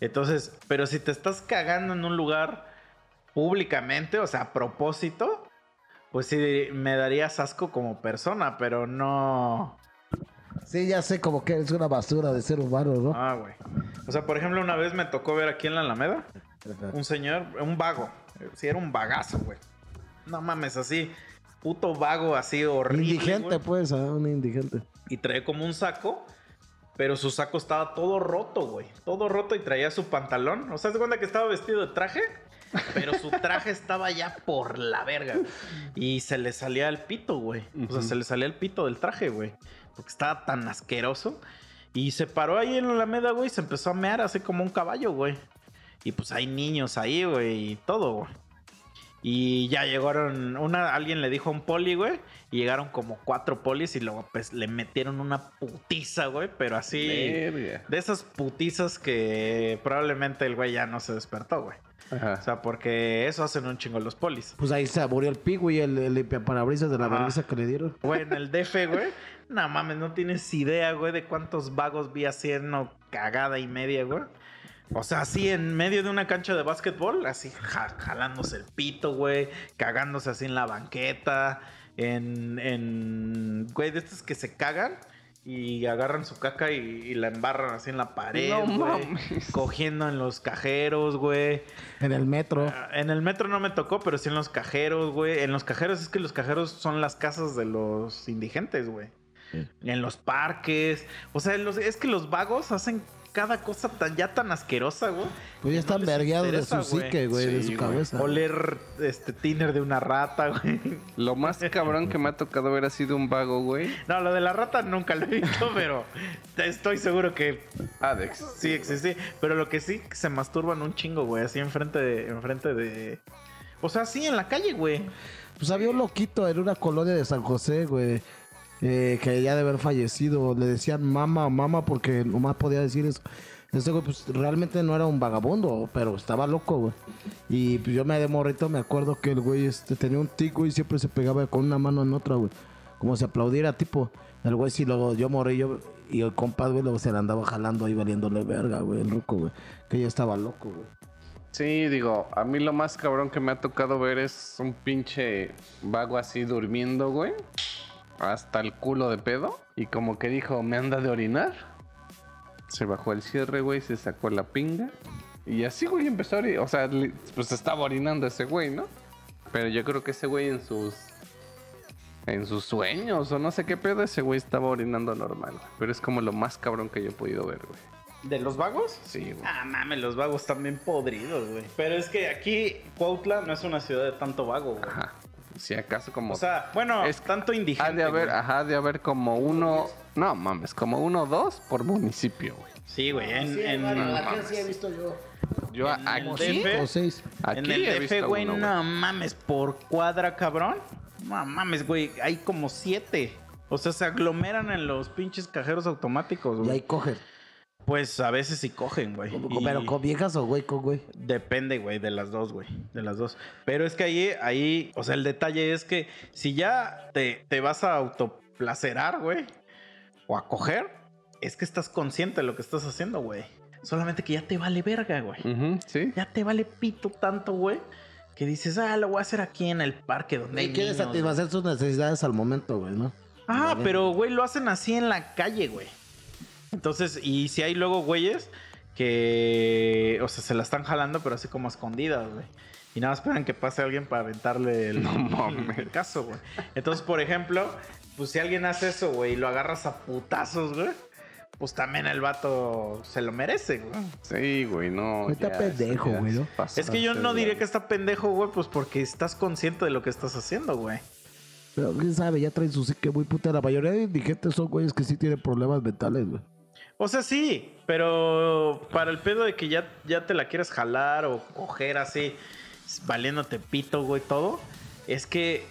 Entonces, pero si te estás cagando en un lugar públicamente, o sea, a propósito, pues sí me darías asco como persona, pero no. Sí, ya sé como que eres una basura de ser humano, ¿no? Ah, güey. O sea, por ejemplo, una vez me tocó ver aquí en la Alameda un señor, un vago. Sí, era un bagazo, güey. No mames, así. Puto vago, así horrible. indigente, güey. pues, ah, un indigente. Y traía como un saco. Pero su saco estaba todo roto, güey. Todo roto y traía su pantalón. O sea, ¿se cuenta que estaba vestido de traje? Pero su traje estaba ya por la verga. Y se le salía el pito, güey. O sea, se le salía el pito del traje, güey. Porque estaba tan asqueroso. Y se paró ahí en la Alameda, güey. Y se empezó a mear así como un caballo, güey. Y pues hay niños ahí, güey. Y todo, güey. Y ya llegaron, una, alguien le dijo a un poli, güey, y llegaron como cuatro polis y luego pues le metieron una putiza, güey, pero así, Verga. de esas putizas que probablemente el güey ya no se despertó, güey. Ajá. O sea, porque eso hacen un chingo los polis. Pues ahí se murió el pigui y el, el limpiaparabrisas de la vergüenza que le dieron. Güey, en el DF, güey, no mames, no tienes idea, güey, de cuántos vagos vi haciendo cagada y media, güey. O sea, así en medio de una cancha de básquetbol, así ja- jalándose el pito, güey, cagándose así en la banqueta, en, en, güey, de estos que se cagan y agarran su caca y, y la embarran así en la pared, No güey, mames. cogiendo en los cajeros, güey. En el metro. Ah, En el metro no me tocó, pero sí en los cajeros, güey. En los cajeros es que los cajeros son las casas de los indigentes, güey. En los parques. O sea, los- es que los vagos hacen cada cosa tan, ya tan asquerosa, güey. Pues ya no están vergueados de su psique, güey, de Sí, su güey. cabeza. Oler este tiner de una rata, güey. Lo más cabrón que me ha tocado ver ha sido un vago, güey. No, lo de la rata nunca lo he visto, pero estoy seguro que Adex. sí existe. Pero lo que sí, se masturban un chingo, güey. Así enfrente de, enfrente de. O sea, sí, en la calle, güey. Pues había un loquito en una colonia de San José, güey. Eh, que ya de haber fallecido. Le decían mama, mama, porque nomás podía decir eso. Este güey, pues realmente no era un vagabundo, pero estaba loco, güey. Y pues yo me de morrito me acuerdo que el güey este, tenía un tic, güey, y siempre se pegaba con una mano en otra, güey. Como si aplaudiera, tipo. El güey sí, luego yo morí, yo. Y el compa, güey, luego se le andaba jalando ahí valiéndole verga, güey, el ruco, güey. Que ya estaba loco, güey. Sí, digo, a mí lo más cabrón que me ha tocado ver es un pinche vago así durmiendo, güey. Hasta el culo de pedo. Y como que dijo, me anda de orinar. Se bajó el cierre, güey, se sacó la pinga. Y así, güey, empezó a orinar. O sea, pues estaba orinando ese güey, ¿no? Pero yo creo que ese güey en sus... En sus sueños o no sé qué pedo, ese güey estaba orinando normal. Pero es como lo más cabrón que yo he podido ver, güey. ¿De los vagos? Sí, güey. Ah, mames, los vagos están bien podridos, güey. Pero es que aquí Cuautla no es una ciudad de tanto vago, güey. Ajá. Si acaso como... O sea, bueno, Es- tanto indigente. Ha de haber, güey. ajá, de haber como uno. No mames, como uno o dos por municipio, güey. Sí, güey. En, Sí, en, no aquí sí he visto yo. Yo En el aquí. DF, O seis. Aquí en el he DF, visto güey, uno, no mames, por cuadra, cabrón. No mames, güey, hay como siete. O sea, se aglomeran en los pinches cajeros automáticos, Y güey. ahí cogen. Pues a veces sí cogen, güey. Pero con viejas o güey con güey. Depende, güey, de las dos, güey. De las dos. Pero es que ahí, ahí, o sea, el detalle es que si ya te, te vas a autoplacerar, güey, o a coger, es que estás consciente de lo que estás haciendo, güey. Solamente que ya te vale verga, güey. Ujú, sí. Ya te vale pito tanto, güey, que dices, ah, lo voy a hacer aquí en el parque donde hay Y quiere niños. satisfacer sus necesidades al momento, güey, ¿no? Ah, pero, güey, lo hacen así en la calle, güey. Entonces, y si hay luego güeyes que, o sea, se la están jalando, pero así como escondidas, güey. Y nada más esperan que pase alguien para aventarle el, No mames. el caso, güey. Entonces, por ejemplo, pues si alguien hace eso, güey, y lo agarras a putazos, güey, pues también el vato se lo merece, güey. Sí, güey, no. Está ya, pendejo, güey. Es que yo no diría que está pendejo, güey, pues porque estás consciente de lo que estás haciendo, güey. Pero quién sabe, ya traen su psique muy puta. La mayoría de indigentes son güeyes que sí tienen problemas mentales, güey. O sea, sí, pero para el pedo de que ya, ya te la quieres jalar o coger así, valiéndote pito, güey, todo, es que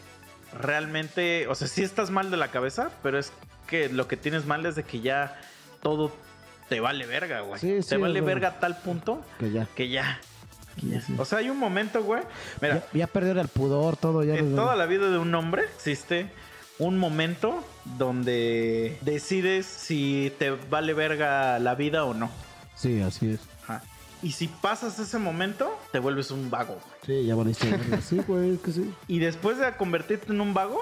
realmente, o sea, sí estás mal de la cabeza, pero es que lo que tienes mal es de que ya todo te vale verga, güey. Sí, sí, te vale güey. verga a tal punto Que ya. que ya. que ya. Sí. O sea, hay un momento, güey. Mira, Ya, ya perdieron el pudor, todo. Ya en toda la vida de un hombre existe un momento donde decides si te vale verga la vida o no. Sí, así es. Ajá. Y si pasas ese momento, te vuelves un vago. güey. Sí, ya valiste verga. Sí, güey, es que sí. Y después de convertirte en un vago,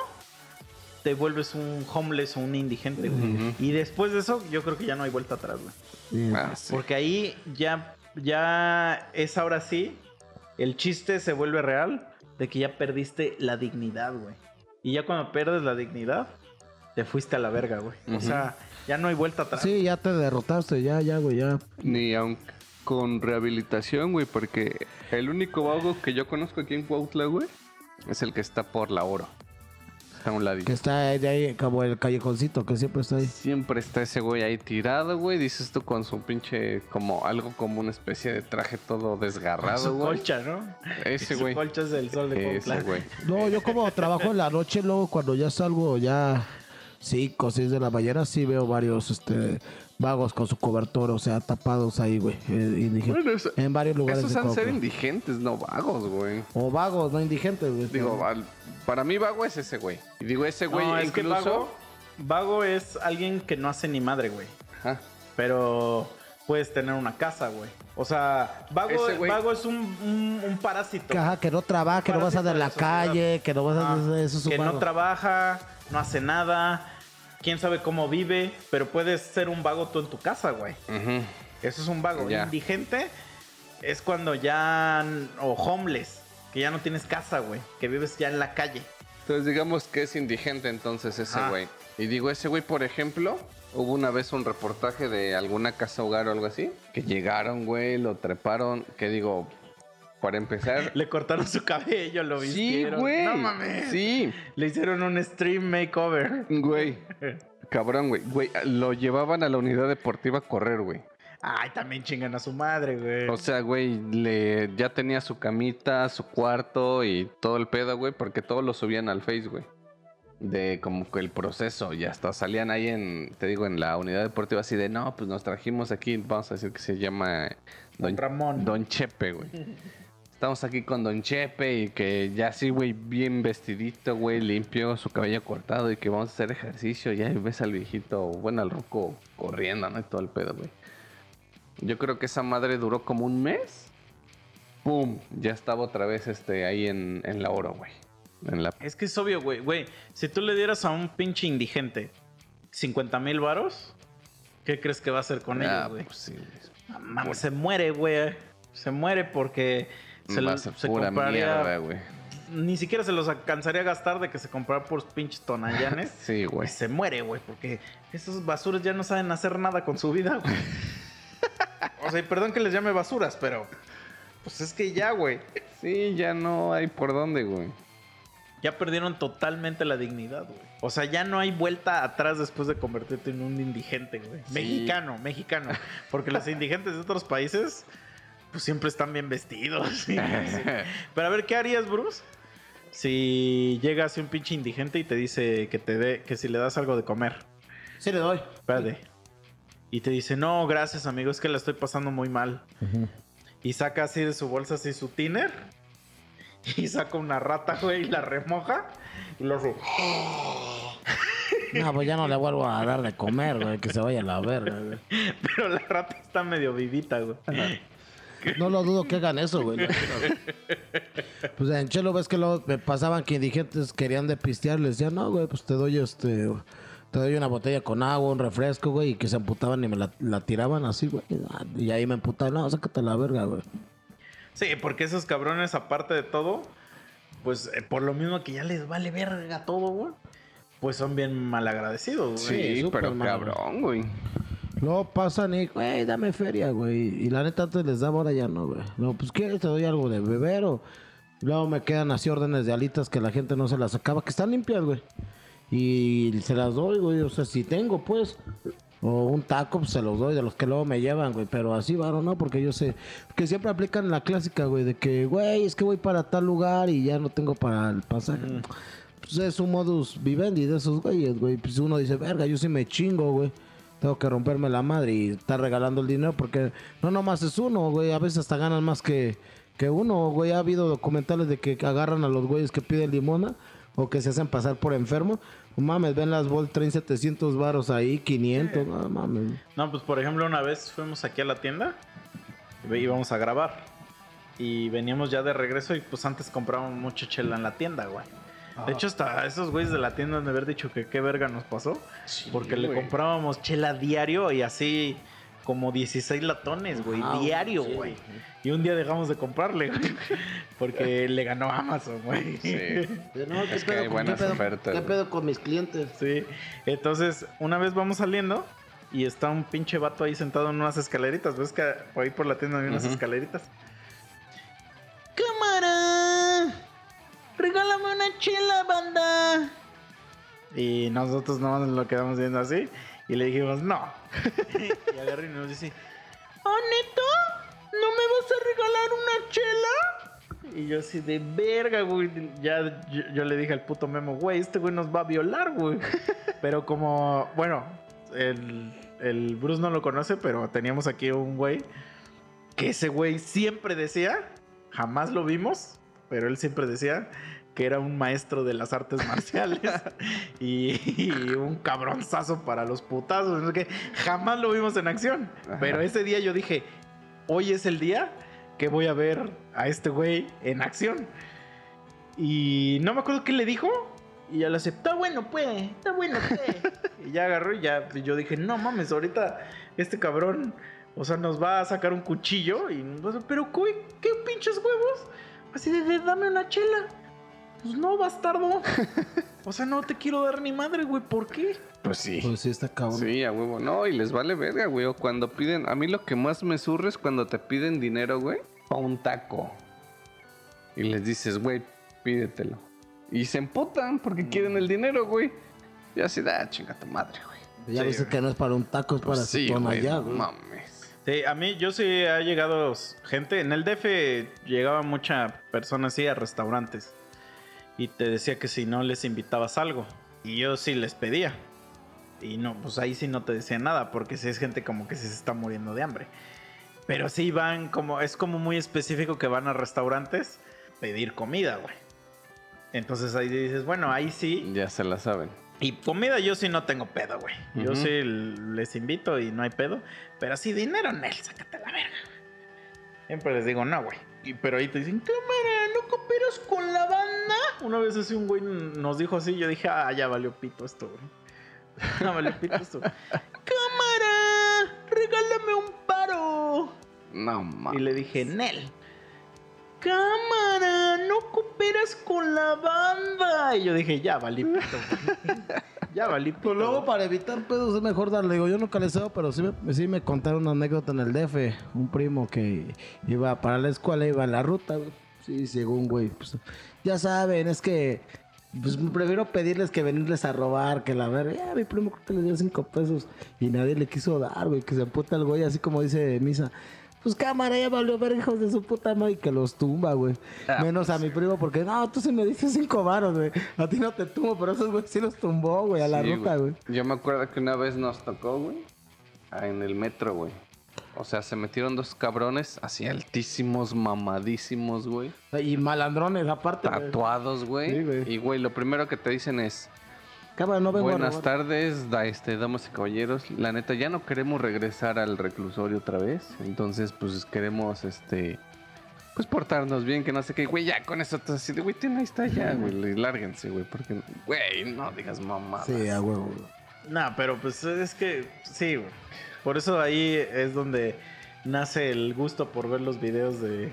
te vuelves un homeless o un indigente. güey. Y después de eso, yo creo que ya no hay vuelta atrás, güey. Sí. Ah, sí. Porque ahí ya, ya es ahora sí, el chiste se vuelve real de que ya perdiste la dignidad, güey. Y ya cuando pierdes la dignidad, te fuiste a la verga, güey. O sea, ya no hay vuelta atrás. Sí, ya te derrotaste, ya, ya, güey, ya. Ni aun con rehabilitación, güey, porque el único vago que yo conozco aquí en Cuautla, güey, es el que está por la oro. Está a un ladito. Que está ahí, ahí como el callejoncito, que siempre está ahí. Siempre está ese güey ahí tirado, güey. Dices tú con su pinche, como algo como una especie de traje todo Con desgarrado, su güey. colcha, ¿no? Ese Su güey. colcha es del sol de Ese Cuautla. güey. No, yo como trabajo en la noche, luego cuando ya salgo ya 5 o 6 de la mañana, sí veo varios este vagos con su cobertor, o sea, tapados ahí, güey. eh, indigentes. Bueno, eso- en varios lugares esos de han ser indigentes, no vagos, güey. O vagos, no indigentes, güey. Digo, al- para mí vago es ese güey. Y digo, ese güey No, es que incluso... vago, vago es alguien que no hace ni madre, güey. Ajá. Pero puedes tener una casa, güey. O sea, vago, Ese güey- vago es un, un, un parásito. Que, ajá, que no trabaja, que no vas a de la sociedad. calle, que no vas a... Ah, eso es un que no trabaja, no hace nada, quién sabe cómo vive, pero puedes ser un vago tú en tu casa, güey. Eso es un vago. Indigente es cuando ya... o homeless, que ya no tienes casa, güey. Que vives ya en la calle. Entonces digamos que es indigente entonces ese güey. Y digo, ese güey, por ejemplo, hubo una vez un reportaje de alguna casa hogar o algo así, que llegaron, güey, lo treparon, que digo, para empezar... Le cortaron su cabello, lo sí, vistieron. güey. No mames. Sí, Le hicieron un stream makeover. güey. Cabrón, güey. Güey, lo llevaban a la unidad deportiva a correr, güey. Ay, también chingan a su madre, güey. O sea, güey, le ya tenía su camita, su cuarto y todo el pedo, güey, porque todos lo subían al Face, güey. De como que el proceso, y hasta salían ahí en, te digo, en la unidad deportiva así de, no, pues nos trajimos aquí, vamos a decir que se llama Don Ramón. Don Chepe, güey. Estamos aquí con Don Chepe y que ya así, güey, bien vestidito, güey, limpio, su cabello cortado y que vamos a hacer ejercicio. Ya ves al viejito, bueno, al roco corriendo, ¿no? Y todo el pedo, güey. Yo creo que esa madre duró como un mes. ¡Pum! Ya estaba otra vez este, ahí en, en la oro, güey. La... Es que es obvio, güey. Güey, si tú le dieras a un pinche indigente 50 mil varos, ¿qué crees que va a hacer con Ah, ellos, güey? pues sí. Se muere, güey. Se muere porque se, Va lo- a ser se pura compraría... mierda, güey. Ni siquiera se los alcanzaría a gastar de que se comprara por pinches tonallanes. Sí, güey. se muere, güey, porque esos basuras ya no saben hacer nada con su vida, güey. o sea, y perdón que les llame basuras, pero... Pues es que ya, güey. Sí, ya no hay por dónde, güey. Ya perdieron totalmente la dignidad, güey. O sea, ya no hay vuelta atrás después de convertirte en un indigente, güey. Sí. Mexicano, mexicano. Porque los indigentes de otros países, pues siempre están bien vestidos. sí, sí. Pero a ver, ¿qué harías, Bruce? Si llega así un pinche indigente y te dice que te dé, que si le das algo de comer. Sí le doy. Espérate. Y te dice, no, gracias, amigo, es que la estoy pasando muy mal. Y saca así de su bolsa así su tiner. Y saca una rata, güey, y la remoja. Y lo hace. No, pues ya no le vuelvo a dar de comer, güey, que se vaya a la verga, güey. Pero la rata está medio vivita, güey. No lo dudo que hagan eso, güey. Pues en Chelo ves que luego me pasaban que indigentes querían de pistear, les decía, no, güey, pues te doy este te doy una botella con agua, un refresco, güey, y que se amputaban y me la, la tiraban así, güey. Y ahí me emputaban, no, sácate la verga, güey. Sí, porque esos cabrones, aparte de todo, pues eh, por lo mismo que ya les vale verga todo, güey. Pues son bien malagradecidos, güey. Sí, pero mal, cabrón, güey. Luego pasan y, güey, dame feria, güey. Y la neta antes les daba, ahora ya no, güey. No, pues ¿quieres? Te doy algo de beber o... Luego me quedan así órdenes de alitas que la gente no se las acaba, que están limpias, güey. Y se las doy, güey. O sea, si tengo, pues. O un taco, pues se los doy de los que luego me llevan, güey. Pero así, varo, no, porque yo sé. Que siempre aplican la clásica, güey, de que, güey, es que voy para tal lugar y ya no tengo para el pasaje. Pues es un modus vivendi de esos güeyes, güey. Pues uno dice, verga, yo sí me chingo, güey. Tengo que romperme la madre y estar regalando el dinero porque no nomás es uno, güey. A veces hasta ganan más que, que uno, güey. Ha habido documentales de que agarran a los güeyes que piden limona o que se hacen pasar por enfermo. Mames, ven las bolt, traen 700 varos ahí, 500, no mames. No, pues por ejemplo, una vez fuimos aquí a la tienda y íbamos a grabar. Y veníamos ya de regreso y pues antes comprábamos mucha chela en la tienda, güey. De hecho, hasta esos güeyes de la tienda han de haber dicho que qué verga nos pasó. porque le comprábamos chela diario y así como 16 latones, güey. Ah, diario, sí. güey. Y un día dejamos de comprarle, güey. Porque le ganó Amazon, güey. Sí. No, Es que hay buenas ofertas, ¿Qué güey. pedo con mis clientes? Sí. Entonces, una vez vamos saliendo y está un pinche vato ahí sentado en unas escaleritas. ¿Ves que ahí por la tienda hay unas escaleritas? ¡Regálame una chela, banda! Y nosotros nomás nos lo quedamos viendo así. Y le dijimos, no. y agarré y nos dice, ¿Oh, neto? ¿No me vas a regalar una chela? Y yo así de verga, güey. Ya yo, yo le dije al puto Memo, güey, este güey nos va a violar, güey. pero como, bueno, el, el Bruce no lo conoce, pero teníamos aquí un güey que ese güey siempre decía, jamás lo vimos, pero él siempre decía que era un maestro de las artes marciales y, y un cabronzazo para los putazos. qué. Jamás lo vimos en acción. Ajá. Pero ese día yo dije, hoy es el día que voy a ver a este güey en acción. Y no me acuerdo qué le dijo. Y ya le aceptó, está bueno, pues, está bueno, pues. y ya agarró y ya yo dije, no mames, ahorita este cabrón, o sea, nos va a sacar un cuchillo y nos va a decir, pero güey, ¿qué pinches huevos? Así de, de, dame una chela. Pues no, bastardo. o sea, no te quiero dar ni madre, güey, ¿por qué? Pues sí. Pues sí, está cabrón. Sí, a huevo. No, y les vale verga, güey. O cuando piden. A mí lo que más me surre es cuando te piden dinero, güey. Pa' un taco. Y les dices, güey, pídetelo. Y se emputan porque quieren el dinero, güey. Y así, da, chinga tu madre, güey. Ya Sí, ves güey. que no es para un taco, es para Pues sí, su tona güey. ya, no güey. mames. Sí, a mí, yo sí ha llegado gente. En el DF llegaba mucha persona así a restaurantes. Y te decía que si no les invitabas algo. Y yo sí les pedía. Y no, pues ahí sí no te decía nada. Porque si es gente como que se está muriendo de hambre. Pero sí van como. Es como muy específico que van a restaurantes pedir comida, güey. Entonces ahí dices, bueno, ahí sí. Ya se la saben. Y comida yo sí no tengo pedo, güey. Yo sí les invito y no hay pedo. Pero sí, dinero, Nel, sácate la verga. Siempre les digo, no, güey. Y- Pero ahí te dicen, cámara, ¿no cooperas con la banda? Una vez así un güey nos dijo así, yo dije, ah, ya valió pito esto, güey. Ya valió pito esto. cámara, regálame un paro. No Y mames. le dije, Nel. Cámara, no cooperas con la banda. Y yo dije, ya valí pito. ya valí pito. Pues luego para evitar pedos es mejor darle, digo, yo nunca les he dado, pero sí me, sí me contaron una anécdota en el DF, un primo que iba para la escuela, iba en la ruta, güey. Sí, un güey, pues, ya saben, es que, pues prefiero pedirles que venirles a robar, que la verga, ya mi primo creo que le dio cinco pesos y nadie le quiso dar, güey, que se emputa el güey, así como dice Misa. Pues cámara, ya valió ver hijos de su puta madre y que los tumba, güey. Ah, Menos a mi primo porque, no, tú sí me diste cinco varos, güey. A ti no te tumbo, pero esos güey sí los tumbó, güey, a la Sí, ruta, güey. Yo me acuerdo que una vez nos tocó, güey. ah, En el metro, güey. O sea, se metieron dos cabrones así altísimos, mamadísimos, güey. Y malandrones, aparte. Tatuados, güey. Sí, güey. y, güey, lo primero que te dicen es... Cámara, no vengo a Buenas robar. tardes, da, este, damas y caballeros. La neta, ya no queremos regresar al reclusorio otra vez. Entonces, pues queremos, este... Pues portarnos bien, que no sé qué. Güey, ya con eso estás así de, güey, tiene ahí está ya, güey. Lárguense, güey. Porque, güey, no digas mamá. Sí, a huevo. güey. Nah, pero pues es que sí, güey. Por eso ahí es donde nace el gusto por ver los videos de.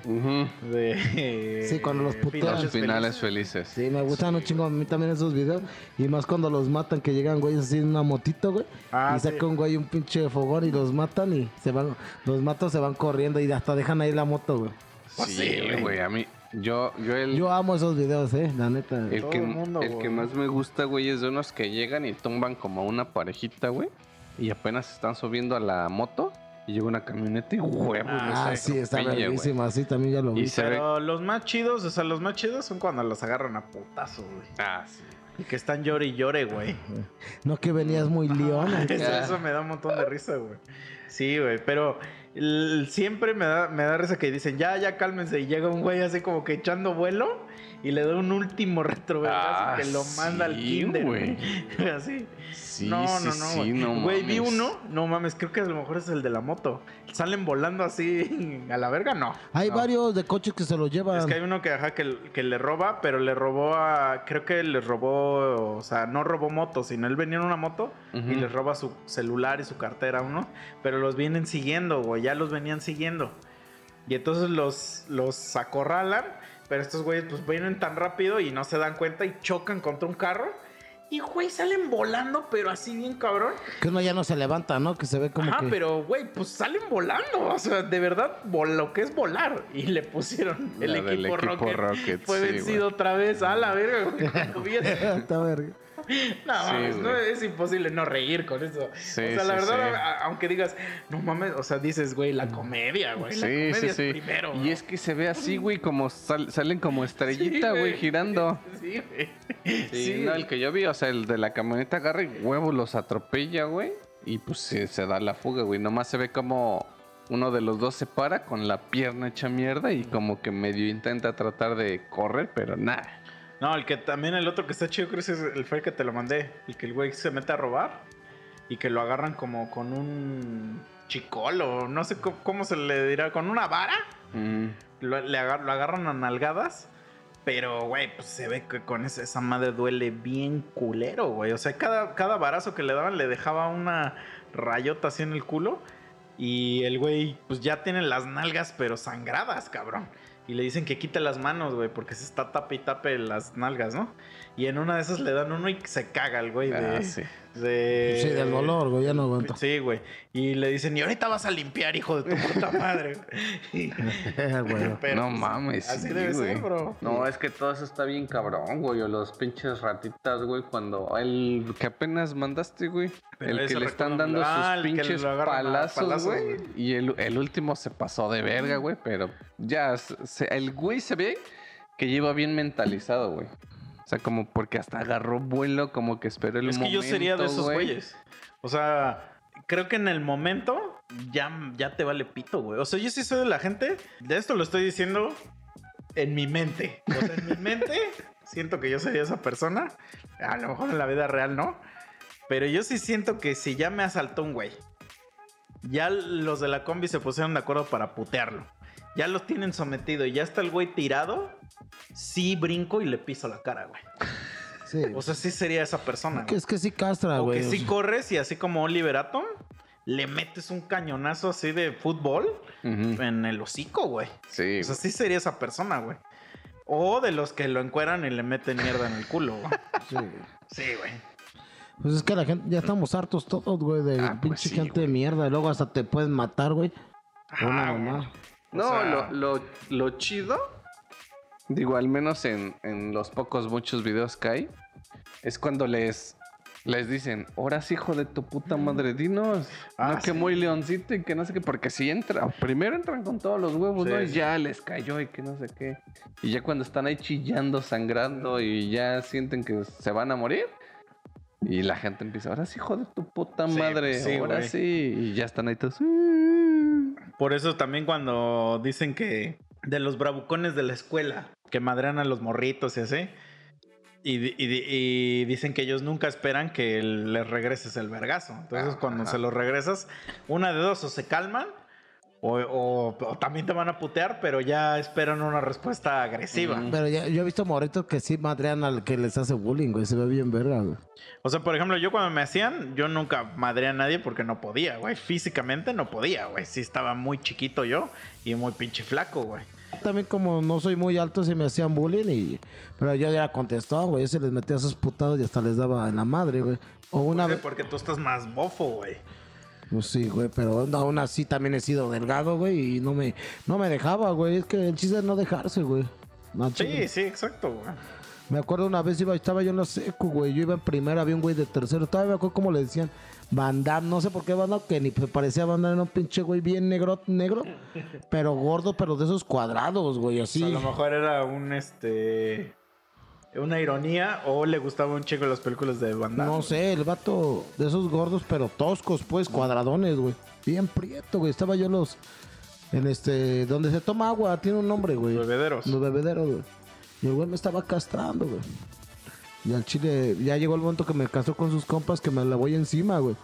De Sí, cuando los putean. Los finales felices. Sí, me gustan un chingo a mí también esos videos. Y más cuando los matan, que llegan güeyes así en una motito, güey. Ah, y sí. saca un güey un pinche fogón y los matan y se van, los matos se van corriendo y hasta dejan ahí la moto, güey. Pues Sí, sí, güey. güey. A mí, yo, yo el, Yo amo esos videos, eh, la neta. el, todo que, el mundo, el que más me gusta, güey, es de unos que llegan y tumban como una parejita, güey. Y apenas están subiendo a la moto. Y llega una camioneta y huevos. Ah, sí, está verguísima, sí, también ya lo vi. ve. Pero los más chidos, o sea, los más chidos son cuando los agarran a putazos, güey. Ah, sí. Y que están llore y llore, güey. No que venías muy león. Eso, eso me da un montón de risa, güey. Sí, güey, pero el- siempre me da, me da risa que dicen, ya, ya cálmense. Y llega un güey así como que echando vuelo y le da un último retrovergazo Ah, que lo manda al sí, kinder, güey. Así. Sí, no, sí, no, no, sí, güey. no Güey, vi uno, no mames, creo que a lo mejor es el de la moto. Salen volando así a la verga, no. Hay No. varios de coches que se los llevan. Es que hay uno que, ajá, que, que le roba, pero le robó a. Creo que le robó. O sea, no robó moto, sino él venía en una moto y les roba su celular y su cartera a uno. Pero los vienen siguiendo, güey. Ya los venían siguiendo. Y entonces los, los acorralan. Pero estos güeyes, pues vienen tan rápido y no se dan cuenta y chocan contra un carro. Y, güey, salen volando, pero así bien cabrón. Que uno ya no se levanta, ¿no? Que se ve como que... pero, güey, pues salen volando. O sea, de verdad, lo que es volar. Y le pusieron el La equipo, equipo Rocket. Rocket, Fue sí, vencido otra vez. A la verga, güey. Está verga. No, Sí, mames, no, es imposible no reír con eso. Sí, o sea, la sí, verdad, a- aunque digas, no mames, o sea, dices, güey, la comedia, güey. la comedia sí, es primero. y ¿no? es que se ve así, güey, como sal- salen como estrellita, güey, girando. Sí, güey. Sí, Sí. no, el que yo vi, o sea, el de la camioneta agarra y huevos los atropella, güey. Y pues se, se da la fuga, güey. Nomás se ve como uno de los dos se para con la pierna hecha mierda y como que medio intenta tratar de correr, pero nada. No, el que también el otro que está chido, creo que es el fue que te lo mandé. El que el güey se mete a robar y que lo agarran como con un chicolo, no sé cómo, cómo se le dirá, con una vara. Mm, Lo, le agar- lo agarran a nalgadas. Pero, güey, pues se ve que con esa, esa madre duele bien culero, güey. O sea, cada, cada barazo que le daban le dejaba una rayota así en el culo. Y el güey, pues ya tiene las nalgas, pero sangradas, cabrón. Y le dicen que quite las manos, güey, porque se está tape y tape las nalgas, ¿no? Y en una de esas le dan uno y se caga el güey de, ah, sí. de- Sí, del dolor, güey, ya no aguanto. Sí, güey. Y le dicen, y ahorita vas a limpiar, hijo de tu puta madre. Güey. pero, no pues, mames. Así sí, debe güey. ser, bro. No, es que todo eso está bien cabrón, güey. O los pinches ratitas, güey. Cuando el que apenas mandaste, güey. Pero El que le están dando Ah, sus que pinches lo agarran a palazos, palazos, güey. güey. Y el, el último se pasó de verga, güey. Pero ya, se- el güey se ve que lleva bien mentalizado, güey. O sea, como porque hasta agarró vuelo, como que esperó el Es que momento, yo sería de esos güey. güeyes. O sea, creo que en el momento ya, ya te vale pito, güey. O sea, yo sí soy de la gente. De esto lo estoy diciendo en mi mente. O sea, en mi mente siento que yo sería esa persona. A lo mejor en la vida real no. Pero yo sí siento que si ya me asaltó un güey, ya los de la combi se pusieron de acuerdo para putearlo. Ya lo tienen sometido y ya está el güey tirado. Sí brinco y le piso la cara, güey. Sí. O sea, sí sería esa persona. Que güey. es que sí castra, O güey. que o sí corres y así como Oliver Atom, le metes un cañonazo así de fútbol en el hocico, güey. Sí, O sea, sí sería esa persona, güey. O de los que lo encueran y le meten mierda en el culo, güey. Sí. Sí, güey. Pues es que la gente, ya estamos hartos todos, güey, de Ah, pues pinche sí, gente de mierda. Y luego hasta te pueden matar, güey. Una Ajá, mamá. güey. No, sea- lo, lo, lo chido, digo, al menos en, en los pocos, muchos videos que hay, es cuando les, les dicen, ahora sí, hijo de tu puta madre, dinos, Ah, no que muy leoncito y que no sé qué, porque si entra, primero entran con todos los huevos, Sí, ¿no? Y sí. ya les cayó y que no sé qué. Y ya cuando están ahí chillando, sangrando y ya sienten que se van a morir. Y la gente empieza, ahora sí, hijo de tu puta madre, pues sí, ahora sí. Y ya están ahí todos. Por eso también cuando dicen que de los bravucones de la escuela, que madrean a los morritos y así. Y, di- y di- y dicen que ellos nunca esperan que les regreses el vergazo. Entonces, Ajá. cuando se los regresas, una de dos, o se calman, O, o- o también te van a putear, pero ya esperan una respuesta agresiva. Pero ya- yo he visto morritos que sí madrean al que les hace bullying, güey. Se ve bien verga, güey. O sea, por ejemplo, yo cuando me hacían, yo nunca madré a nadie porque no podía, güey. Físicamente no podía, güey. Sí estaba muy chiquito yo y muy pinche flaco, güey. También como no soy muy alto, se me hacían bullying y... Pero yo ya contestaba, güey. Yo se les metía a esos putados y hasta les daba en la madre, güey. O una vez... Porque tú estás más bofo, güey. Pues sí, güey, pero aún así también he sido delgado, güey, y no me, no me dejaba, güey. Es que el chiste es no dejarse, güey. No, Sí, sí, exacto, güey. Me acuerdo una vez iba, estaba yo en la seco, güey. Yo iba en primera, había un güey de tercero. Todavía me acuerdo cómo le decían Van Damme. No sé por qué Van Damme, que ni parecía Damme. Era un pinche güey bien negro, negro. pero gordo, pero de esos cuadrados, güey, así. A lo mejor era un este. Una ironía o le gustaba un chico las películas de Van Damme. No sé, el vato de esos gordos, pero toscos, pues, cuadradones, güey. Bien prieto, güey. Estaba yo en los. En este. Donde se toma agua, tiene un nombre, güey. Los bebederos. Los bebederos, güey. Y el güey me estaba castrando, güey. Y al chile, ya llegó el momento que me castró con sus compas que me la voy encima, güey.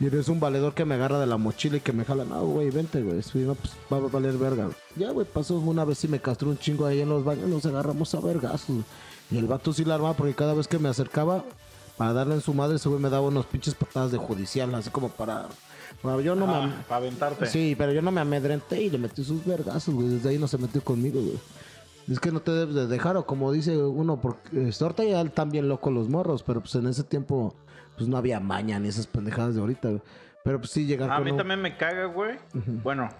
Y eres un valedor que me agarra de la mochila y que me jala. No, güey, vente, güey. Si no, pues va a valer verga. Ya, güey, pasó una vez y me castró un chingo ahí en los baños. Nos agarramos a vergazos, güey. Y el vato sí la armaba porque cada vez que me acercaba para darle en su madre, ese güey me daba unos pinches patadas de judicial, así como para. Bueno, yo no me. am- para aventarte. Sí, pero yo no me amedrenté y le metí sus vergazos, güey. Desde ahí no se metió conmigo, güey. Es que no te debes de dejar, o como dice uno, porque este, ahorita ya están bien locos los morros, pero pues en ese tiempo, pues no había maña ni esas pendejadas de ahorita, güey. Pero pues sí llegar A mí un- también me caga, güey. Bueno,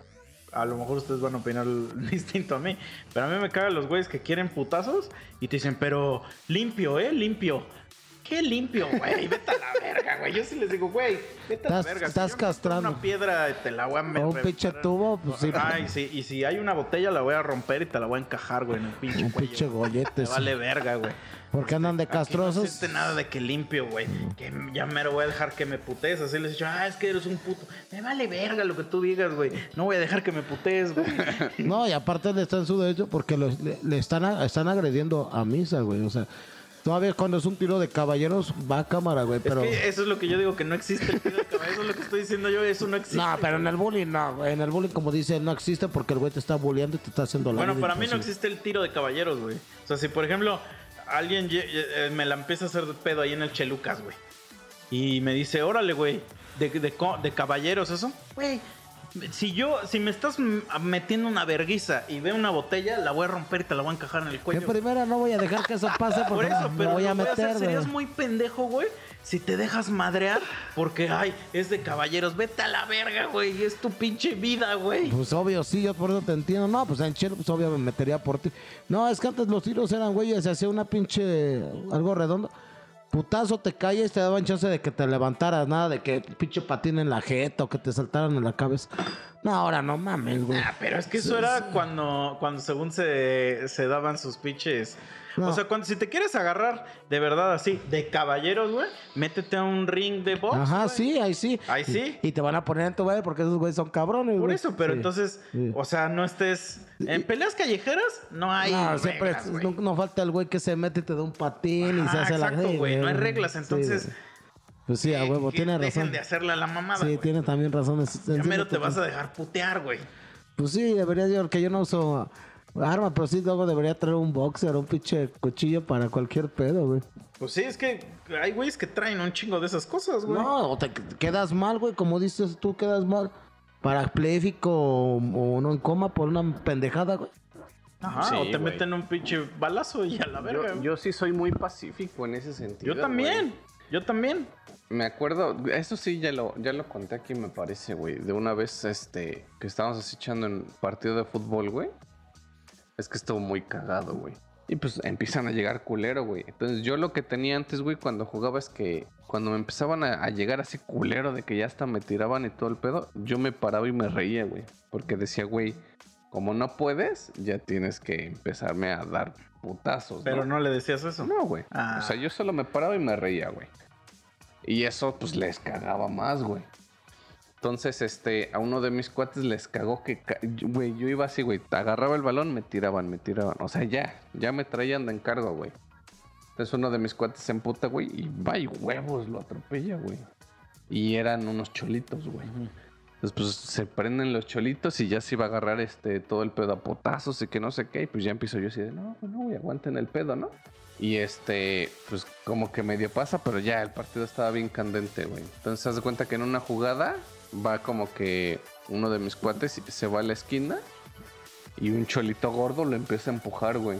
a lo mejor ustedes van a opinar distinto a mí. Pero a mí me caga los güeyes que quieren putazos y te dicen, pero limpio, ¿eh? Limpio. ¿Qué limpio, güey? Vete a la verga, güey. Yo sí les digo, güey, vete a la verga. Si estás meto castrando. Una piedra te la voy a meter. O un pinche tubo, pues sí. Ay, sí. Y si hay una botella, la voy a romper y te la voy a encajar, güey, en el pinche Un pinche gollete, sí. vale verga, güey. Porque andan de Aquí no castrosos. existe nada de que limpio, güey. Que ya mero voy a dejar que me putees. Así les he dicho, ah, es que eres un puto. Me vale verga lo que tú digas, güey. No voy a dejar que me putees, güey. No, y aparte le está en su derecho porque le, le están, a- están agrediendo a misa, güey. O sea, todavía cuando es un tiro de caballeros va a cámara, güey. Pero... Es que eso es lo que yo digo, que no existe el tiro de cabeza. Eso es lo que estoy diciendo yo, eso no existe. No, pero en el bullying no, güey. En el bullying, como dice, no existe porque el güey te está bulleando y te está haciendo la Bueno, para mí no existe el tiro de caballeros, güey. O sea, si por ejemplo alguien lle- eh, me la empieza a hacer de pedo ahí en el Chelucas, güey. Y me dice, órale, güey, de, de, de caballeros eso. Güey, si yo, si me estás metiendo una verguiza y veo una botella, la voy a romper y te la voy a encajar en el cuello. primera no voy a dejar que eso pase Por porque eso, me pero voy a lo voy a hacer. meter, Serías güey. muy pendejo, güey. Si te dejas madrear porque, ay, es de caballeros. Vete a la verga, güey. Es tu pinche vida, güey. Pues obvio, sí, yo por eso te entiendo. No, pues en chelo, pues obvio me metería por ti. No, es que antes los tiros eran, güey, se hacía una pinche. algo redondo. Putazo, te calles, te daban chance de que te levantaras, nada de que pinche patín en la jeta o que te saltaran en la cabeza. No, ahora no mames, güey. Ah, pero es que eso era cuando, cuando según se, se daban sus pinches. No. O sea, cuando si te quieres agarrar de verdad así, de caballeros, güey, métete a un ring de box. Ajá, güey. sí, ahí sí. Ahí sí. Y, y te van a poner en tu baile porque esos güeyes son cabrones, Por güey. eso, pero Sí. entonces, Sí. o sea, no estés. En peleas callejeras no hay. No, siempre reglas, güey. no, no falta el güey que se mete y te da un patín y se hace la exacto, güey. No hay reglas, entonces. pues sí, a huevo, que tiene dejen razón. de hacerle a la mamada. Sí, tiene también razón. es- Ya mero te vas a dejar putear, güey. Pues sí, debería yo, porque yo no uso arma, pero sí luego debería traer un boxer un pinche cuchillo para cualquier pedo, güey. Pues sí, es que hay güeyes que traen un chingo de esas cosas, güey. No, o te quedas mal, güey, como dices tú, quedas mal. Parapléjico o, o no en coma por una pendejada, güey. Ajá, Sí, o te güey. meten un pinche balazo y a la verga. Yo, sí soy muy pacífico en ese sentido. Yo también. güey. Yo también. Me acuerdo, eso sí ya lo, ya lo conté aquí, me parece, güey. De una vez, este, que estábamos así echando en partido de fútbol, güey. Es que estuvo muy cagado, güey. Y pues empiezan a llegar culero, güey. Entonces yo lo que tenía antes, güey, cuando jugaba es que cuando me empezaban a, a llegar así culero de que ya hasta me tiraban y todo el pedo, yo me paraba y me reía, güey. Porque decía, güey, como no puedes, ya tienes que empezarme a dar putazos. Pero no le decías eso. No, güey. Ah. O sea, yo solo me paraba y me reía, güey. Y eso, pues, les cagaba más, güey. Entonces, este, a uno de mis cuates les cagó que, güey, yo iba así, güey, agarraba el balón, me tiraban, me tiraban. O sea, ya, ya me traían de encargo, güey. Entonces uno de mis cuates se emputa, güey, y va y huevos, lo atropella, güey. Y eran unos cholitos, güey. Entonces, pues se prenden los cholitos y ya se iba a agarrar este todo el pedo a potazos y que no sé qué. Y pues ya empiezo yo así de, no, pues no, güey, aguanten el pedo, ¿no? Y este, pues como que medio pasa, pero ya el partido estaba bien candente, güey. Entonces, haz de cuenta que en una jugada va como que uno de mis cuates se va a la esquina y un cholito gordo lo empieza a empujar, güey.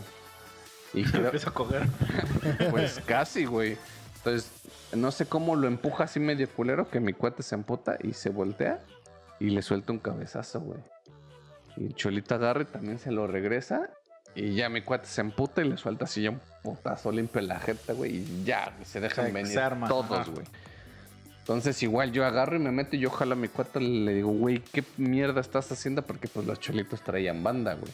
Y creo, Empiezo a coger. pues casi, güey. Entonces, no sé cómo lo empuja así medio culero que mi cuate se emputa y se voltea y le suelta un cabezazo, güey. Y el cholito agarra y también se lo regresa. Y ya mi cuate se emputa y le suelta así ya un putazo limpio en la jeta, güey. Y ya, se dejan Se- venir se todos, güey. Entonces igual yo agarro y me meto y yo jalo a mi cuate y le digo, güey, ¿qué mierda estás haciendo? Porque pues los cholitos traían banda, güey.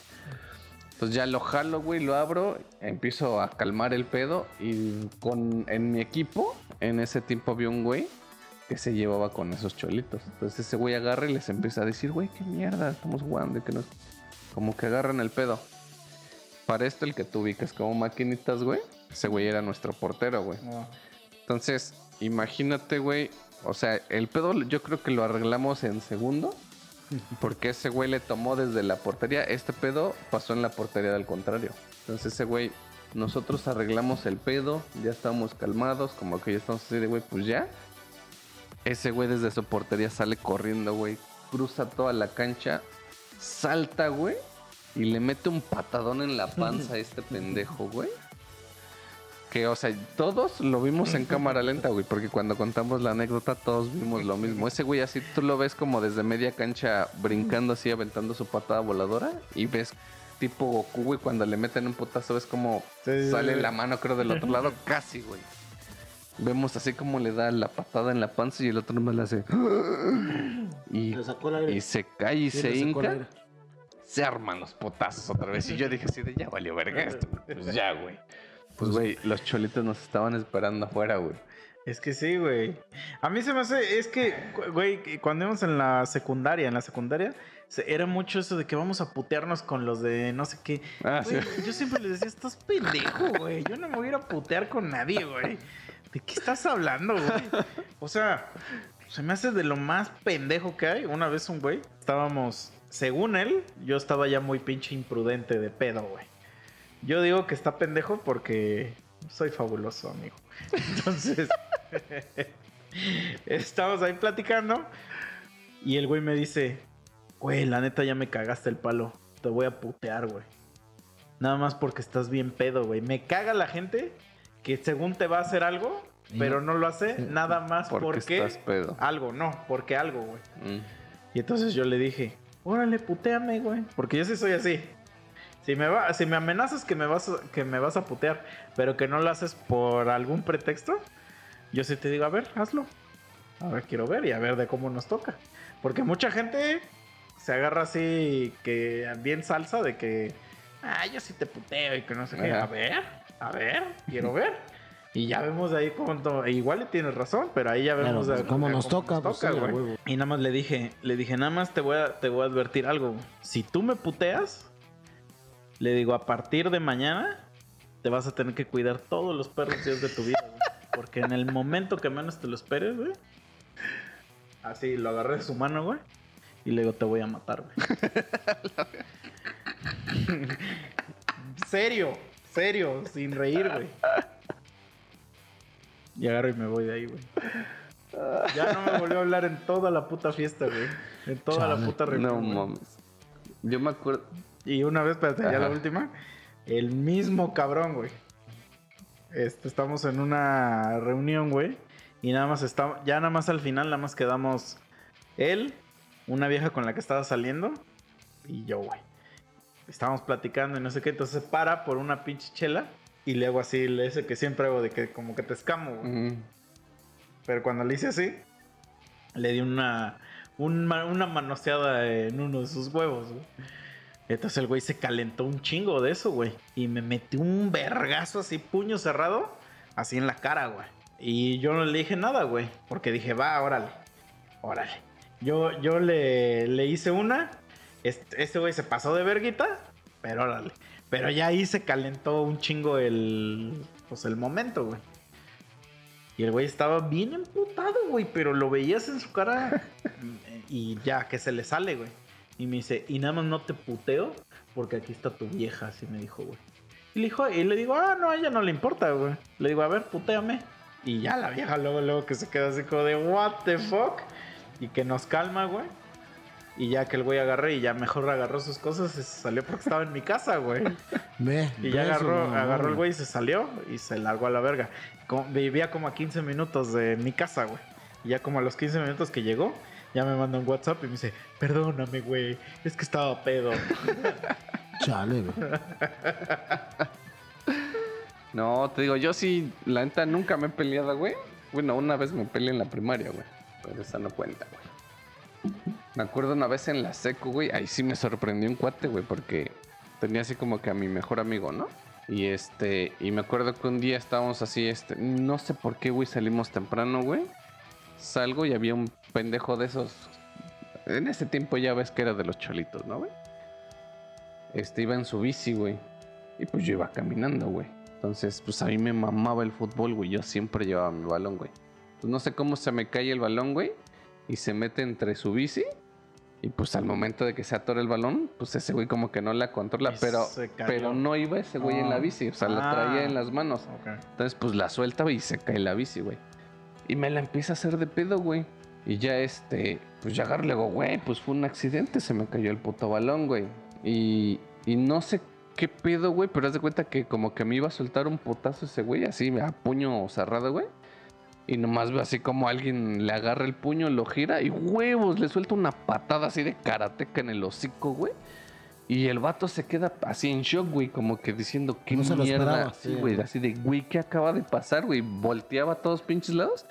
Entonces ya lo jalo, güey, lo abro, empiezo a calmar el pedo y con en mi equipo, en ese tiempo había un güey que se llevaba con esos cholitos. Entonces ese güey agarra y les empieza a decir, güey, qué mierda, estamos jugando y que nos... Como que agarran el pedo. Para esto el que tú ubicas como maquinitas, güey, ese güey era nuestro portero, güey. No. Entonces, imagínate, güey. O sea, el pedo yo creo que lo arreglamos en segundo. Porque ese güey le tomó desde la portería. Este pedo pasó en la portería del contrario. Entonces ese güey, nosotros arreglamos el pedo. Ya estábamos calmados. Como que ya estamos así de, güey, pues ya. Ese güey desde su portería sale corriendo, güey. Cruza toda la cancha. Salta, güey. Y le mete un patadón en la panza a este pendejo, güey. Que, o sea, todos lo vimos en cámara lenta, güey, porque cuando contamos la anécdota todos vimos lo mismo. Ese güey así, tú lo ves como desde media cancha brincando así, aventando su patada voladora y ves tipo Goku, güey, cuando le meten un putazo ves como Sí, sale sí. la mano, creo, del otro lado, casi, güey. Vemos así como le da la patada en la panza y el otro nomás le hace... Y, Le sacó el aire. y se cae y Sí, se hinca se arman los potazos otra vez. Y yo dije así de ya valió verga esto. Pues ya, güey. Pues, güey, los cholitos nos estaban esperando afuera, güey. Es que sí, güey. A mí se me hace, es que, güey, cuando íbamos en la secundaria, en la secundaria, se- era mucho eso de que vamos a putearnos con los de no sé qué. Ah, Güey, sí. Yo siempre les decía, estás pendejo, güey. Yo no me voy a ir a putear con nadie, güey. ¿De qué estás hablando, güey? O sea, se me hace de lo más pendejo que hay. Una vez un güey, estábamos, según él, yo estaba ya muy pinche imprudente de pedo, güey. Yo digo que está pendejo porque soy fabuloso, amigo. Entonces, estamos ahí platicando y el güey me dice, güey, la neta ya me cagaste el palo. Te voy a putear, güey. Nada más porque estás bien pedo, güey. Me caga la gente que según te va a hacer algo, pero no- lo hace nada más Porque porque, estás pedo. algo, no, porque algo, güey. Mm. Y entonces yo le dije, órale, puteame, güey. Porque yo sí soy así. Si me, va, si me amenazas que me, vas a, que me vas a putear, pero que no lo haces por algún pretexto, yo sí te digo, a ver, hazlo. A ver, quiero ver y a ver de cómo nos toca. Porque mucha gente se agarra así, que bien salsa, de que, ah, yo sí te puteo y que no sé qué. A ver, a ver, quiero ver. Y ya vemos ahí cómo... to- Igual le tienes razón, pero ahí ya Claro, vemos... pues, de- cómo de nos toca, pues, sí, a. Y nada más le dije, le dije, nada más te voy a, te voy a advertir algo. Si tú me puteas, le digo, a partir de mañana te vas a tener que cuidar todos los perros días de tu vida, güey. Porque en el momento que menos te lo esperes, güey. Así lo agarré de su mano, güey. Y le digo, te voy a matar, güey. serio, serio, sin reír, güey. Y agarro y me voy de ahí, güey. Ya no me volvió a hablar en toda la puta fiesta, güey. En toda la puta No reunión. güey. mames. Yo me acuerdo. Y una vez, espérate, ya la última. El mismo cabrón, güey. Este, estamos en una reunión, güey. Y nada más está, ya nada más al final, nada más quedamos él, una vieja con la que estaba saliendo y yo, güey. Estábamos platicando y no sé qué, entonces se para por una pinche chela y le hago así, le ese que siempre hago de que como que te escamo, güey. Pero cuando le hice así, le di una, un una manoseada en uno de sus huevos, güey. Entonces el güey se calentó un chingo de eso, güey. Y me metió un vergazo así, puño cerrado, así en la cara, güey. Y yo no le dije nada, güey. Porque dije, va, órale, órale. Yo, yo le, le hice una. Este este güey se pasó de verguita, pero órale. Pero ya ahí se calentó un chingo el, pues el momento, güey. Y el güey estaba bien emputado, güey, pero lo veías en su cara y ya, que se le sale, güey. Y me dice, y nada más no te puteo porque aquí está tu vieja, así me dijo, güey. Y le, dijo, y le digo, ah, no, a ella no le importa, güey. Le digo, a ver, puteame. Y ya la vieja luego, luego que se queda así como de, what the fuck. Y que nos calma, güey. Y ya que el güey agarré y ya mejor agarró sus cosas y se salió porque estaba en mi casa, güey. Ve, Y ya agarró, agarró el güey y se salió y se largó a la verga. Como- vivía como a 15 minutos de mi casa, güey. Y ya como a los 15 minutos que llegó, ya me mandó un WhatsApp y me dice, perdóname, güey, es que estaba pedo. Chale, güey. No, te digo, yo sí, la neta nunca me he peleado, güey. Bueno, una vez me peleé en la primaria, güey. Pero esa no cuenta, güey. Me acuerdo una vez en la seco, güey. Ahí sí me sorprendió un cuate, güey, porque tenía así como que a mi mejor amigo, ¿no? Y este, y me acuerdo que un día estábamos así, este, no sé por qué, güey, salimos temprano, güey. Salgo y había un pendejo de esos. En ese tiempo ya ves que era de los cholitos, ¿no, güey? Este iba en su bici, güey. Y pues yo iba caminando, güey. Entonces, pues a mí me mamaba el fútbol, güey. Yo siempre llevaba mi balón, güey. Pues no sé cómo se me cae el balón, güey. Y se mete entre su bici. Y pues al momento de que se atora el balón, pues ese güey como que no la controla. Y Pero, pero no iba ese güey en la Ah. bici. O sea, la Ah. traía en las manos. Entonces, pues la suelta, y se cae la bici, güey. Y me la empieza a hacer de pedo, güey. Y ya este, pues ya agarro le digo, güey, pues fue un accidente, se me cayó el puto balón, güey. Y, y no sé qué pedo, güey, pero haz de cuenta que como que me iba a soltar un putazo ese güey, así a puño cerrado, güey. Y nomás veo así como alguien le agarra el puño, lo gira y huevos, le suelta una patada así de karateca en el hocico, güey. Y el vato se queda así en shock, güey, como que diciendo, ¿qué No mierda? esperaba, Sí, sí, güey, así de, güey, ¿qué acaba de pasar, güey? Volteaba a todos pinches lados.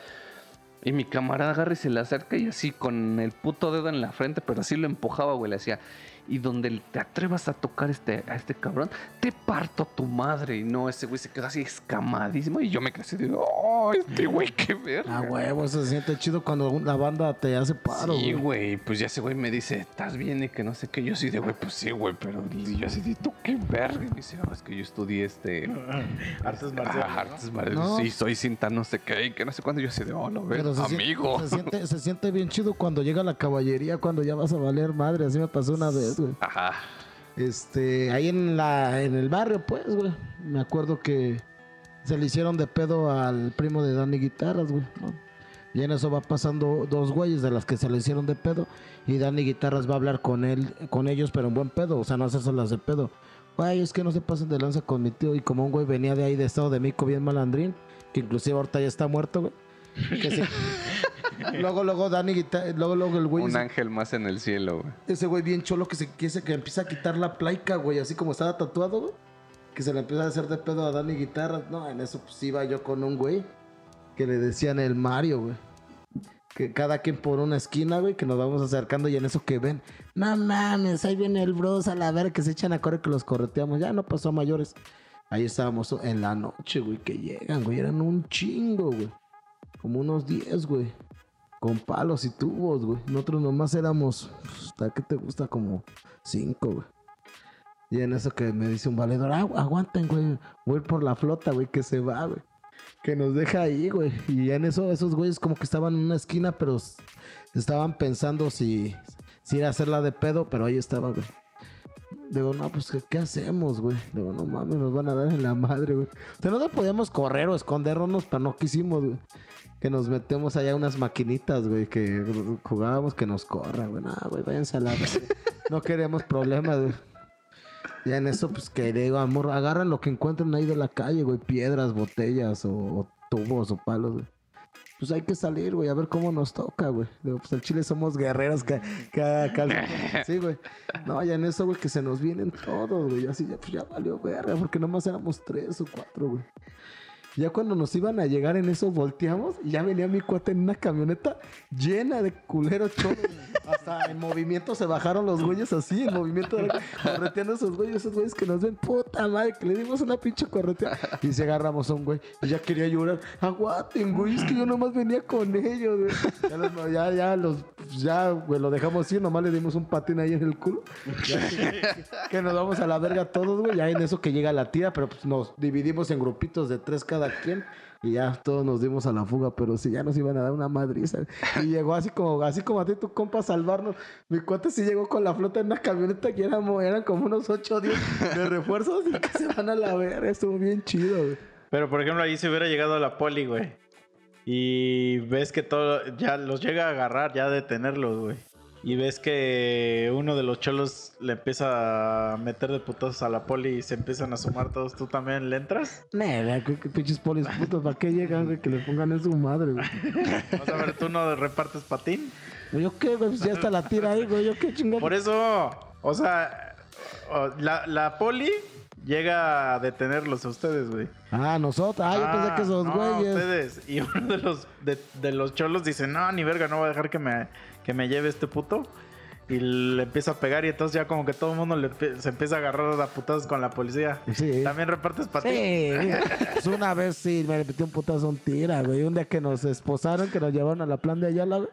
Y mi camarada agarra y se le acerca y así con el puto dedo en la frente, pero así lo empujaba, güey, le decía, y donde te atrevas a tocar este, a este cabrón, te parto a tu madre. Y no, ese güey se quedó así escamadísimo y yo me quedé así de, oh, este güey, qué verga. Ah, huevo, se siente chido cuando la banda te hace paro, Sí, güey. pues ya ese güey me dice, ¿estás bien? Y que no sé qué. Yo así de, güey, pues sí, güey, pero y yo así de, ¿tú qué verga? Y me dice, "Ah, es que yo estudié este. Artes ah, marciales. ¿no? artes marciales. No. Sí, soy cinta no sé qué. Y que no sé cuándo. Yo así de, oh, lo ves, Pero se amigo. Se siente, se siente bien chido cuando llega la caballería, cuando ya vas a valer madre. Así me pasó una vez, güey. Ajá. Este, ahí en la, en el barrio, pues, güey. Me acuerdo que se le hicieron de pedo al primo de Dani Guitarras, güey. ¿no? Y en eso va pasando dos güeyes de las que se le hicieron de pedo. Y Dani Guitarras va a hablar con él, con ellos, pero en buen pedo. O sea, no hacerse las de pedo. Güey, es que no se pasen de lanza con mi tío. Y como un güey venía de ahí de Estado de Mico bien malandrín, que inclusive ahorita ya está muerto, güey. Que sí. luego, luego Dani luego, luego el güey. Un ángel más en el cielo, güey. ese güey bien cholo que se que, se- que empieza a quitar la plaica, güey, así como estaba tatuado, güey. Que se le empieza a hacer de pedo a Dani Guitarras. No, en eso pues iba yo con un güey que le decían el Mario, güey. Que cada quien por una esquina, güey, que nos vamos acercando y en eso que ven. No mames, ahí viene el bros a la ver que se echan a correr que los correteamos. Ya no pasó a mayores. Ahí estábamos en la noche, güey, que llegan, güey. Eran un chingo, güey. Como unos 10, güey. Con palos y tubos, güey. Nosotros nomás éramos, pues, ¿hasta qué te gusta? Como 5, güey. Y en eso que me dice un valedor, ah, aguanten, güey. Voy por la flota, güey, que se va, güey. Que nos deja ahí, güey. Y en eso, esos güeyes como que estaban en una esquina, pero estaban pensando si, si ir a hacerla de pedo, pero ahí estaba, güey. Digo, no, pues, ¿qué, qué hacemos, güey? Digo, no mames, nos van a dar en la madre, güey. O sea, no podíamos correr o escondernos, pero no quisimos, güey. Que nos metemos allá unas maquinitas, güey, que jugábamos que nos corran, güey. No, güey, váyanse a la. No queremos problemas, güey. Ya en eso, pues que digo, amor, agarran lo que encuentren ahí de la calle, güey. Piedras, botellas o, o tubos o palos, güey. Pues hay que salir, güey, a ver cómo nos toca, güey. Digo, pues al chile somos guerreros que, que, que- Sí, güey. No, ya en eso, güey, que se nos vienen todos, güey. Así ya, pues ya valió verga, porque nomás éramos tres o cuatro, güey. Ya cuando nos iban a llegar en eso, volteamos y ya venía mi cuate en una camioneta llena de culeros cholos. Hasta en movimiento se bajaron los güeyes así, en movimiento, correteando esos güeyes, esos güeyes que nos ven, puta madre, que le dimos una pinche corretea. Y se agarramos a un güey y ya quería llorar. Aguanten, güey, es que yo nomás venía con ellos, güey. Ya, los- ya, ya los, ya, güey, lo dejamos así, nomás le dimos un patín ahí en el culo. Que nos vamos a la verga todos, güey. Ya en eso que llega la tía, pero pues nos dividimos en grupitos de tres cada quien. Y ya todos nos dimos a la fuga, pero sí, ya nos iban a dar una madriza. Y llegó así como, así como a ti tu compa a salvarnos. Mi cuate sí llegó con la flota en una camioneta que eran como unos 8 o 10 de refuerzos y que se van a la verga. Estuvo bien chido. Pero por ejemplo, ahí se hubiera llegado la poli, güey. Y ves que todo, ya los llega a agarrar, ya a detenerlos, güey. Y ves que uno de los cholos le empieza a meter de putazos a la poli y se empiezan a sumar todos. ¿Tú también le entras? Nada, qué pinches polis putos, ¿para qué llegan, güey? Que le pongan en su madre, güey. Vas a ver, ¿tú no repartes patín? Yo qué, güey, pues ya está la tira ahí, güey. Yo qué chingón. Por eso, o sea, la, la poli llega a detenerlos a ustedes, güey. Ah, nosotros. Ah, yo pensé que esos no, güeyes. ustedes. Y uno de los, de, de los cholos dice, no, ni verga, no voy a dejar que me, que me lleve este puto. Y le empieza a pegar y entonces ya como que todo el mundo le se empieza a agarrar a putazos con la policía. Sí. También repartes patín. Sí, pues una vez sí me repitió un putazo un tira, güey. Un día que nos esposaron, que nos llevaron a la plan de Ayala, güey.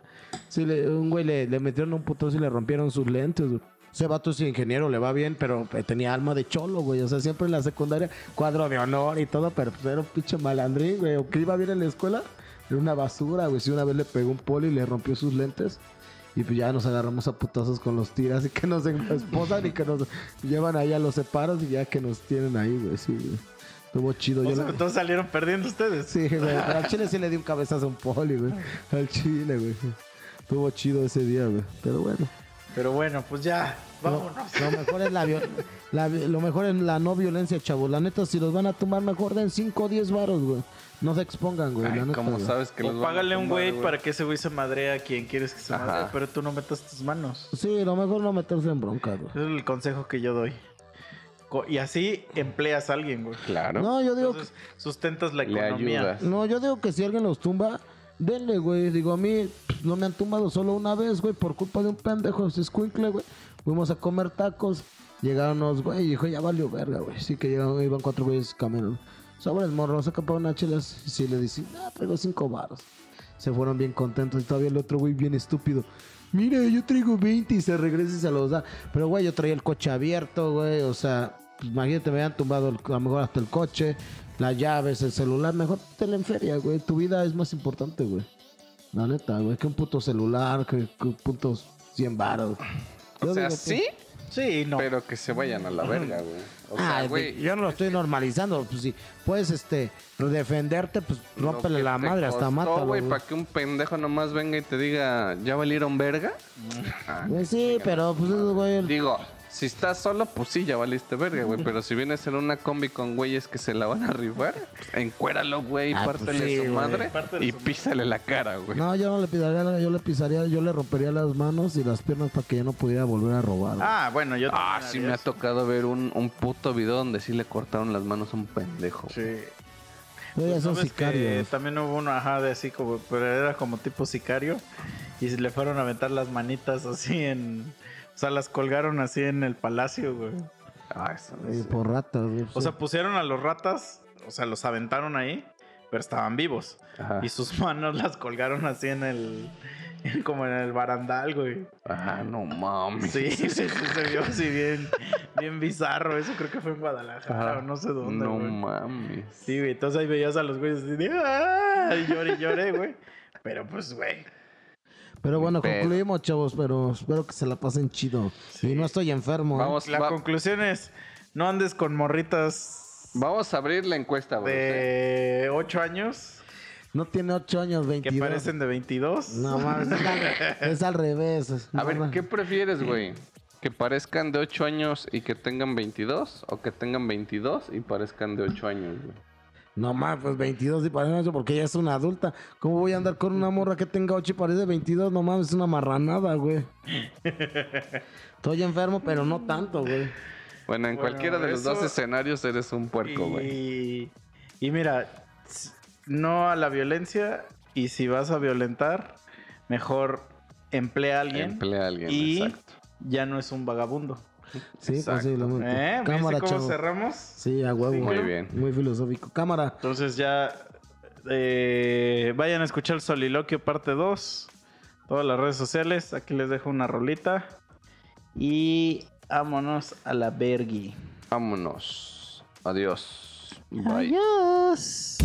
Sí, le- un güey le, le metieron un putazo y le rompieron sus lentes, güey. Ese vato es ingeniero, le va bien, pero eh, tenía alma de cholo, güey. O sea, siempre en la secundaria, cuadro de honor y todo, pero pues, era un pinche malandrín, güey. O que iba bien en la escuela, era una basura, güey. Si una vez le pegó un poli y le rompió sus lentes. Y pues ya nos agarramos a putazos con los tiras y que nos esposan y que nos llevan ahí a los separos y ya que nos tienen ahí, güey. Sí, güey. Estuvo chido. O sea, la- todos salieron perdiendo ustedes. Sí, güey. Pero al chile sí le di un cabezazo a un poli, güey. Al chile, güey. Estuvo chido ese día, güey. Pero bueno. Pero bueno, pues ya, vámonos. lo mejor es la, viol- la vi- lo mejor es la no violencia, chavos. La neta, si los van a tomar, mejor den 5 o 10 varos, güey. No se expongan, güey. Ay, la neta, ¿Cómo güey. sabes que los van a págale un tumbar, güey para que ese güey se madrea a quien quieres que se Ajá. madre, pero tú no metas tus manos. Sí, lo mejor no meterse en bronca, güey. Ese es el consejo que yo doy. Y así empleas a alguien, güey. Claro. No, yo digo Entonces sustentas la Le economía. ayudas. No, yo digo que si alguien los tumba, denle, güey. Digo, a mí pff, no me han tumbado solo una vez, güey, por culpa de un pendejo, ese escuincle, güey. Fuimos a comer tacos, llegaron unos, güey, y dijo, ya valió verga, güey. Sí que llegaron, iban cuatro güeyes caminando. Sobres morros, se para unas chelas. Y sí le dice, ah, traigo cinco varos. Se fueron bien contentos y todavía el otro güey bien estúpido. Mire, yo traigo 20 y se regresa y se los da. Pero, güey, yo traía el coche abierto, güey. O sea, pues, imagínate, me habían tumbado el- a lo mejor hasta el coche, las llaves, el celular. Mejor te en feria, güey. Tu vida es más importante, güey. La neta, güey. Que un puto celular, que, que un puto 100 varos. O Yo sea, digo sí, Sí, no. pero que se vayan a la verga, güey. O Ah, sea, güey. yo no lo estoy normalizando. Pues si puedes este, defenderte, pues rómpele la te madre hasta mátalo. güey, güey. para que un pendejo nomás venga y te diga, ¿ya valieron verga? Ah, Pues sí, pero pues güey. Digo, si estás solo, pues sí, ya valiste verga, güey. Pero si vienes en una combi con güeyes que se la van a rifar, pues, encuéralo, güey, Ah, pues pártele sí, su güey. madre Pártele y su madre. písale la cara, güey. No, yo no le pisaría, yo le pisaría, yo le rompería las manos y las piernas para que ya no pudiera volver a robar. güey. Ah, bueno, yo Ah, también sí haría me ha eso. tocado ver un, un puto video donde sí le cortaron las manos a un pendejo. Sí. Ya Pues, son ¿no ves que sicarios. También hubo uno, ajá, de así como, pero era como tipo sicario. Y se le fueron a aventar las manitas así en. O sea, las colgaron así en el palacio, güey. Ah, eso no Eh, por ratas, güey. O sí. sea, pusieron a los ratas, o sea, los aventaron ahí, pero estaban vivos. Ajá. Y sus manos las colgaron así en el. como en el barandal, güey. Ah, no mames. Sí, sí, sí, se vio así bien, bien bizarro. Eso creo que fue en Guadalajara o no sé dónde, No güey. mames. Sí, güey. Entonces ahí veías a los güeyes así de. ¡Ah! Y lloré, y lloré, güey. Pero pues, güey. Pero bueno, Pero- concluimos, chavos, pero espero que se la pasen chido. Y no estoy enfermo. ¿eh? Vamos, La va- conclusión es: no andes con morritas vamos a abrir la encuesta, güey. ¿eh? de 8 años No tiene 8 años, que 22. parecen de 22. No mames, es al, es al revés. es- A ver. ¿qué prefieres, güey? ¿Que parezcan de 8 años y que tengan 22? ¿O que tengan 22 y parezcan de 8 años, güey? No mames, pues 22 y parece 8 porque ella es una adulta. ¿Cómo voy a andar con una morra que tenga 8 y parece 22? No mames, es una marranada, güey. Estoy enfermo, pero no tanto, güey. Bueno, en Bueno, cualquiera de los eso- dos escenarios eres un puerco, güey. Y, mira, no a la violencia. Y si vas a violentar, mejor emplea a alguien. Emplea a alguien, y exacto. ya no es un vagabundo. Sí, Exacto. posiblemente. ¿Eh? ¿Viste Cámara, cómo chavo. cerramos? Sí, a huevo. Sí, Muy bien. Muy filosófico. Cámara. Entonces ya eh, vayan a escuchar el Soliloquio parte 2. Todas las redes sociales. Aquí les dejo una rolita. Y vámonos a la vergui. Vámonos. Adiós. Bye. Adiós.